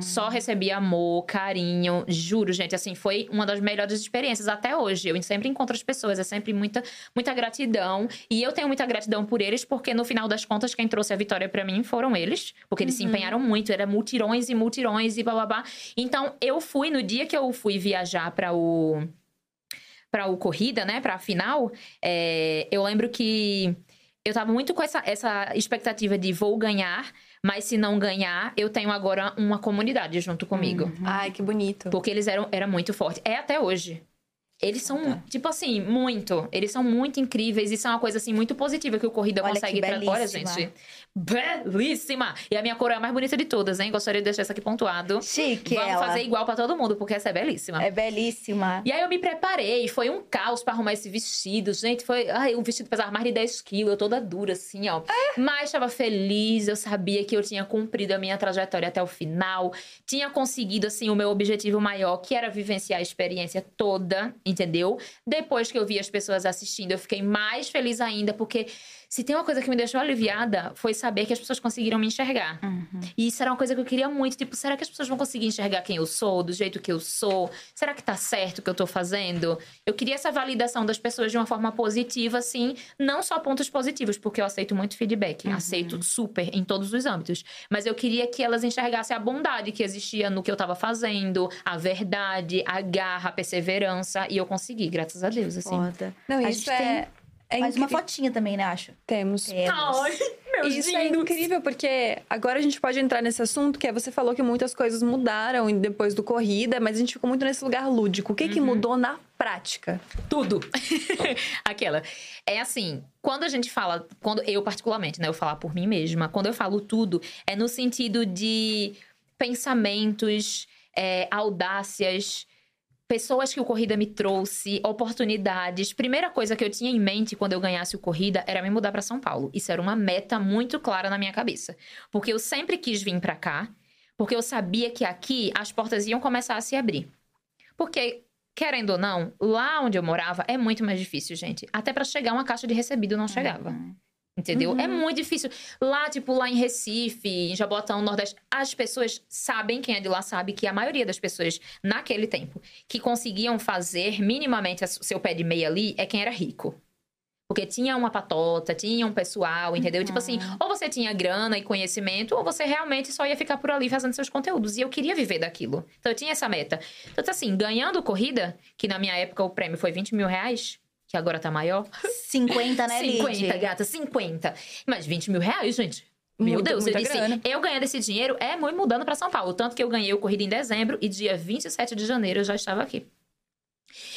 Só recebi amor, carinho. Juro, gente, assim, foi uma das melhores experiências até hoje. Eu sempre encontro as pessoas, é sempre muita, muita gratidão. E eu tenho muita gratidão por eles, porque no final das contas, quem trouxe a vitória pra mim foram eles. Porque eles se empenharam muito, era multirões e multirões e bababá. Então, eu fui, no dia que eu fui viajar para o. Pra o corrida, né? Pra final, é, eu lembro que eu tava muito com essa, essa expectativa de vou ganhar, mas se não ganhar, eu tenho agora uma comunidade junto comigo. Ai, que bonito. Porque eles eram era muito forte. É até hoje. Eles são, tipo assim, muito. Eles são muito incríveis. Isso é uma coisa, assim, muito positiva que o Corrida Olha consegue trazer. Olha, gente. Belíssima! E a minha coroa é a mais bonita de todas, hein? Gostaria de deixar isso aqui pontuado. Chique, Vamos ela. fazer igual pra todo mundo, porque essa é belíssima. É belíssima. E aí eu me preparei, foi um caos pra arrumar esse vestido. Gente, foi. Ai, o vestido pesava mais de 10 quilos, eu toda dura, assim, ó. Mas tava feliz, eu sabia que eu tinha cumprido a minha trajetória até o final. Tinha conseguido, assim, o meu objetivo maior, que era vivenciar a experiência toda, entendeu? Depois que eu vi as pessoas assistindo, eu fiquei mais feliz ainda, porque se tem uma coisa que me deixou aliviada, foi saber que as pessoas conseguiram me enxergar. E isso era uma coisa que eu queria muito. Tipo, será que as pessoas vão conseguir enxergar quem eu sou, do jeito que eu sou? Será que tá certo o que eu tô fazendo? Eu queria essa validação das pessoas de uma forma positiva, assim, não só pontos positivos, porque eu aceito muito feedback, aceito super em todos os âmbitos. Mas eu queria que elas enxergassem a bondade que existia no que eu tava fazendo, a verdade, a garra, a perseverança. E eu consegui, graças a Deus, assim. Foda. Não, A isso gente é. é Mais uma fotinha também, né, acho? Temos. Temos. Ai, meus Isso é lindos. incrível, porque agora a gente pode entrar nesse assunto, que é você falou que muitas coisas mudaram depois do corrida, mas a gente ficou muito nesse lugar lúdico. O que, que mudou na prática? Tudo. Aquela. É assim, quando a gente fala, quando eu particularmente, né, eu falar por mim mesma, quando eu falo tudo, é no sentido de pensamentos, é, audácias, pessoas que o Corrida me trouxe, oportunidades. Primeira coisa que eu tinha em mente quando eu ganhasse o Corrida era me mudar para São Paulo. Isso era uma meta muito clara na minha cabeça. Porque eu sempre quis vir para cá, porque eu sabia que aqui as portas iam começar a se abrir. Porque Querendo ou não, lá onde eu morava é muito mais difícil, gente. Até pra chegar uma caixa de recebido não chegava. Entendeu? É muito difícil. Lá, tipo, lá em Recife, em Jabotão, Nordeste, as pessoas sabem, quem é de lá sabe, que a maioria das pessoas, naquele tempo, que conseguiam fazer minimamente o seu pé de meia ali, é quem era rico. Porque tinha uma patota, tinha um pessoal, entendeu? Tipo assim, ou você tinha grana e conhecimento, ou você realmente só ia ficar por ali fazendo seus conteúdos. E eu queria viver daquilo. Então eu tinha essa meta. Então, assim, ganhando corrida, que na minha época o prêmio foi 20 mil reais, que agora tá maior. 50, né, 50, Lid? gata, 50. Mas 20 mil reais, gente. Meu Muita- Deus, eu disse, grana. eu ganhando esse dinheiro é muito mudando pra São Paulo. Tanto que eu ganhei o corrida em dezembro e dia 27 de janeiro eu já estava aqui.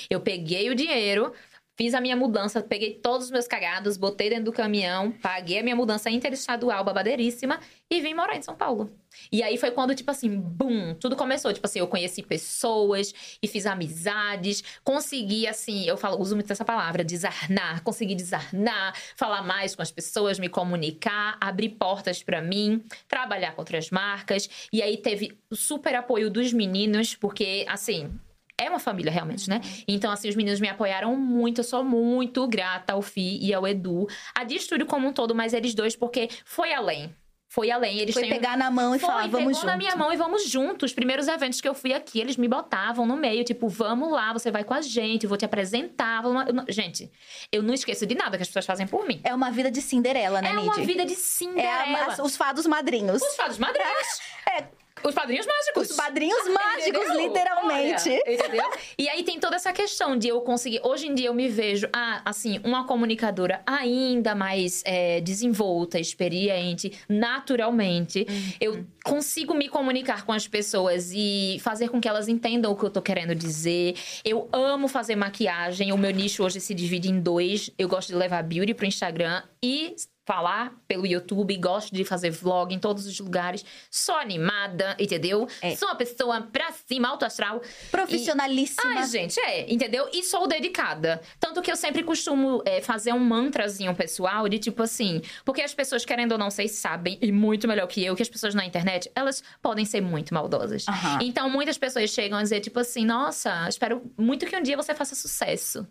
Eu peguei o dinheiro, fiz a minha mudança, peguei todos os meus cagados, botei dentro do caminhão, paguei a minha mudança interestadual babadeiríssima e vim morar em São Paulo. E aí foi quando, tipo assim, bum, tudo começou. Tipo assim, eu conheci pessoas e fiz amizades, consegui, assim, eu falo, uso muito essa palavra, desarnar, consegui desarnar, falar mais com as pessoas, me comunicar, abrir portas pra mim, trabalhar com outras marcas. E aí teve super apoio dos meninos, porque, assim, é uma família realmente, né? Então, assim, os meninos me apoiaram muito. Eu sou muito grata ao Fi e ao Edu. A de estúdio como um todo, mas eles dois, porque foi além. Foi além. Eles Foi têm pegar na mão e foi, falar, pegou vamos junto. na minha mão e vamos juntos. Os primeiros eventos que eu fui aqui, eles me botavam no meio, tipo, vamos lá, você vai com a gente, vou te apresentar. vamos- Gente, eu não esqueço de nada que as pessoas fazem por mim. É uma vida de Cinderela, né, É uma vida de É Cinderela. a- as- os fados madrinhos. Os fados madrinhos. Os padrinhos mágicos. Os padrinhos mágicos, Entendeu? literalmente. Olha, entendeu? E aí tem toda essa questão de eu conseguir. Hoje em dia eu me vejo, ah, assim, uma comunicadora ainda mais é, desenvolta, experiente, naturalmente. Eu consigo me comunicar com as pessoas e fazer com que elas entendam o que eu tô querendo dizer. Eu amo fazer maquiagem. O meu nicho hoje se divide em dois. Eu gosto de levar beauty pro Instagram e falar pelo YouTube, gosto de fazer vlog em todos os lugares. Sou animada, entendeu? É. Sou uma pessoa pra cima, alto astral. Profissionalíssima. Ai, gente, é, entendeu? E sou dedicada. Tanto que eu sempre costumo é, fazer um mantrazinho pessoal de tipo assim. Porque as pessoas, querendo ou não, vocês sabem, e muito melhor que eu, que as pessoas na internet, elas podem ser muito maldosas. Aham. Então, muitas pessoas chegam a dizer, tipo assim, nossa, espero muito que um dia você faça sucesso.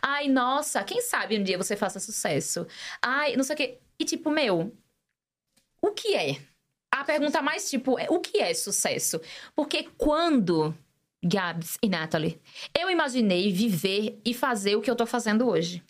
Ai, nossa, quem sabe um dia você faça sucesso. Ai, não sei o quê. E tipo, meu, o que é? A pergunta mais, tipo, é o que é sucesso? Porque quando, Gabs e Natalie, eu imaginei viver e fazer o que eu tô fazendo hoje.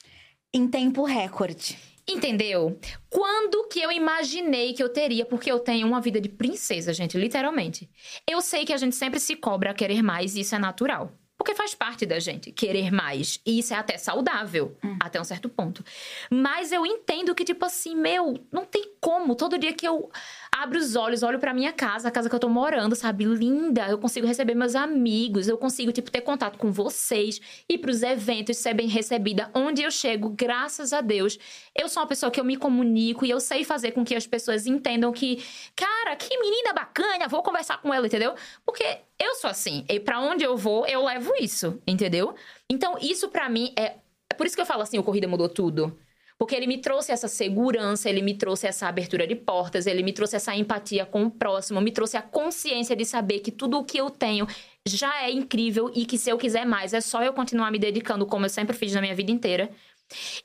Em tempo recorde. Entendeu? Quando que eu imaginei que eu teria, porque eu tenho uma vida de princesa, gente, literalmente. Eu sei que a gente sempre se cobra a querer mais e isso é natural. Porque faz parte da gente querer mais. E isso é até saudável, até um certo ponto. Mas eu entendo que, tipo assim, meu, não tem como. Todo dia que eu abro os olhos, olho pra minha casa, a casa que eu tô morando, sabe? Linda. Eu consigo receber meus amigos, eu consigo, tipo, ter contato com vocês, ir pros eventos, ser bem recebida. Onde eu chego, graças a Deus, eu sou uma pessoa que eu me comunico e eu sei fazer com que as pessoas entendam que, cara, que menina bacana, vou conversar com ela, entendeu? Porque eu sou assim. E pra onde eu vou, eu levo isso, entendeu? Então, isso pra mim é. É por isso que eu falo assim: o Corrida mudou tudo. Porque ele me trouxe essa segurança, ele me trouxe essa abertura de portas, ele me trouxe essa empatia com o próximo, me trouxe a consciência de saber que tudo o que eu tenho já é incrível e que se eu quiser mais é só eu continuar me dedicando como eu sempre fiz na minha vida inteira.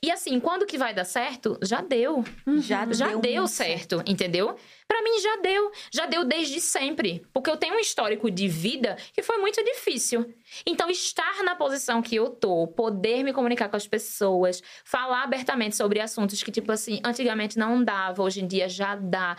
E assim, quando que vai dar certo? Já deu. Já Já deu deu, muito certo, entendeu? Pra mim já deu, já deu desde sempre, porque eu tenho um histórico de vida que foi muito difícil. Então estar na posição que eu tô, poder me comunicar com as pessoas, falar abertamente sobre assuntos que tipo assim, antigamente não dava, hoje em dia já dá.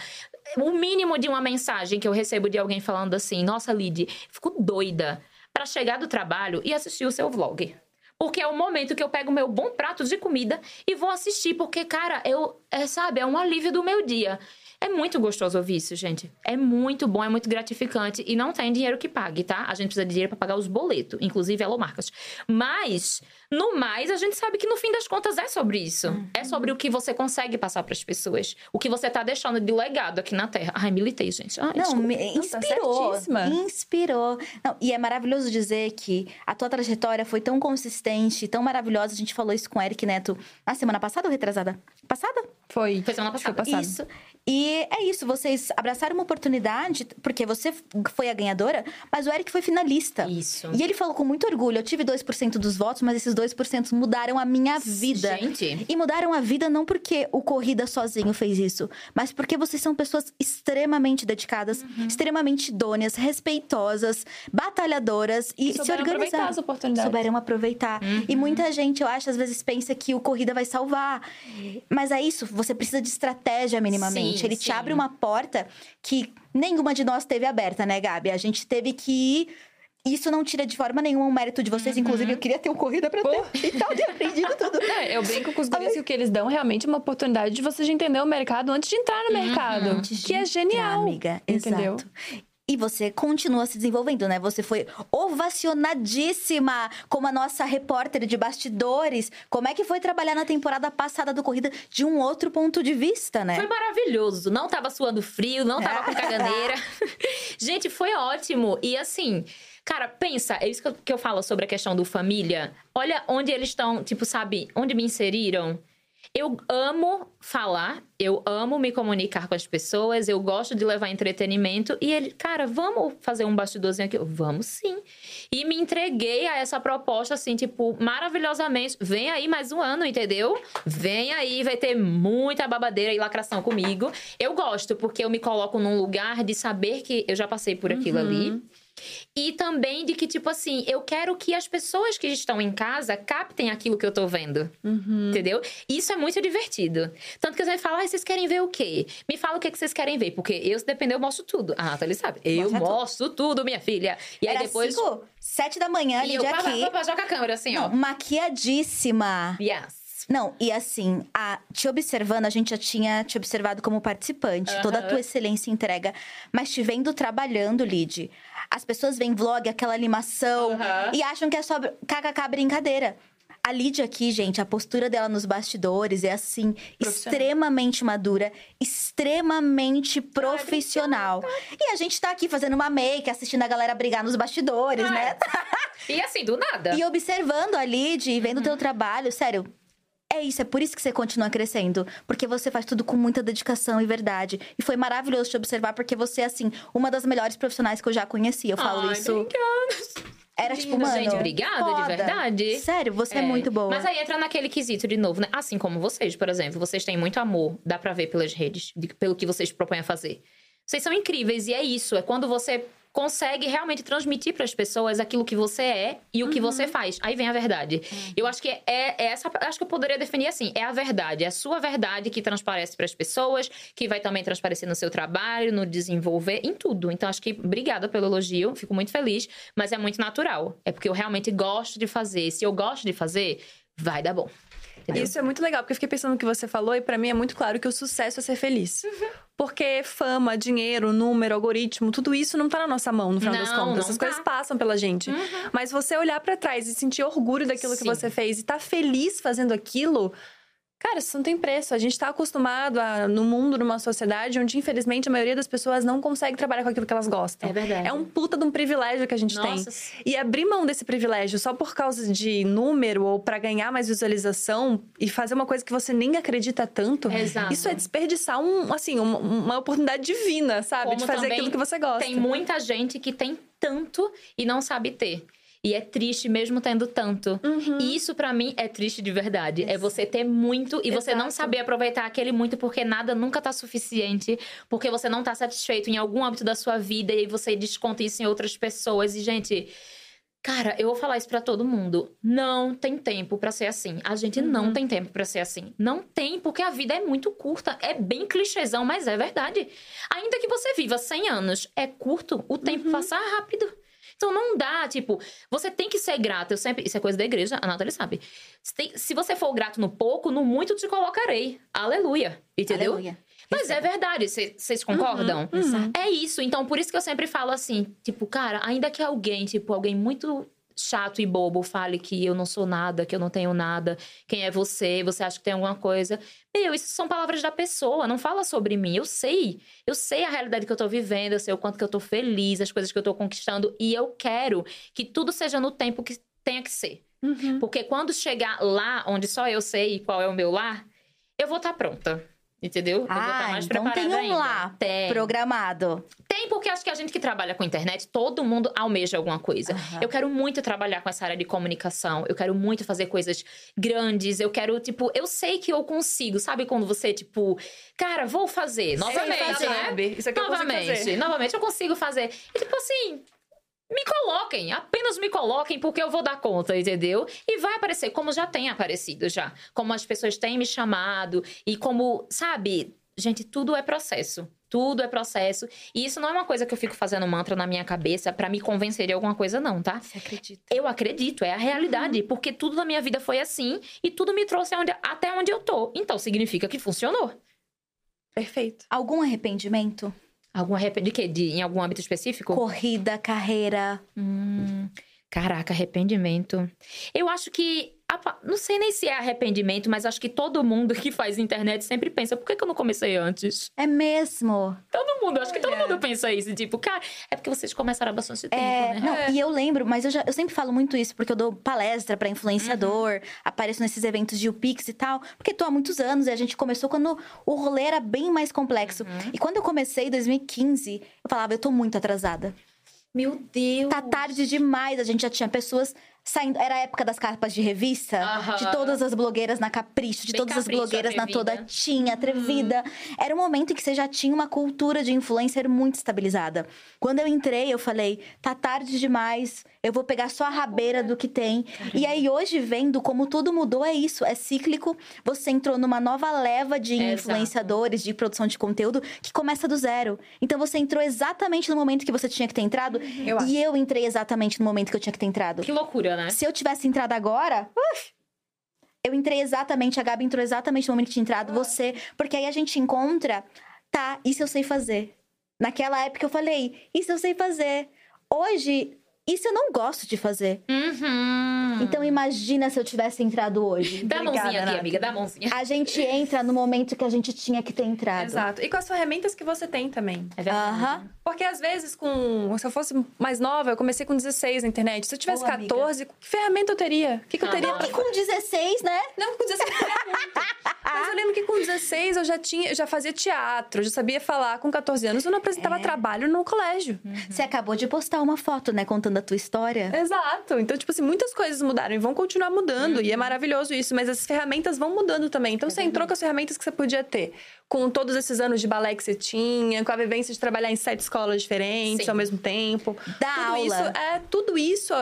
O mínimo de uma mensagem que eu recebo de alguém falando assim: "Nossa, Lid, fico doida pra chegar do trabalho e assistir o seu vlog". Porque é o momento que eu pego meu bom prato de comida e vou assistir. Porque, cara, eu, é, sabe, é um alívio do meu dia. É muito gostoso ouvir isso, gente. É muito bom, é muito gratificante. E não tem dinheiro que pague, tá? A gente precisa de dinheiro pra pagar os boletos, inclusive Elomarcas. Mas, no mais, a gente sabe que no fim das contas é sobre isso. É sobre o que você consegue passar pras pessoas. O que você tá deixando de legado aqui na Terra. Ai, militei, gente. Ai, Não, me tá inspirou. certíssima. inspirou. Não, e é maravilhoso dizer que a tua trajetória foi tão consistente, tão maravilhosa. A gente falou isso com o Eric Neto na semana passada ou retrasada? Passada? Foi. Foi semana passada. foi passado. Isso. E é isso, vocês abraçaram uma oportunidade, porque você foi a ganhadora, mas o Eric foi finalista. Isso. E ele falou com muito orgulho: eu tive 2% dos votos, mas esses 2% mudaram a minha vida. Gente. E mudaram a vida não porque o Corrida sozinho fez isso, mas porque vocês são pessoas extremamente dedicadas, Uhum. extremamente idôneas, respeitosas, batalhadoras e se Souberam aproveitar as oportunidades. Souberam aproveitar. E Uhum. muita gente, eu acho, às vezes pensa que o Corrida vai salvar. Mas é isso, você precisa de estratégia minimamente. Sim, Ele te sim. abre uma porta que nenhuma de nós teve aberta, né, Gabi? A gente teve que ir. Isso não tira de forma nenhuma o mérito de vocês. Uhum. Inclusive, eu queria ter um corrida pra ter e tal, ter aprendido tudo. Não, eu brinco com os guris que o que eles dão realmente é uma oportunidade de você já entender o mercado antes de entrar no mercado. Antes Que de é genial. amiga. Entendeu? Exato. E você continua se desenvolvendo, né? Você foi ovacionadíssima como a nossa repórter de bastidores. Como é que foi trabalhar na temporada passada do Corrida de um outro ponto de vista, né? Foi maravilhoso. Não tava suando frio, não tava com caganeira. Gente, foi ótimo. E assim, cara, pensa, é isso que eu, que eu falo sobre a questão do família. Olha onde eles estão, tipo, sabe, onde me inseriram. Eu amo falar, eu amo me comunicar com as pessoas, eu gosto de levar entretenimento. E ele, cara, vamos fazer um bastidorzinho aqui? Eu, Vamos sim. E me entreguei a essa proposta, assim, tipo, maravilhosamente. Vem aí mais um ano, entendeu? Vem aí, vai ter muita babadeira e lacração comigo. Eu gosto, porque eu me coloco num lugar de saber que eu já passei por aquilo ali. E também de que, tipo assim, eu quero que as pessoas que estão em casa captem aquilo que eu tô vendo. Uhum. Entendeu? E isso é muito divertido. Tanto que você fala, ah, vocês querem ver o quê? Me fala o que, que vocês querem ver. Porque eu, se depender, eu mostro tudo. A Nathalie sabe. Eu Mostra tudo. mostro tudo, minha filha. E aí Era depois. cinco, sete da manhã, e eu, Lídia pá, pá, aqui. pá, joga a câmera assim, ó. Não, maquiadíssima. Yes. Não, e assim, a, te observando, a gente já tinha te observado como participante, toda a tua excelência entrega. Mas te vendo trabalhando, Lid, as pessoas veem vlog, aquela animação, Aham. e acham que é só kkk brincadeira. A Lid aqui, gente, a postura dela nos bastidores é assim, extremamente madura, extremamente profissional. E a gente tá aqui fazendo uma make, assistindo a galera brigar nos bastidores, Ah, né? E assim, do nada. E observando a Lid e vendo o teu trabalho, sério. É isso, é por isso que você continua crescendo. Porque você faz tudo com muita dedicação e verdade. E foi maravilhoso te observar, porque você é, assim, uma das melhores profissionais que eu já conheci. Eu falo Ai, isso. obrigada. Era tipo, mano. gente, obrigada, de foda. verdade. Sério, você é, muito boa. Mas aí entra naquele quesito de novo, né? Assim como vocês, por exemplo. Vocês têm muito amor, dá pra ver pelas redes, de- pelo que vocês propõem a fazer. Vocês são incríveis e é isso. É quando você consegue realmente transmitir pras pessoas aquilo que você é e o que você faz. Aí vem a verdade. Eu acho que é, é essa. Acho que eu poderia definir assim: é a verdade. É a sua verdade que transparece pras pessoas, que vai também transparecer no seu trabalho, no desenvolver, em tudo. Então, acho que obrigada pelo elogio, fico muito feliz, mas é muito natural. É porque eu realmente gosto de fazer. Se eu gosto de fazer, vai dar bom. Entendeu? Isso é muito legal, porque eu fiquei pensando no que você falou e pra mim é muito claro que o sucesso é ser feliz. Uhum. Porque fama, dinheiro, número, algoritmo, tudo isso não tá na nossa mão, no final das Não, contas. não Essas tá. coisas passam pela gente. Mas você olhar pra trás e sentir orgulho daquilo que Sim. você fez e tá feliz fazendo aquilo, Cara, isso não tem preço. A gente tá acostumado a, no mundo, numa sociedade onde, infelizmente, a maioria das pessoas não consegue trabalhar com aquilo que elas gostam. É verdade. É um puta de um privilégio que a gente tem. Nossa, E abrir mão desse privilégio só por causa de número ou pra ganhar mais visualização e fazer uma coisa que você nem acredita tanto, Exato. isso é desperdiçar um, assim, uma, uma oportunidade divina, sabe? Como de fazer aquilo que você gosta. Tem muita gente que tem tanto e não sabe ter. E é triste mesmo tendo tanto. Uhum. E isso pra mim é triste de verdade. É você ter muito e você não Exato. saber aproveitar aquele muito porque nada nunca tá suficiente, porque você não tá satisfeito em algum âmbito da sua vida e aí você desconta isso em outras pessoas. E gente, Cara, eu vou falar isso pra todo mundo. Não tem tempo pra ser assim. A gente não Uhum. tem tempo pra ser assim. Não tem, porque a vida é muito curta. É bem clichêzão, mas é verdade. Ainda que você viva 100 anos, é curto. O tempo Uhum. passa rápido. Então não dá, tipo, você tem que ser grato. Eu sempre. Isso é coisa da igreja, a Nathalie sabe. Se, tem- se você for grato no pouco, no muito te colocarei. Aleluia. Entendeu? Aleluia. Mas é verdade, vocês concordam? uhum. É isso. Então, por isso que eu sempre falo assim, tipo, cara, ainda que alguém, tipo, alguém muito chato e bobo fale que eu não sou nada, que eu não tenho nada, quem é você, você acha que tem alguma coisa. Meu, isso são palavras da pessoa, não fala sobre mim. Eu sei. Eu sei a realidade que eu tô vivendo, eu sei o quanto que eu tô feliz, as coisas que eu tô conquistando, e eu quero que tudo seja no tempo que tenha que ser. Uhum. Porque quando chegar lá, onde só eu sei qual é o meu lar, eu vou estar pronta. Entendeu? eu vou estar Ah, mais então tem um ainda. lá Tem. programado. Tem, porque acho que a gente que trabalha com internet, todo mundo almeja alguma coisa. Aham. Eu quero muito trabalhar com essa área de comunicação. Eu quero muito fazer coisas grandes. Eu quero, tipo, eu sei que eu consigo. Sabe quando você, tipo, cara, vou fazer. Novamente, fazer. né? Isso aqui eu consigo novamente, fazer. novamente eu consigo fazer. E tipo assim, me coloquem, apenas me coloquem, porque eu vou dar conta, entendeu? E vai aparecer, como já tem aparecido já. Como as pessoas têm me chamado e como, sabe, gente, tudo é processo. Tudo é processo. E isso não é uma coisa que eu fico fazendo mantra na minha cabeça pra me convencer de alguma coisa, não, tá? Você acredita? Eu acredito, é a realidade. Porque tudo na minha vida foi assim e tudo me trouxe aonde- até onde eu tô. Então significa que funcionou. Perfeito. Algum arrependimento? Algum arrependimento de quê? De, em algum âmbito específico? Corrida, carreira. Hum, caraca, arrependimento. Eu acho que. Não sei nem se é arrependimento, mas acho que todo mundo que faz internet sempre pensa: por que, que eu não comecei antes? É mesmo. Todo mundo, acho que todo mundo pensa isso. Tipo, cara, é porque vocês começaram há bastante tempo, É, né? não, e eu lembro, mas eu, já, eu sempre falo muito isso, porque eu dou palestra pra influenciador, Uhum. apareço nesses eventos de UPix e tal, porque tô há muitos anos e a gente começou quando o rolê era bem mais complexo. Uhum. E quando eu comecei em 2015, eu falava, eu tô muito atrasada. Meu Deus. Tá tarde demais, a gente já tinha pessoas Saindo, era a época das capas de revista, Aham. de todas as blogueiras na Capricho, de Bem todas Capricho, as blogueiras na toda tinha, atrevida. Era um momento em que você já tinha uma cultura de influencer muito estabilizada. Quando eu entrei, eu falei, tá tarde demais, eu vou pegar só a rabeira do que tem. E aí, hoje, vendo como tudo mudou, é isso, é cíclico. Você entrou numa nova leva de Exato. influenciadores, de produção de conteúdo, que começa do zero. Então, você entrou exatamente no momento que você tinha que ter entrado. Eu e eu entrei exatamente no momento que eu tinha que ter entrado. Que loucura, né? Se eu tivesse entrado agora, uf, eu entrei exatamente, a Gabi entrou exatamente no momento que tinha entrado, você. Porque aí a gente encontra, tá, isso eu sei fazer. Naquela época eu falei, isso eu sei fazer. Hoje, isso eu não gosto de fazer. Uhum. Então imagina se eu tivesse entrado hoje. Dá a mãozinha aqui, Nath. amiga, dá a mãozinha. A gente entra no momento que a gente tinha que ter entrado. Exato. E com as ferramentas que você tem também. É verdade. Aham. Porque às vezes, com. Se eu fosse mais nova, eu comecei com 16 na internet. Se eu tivesse Boa, amiga. 14, que ferramenta eu teria? O que, que eu Ah, teria não. pra E com 16, né? Não, com 16 eu teria muito. Mas eu lembro que com 16 eu já tinha, eu já fazia teatro, já sabia falar. Com 14 anos eu não apresentava É. trabalho no colégio. Você acabou de postar uma foto, né? Contando a tua história. Exato. Então, tipo assim, muitas coisas mudaram e vão continuar mudando. E é maravilhoso isso. Mas as ferramentas vão mudando também. Então, você entrou com as ferramentas que você podia ter. Com todos esses anos de balé que você tinha, com a vivência de trabalhar em sete escolas diferentes Sim. ao mesmo tempo. Da tudo aula. Isso, é, tudo isso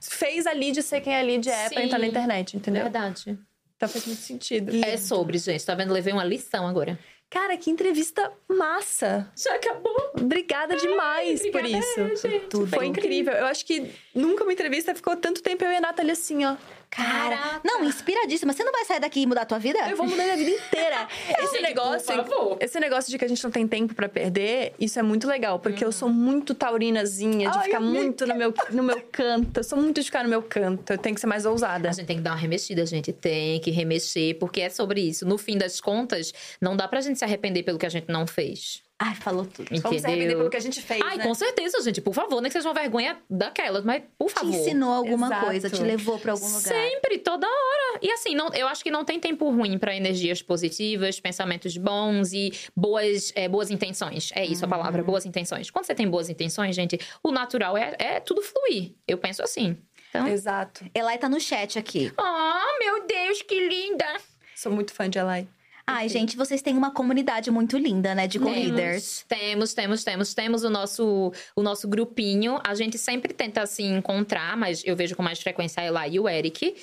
fez a Lid ser quem a Lid é pra Sim. entrar na internet, entendeu? Verdade. Então faz muito sentido. É sobre, gente. Tá vendo? Levei uma lição agora. Cara, que entrevista massa! Já acabou. Obrigada demais por obrigada, isso. gente. Tudo. Foi incrível. Eu acho que nunca uma entrevista ficou tanto tempo eu e a Nathalie assim, ó. Cara, Caraca. não, inspiradíssima. Você não vai sair daqui e mudar a tua vida? Eu vou mudar minha vida inteira. Esse Gente, negócio, por favor. esse negócio de que a gente não tem tempo pra perder, isso é muito legal, porque eu sou muito taurinazinha, de Ai, ficar muito no meu, no meu canto. Eu sou muito de ficar no meu canto. Eu tenho que ser mais ousada. A gente tem que dar uma remexida, gente. Tem que remexer, porque é sobre isso. No fim das contas, não dá pra gente se arrepender pelo que a gente não fez. Ai, falou tudo. Vamos se arrepender Entendeu? pelo que a gente fez, Ai, né? com certeza, gente. Por favor, nem que seja uma vergonha daquelas, mas por Te favor. ensinou alguma Exato. coisa, te levou pra algum lugar. Sempre, toda hora. E assim, não, eu acho que não tem tempo ruim pra energias positivas, pensamentos bons e boas, é, boas intenções. É isso a palavra, boas intenções. Quando você tem boas intenções, gente, o natural é, é tudo fluir. Eu penso assim. Então. Exato. Elai tá no chat aqui. Oh, meu Deus, que linda! Sou muito fã de Elai. Ai, gente, vocês têm uma comunidade muito linda, né? De co-leaders. Temos, temos, temos. Temos o nosso, o nosso grupinho. A gente sempre tenta se encontrar, mas eu vejo com mais frequência a Ela e o Eric.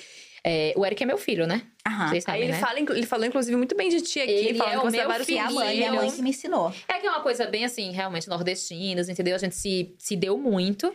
É, o Eric é meu filho, né? Aham. Vocês sabem, Aí ele, né? fala, ele falou, inclusive, muito bem de ti aqui, Ele falando é que o meu vários E a mãe, minha mãe que me ensinou. É que é uma coisa bem assim, realmente nordestinos, entendeu? A gente se, se deu muito.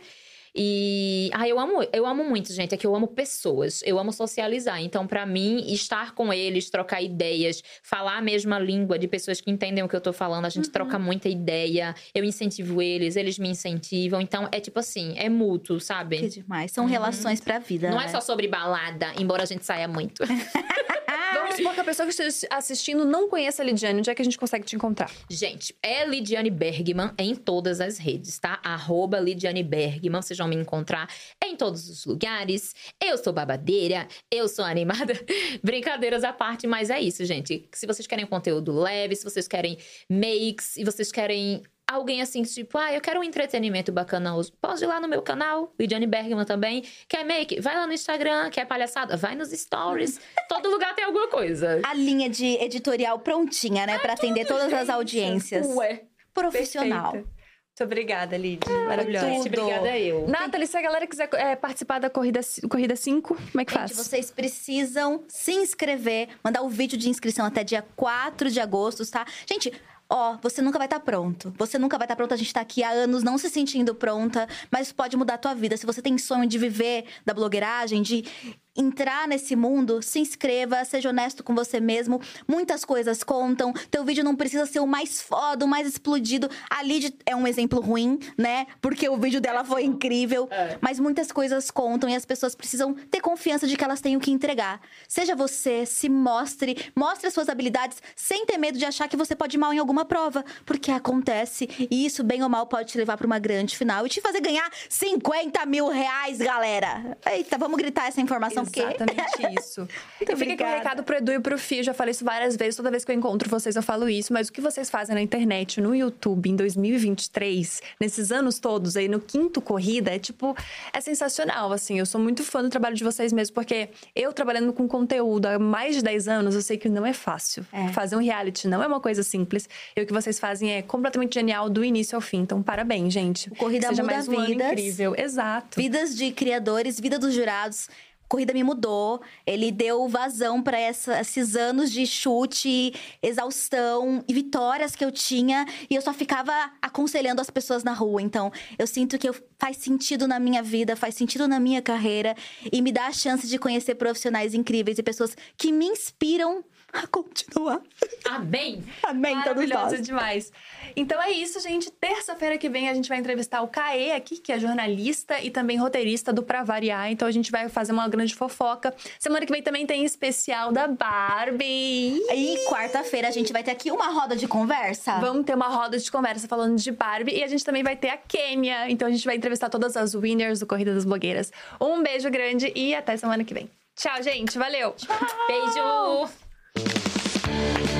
E ah, eu amo, eu amo muito, gente, é que eu amo pessoas, eu amo socializar. Então, pra mim, estar com eles, trocar ideias, falar a mesma língua de pessoas que entendem o que eu tô falando, a gente troca muita ideia. Eu incentivo eles, eles me incentivam. Então, é tipo assim, é mútuo, sabe? Que demais. São relações pra vida. Não né? é só sobre balada, embora a gente saia muito. Vamos supor que a pessoa que esteja assistindo não conheça a Lidiane. Onde é que a gente consegue te encontrar? Gente, é Lidiane Bergman em todas as redes, tá? Arroba Lidiane Bergman, vocês vão me encontrar em todos os lugares. Eu sou babadeira, eu sou animada. Brincadeiras à parte, mas é isso, gente. Se vocês querem conteúdo leve, se vocês querem makes, se vocês querem alguém assim, tipo, ah, eu quero um entretenimento bacana hoje. Pode ir lá no meu canal, Lidiane Bergman também. Quer make? Vai lá no Instagram. Quer palhaçada? Vai nos stories. Todo lugar tem alguma coisa. A linha de editorial prontinha, né? Pra atender todas as audiências. Ué. Profissional. Perfeita. Muito obrigada, Lid. Maravilhosa. Gente, Tudo. obrigada eu. Nathalie, se a galera quiser é, participar da corrida, corrida 5, como é que faz? Gente, vocês precisam se inscrever, mandar o vídeo de inscrição até dia 4 de agosto, tá? Gente, ó, você nunca vai estar pronto. Você nunca vai estar pronto. A gente tá aqui há anos não se sentindo pronta, mas pode mudar a tua vida. Se você tem sonho de viver da blogueiragem, de entrar nesse mundo, se inscreva, seja honesto com você mesmo. Muitas coisas contam. Teu vídeo não precisa ser o mais foda, o mais explodido. A Lid é um exemplo ruim, né? Porque o vídeo dela foi incrível. Mas muitas coisas contam e as pessoas precisam ter confiança de que elas têm o que entregar. Seja você, se mostre, mostre as suas habilidades sem ter medo de achar que você pode ir mal em alguma prova. Porque acontece e isso, bem ou mal, pode te levar para uma grande final e te fazer ganhar 50 mil reais, galera. Eita, vamos gritar essa informação o quê? Exatamente isso. e fica aqui um recado pro Edu e pro. Eu já falei isso várias vezes. Toda vez que eu encontro vocês, eu falo isso. Mas o que vocês fazem na internet, no YouTube, em 2023, nesses anos todos aí, no quinto corrida, é tipo... É sensacional, assim. Eu sou muito fã do trabalho de vocês mesmo. Porque eu, trabalhando com conteúdo há mais de 10 anos, eu sei que não é fácil. É. Fazer um reality não é uma coisa simples. E o que vocês fazem é completamente genial do início ao fim. Então, parabéns, gente. O Corrida Que seja muda mais um vidas. incrível. Exato. Vidas de criadores, vida dos jurados. Corrida me mudou. Ele deu vazão para esses anos de chute, exaustão e vitórias que eu tinha. E eu só ficava aconselhando as pessoas na rua. Então, eu sinto que eu- faz sentido na minha vida, faz sentido na minha carreira. E me dá a chance de conhecer profissionais incríveis e pessoas que me inspiram a continuar. Amém! Amém, todos nós. demais. Então é isso, gente. Terça-feira que vem a gente vai entrevistar o Caê aqui, que é jornalista e também roteirista do Pra Variar. Então a gente vai fazer uma grande fofoca. Semana que vem também tem especial da Barbie. E quarta-feira a gente vai ter aqui uma roda de conversa. Vamos ter uma roda de conversa falando de Barbie e a gente também vai ter a Kêmia. Então a gente vai entrevistar todas as winners do Corrida das Blogueiras. Um beijo grande e até semana que vem. Tchau, gente. Valeu. Beijo! Música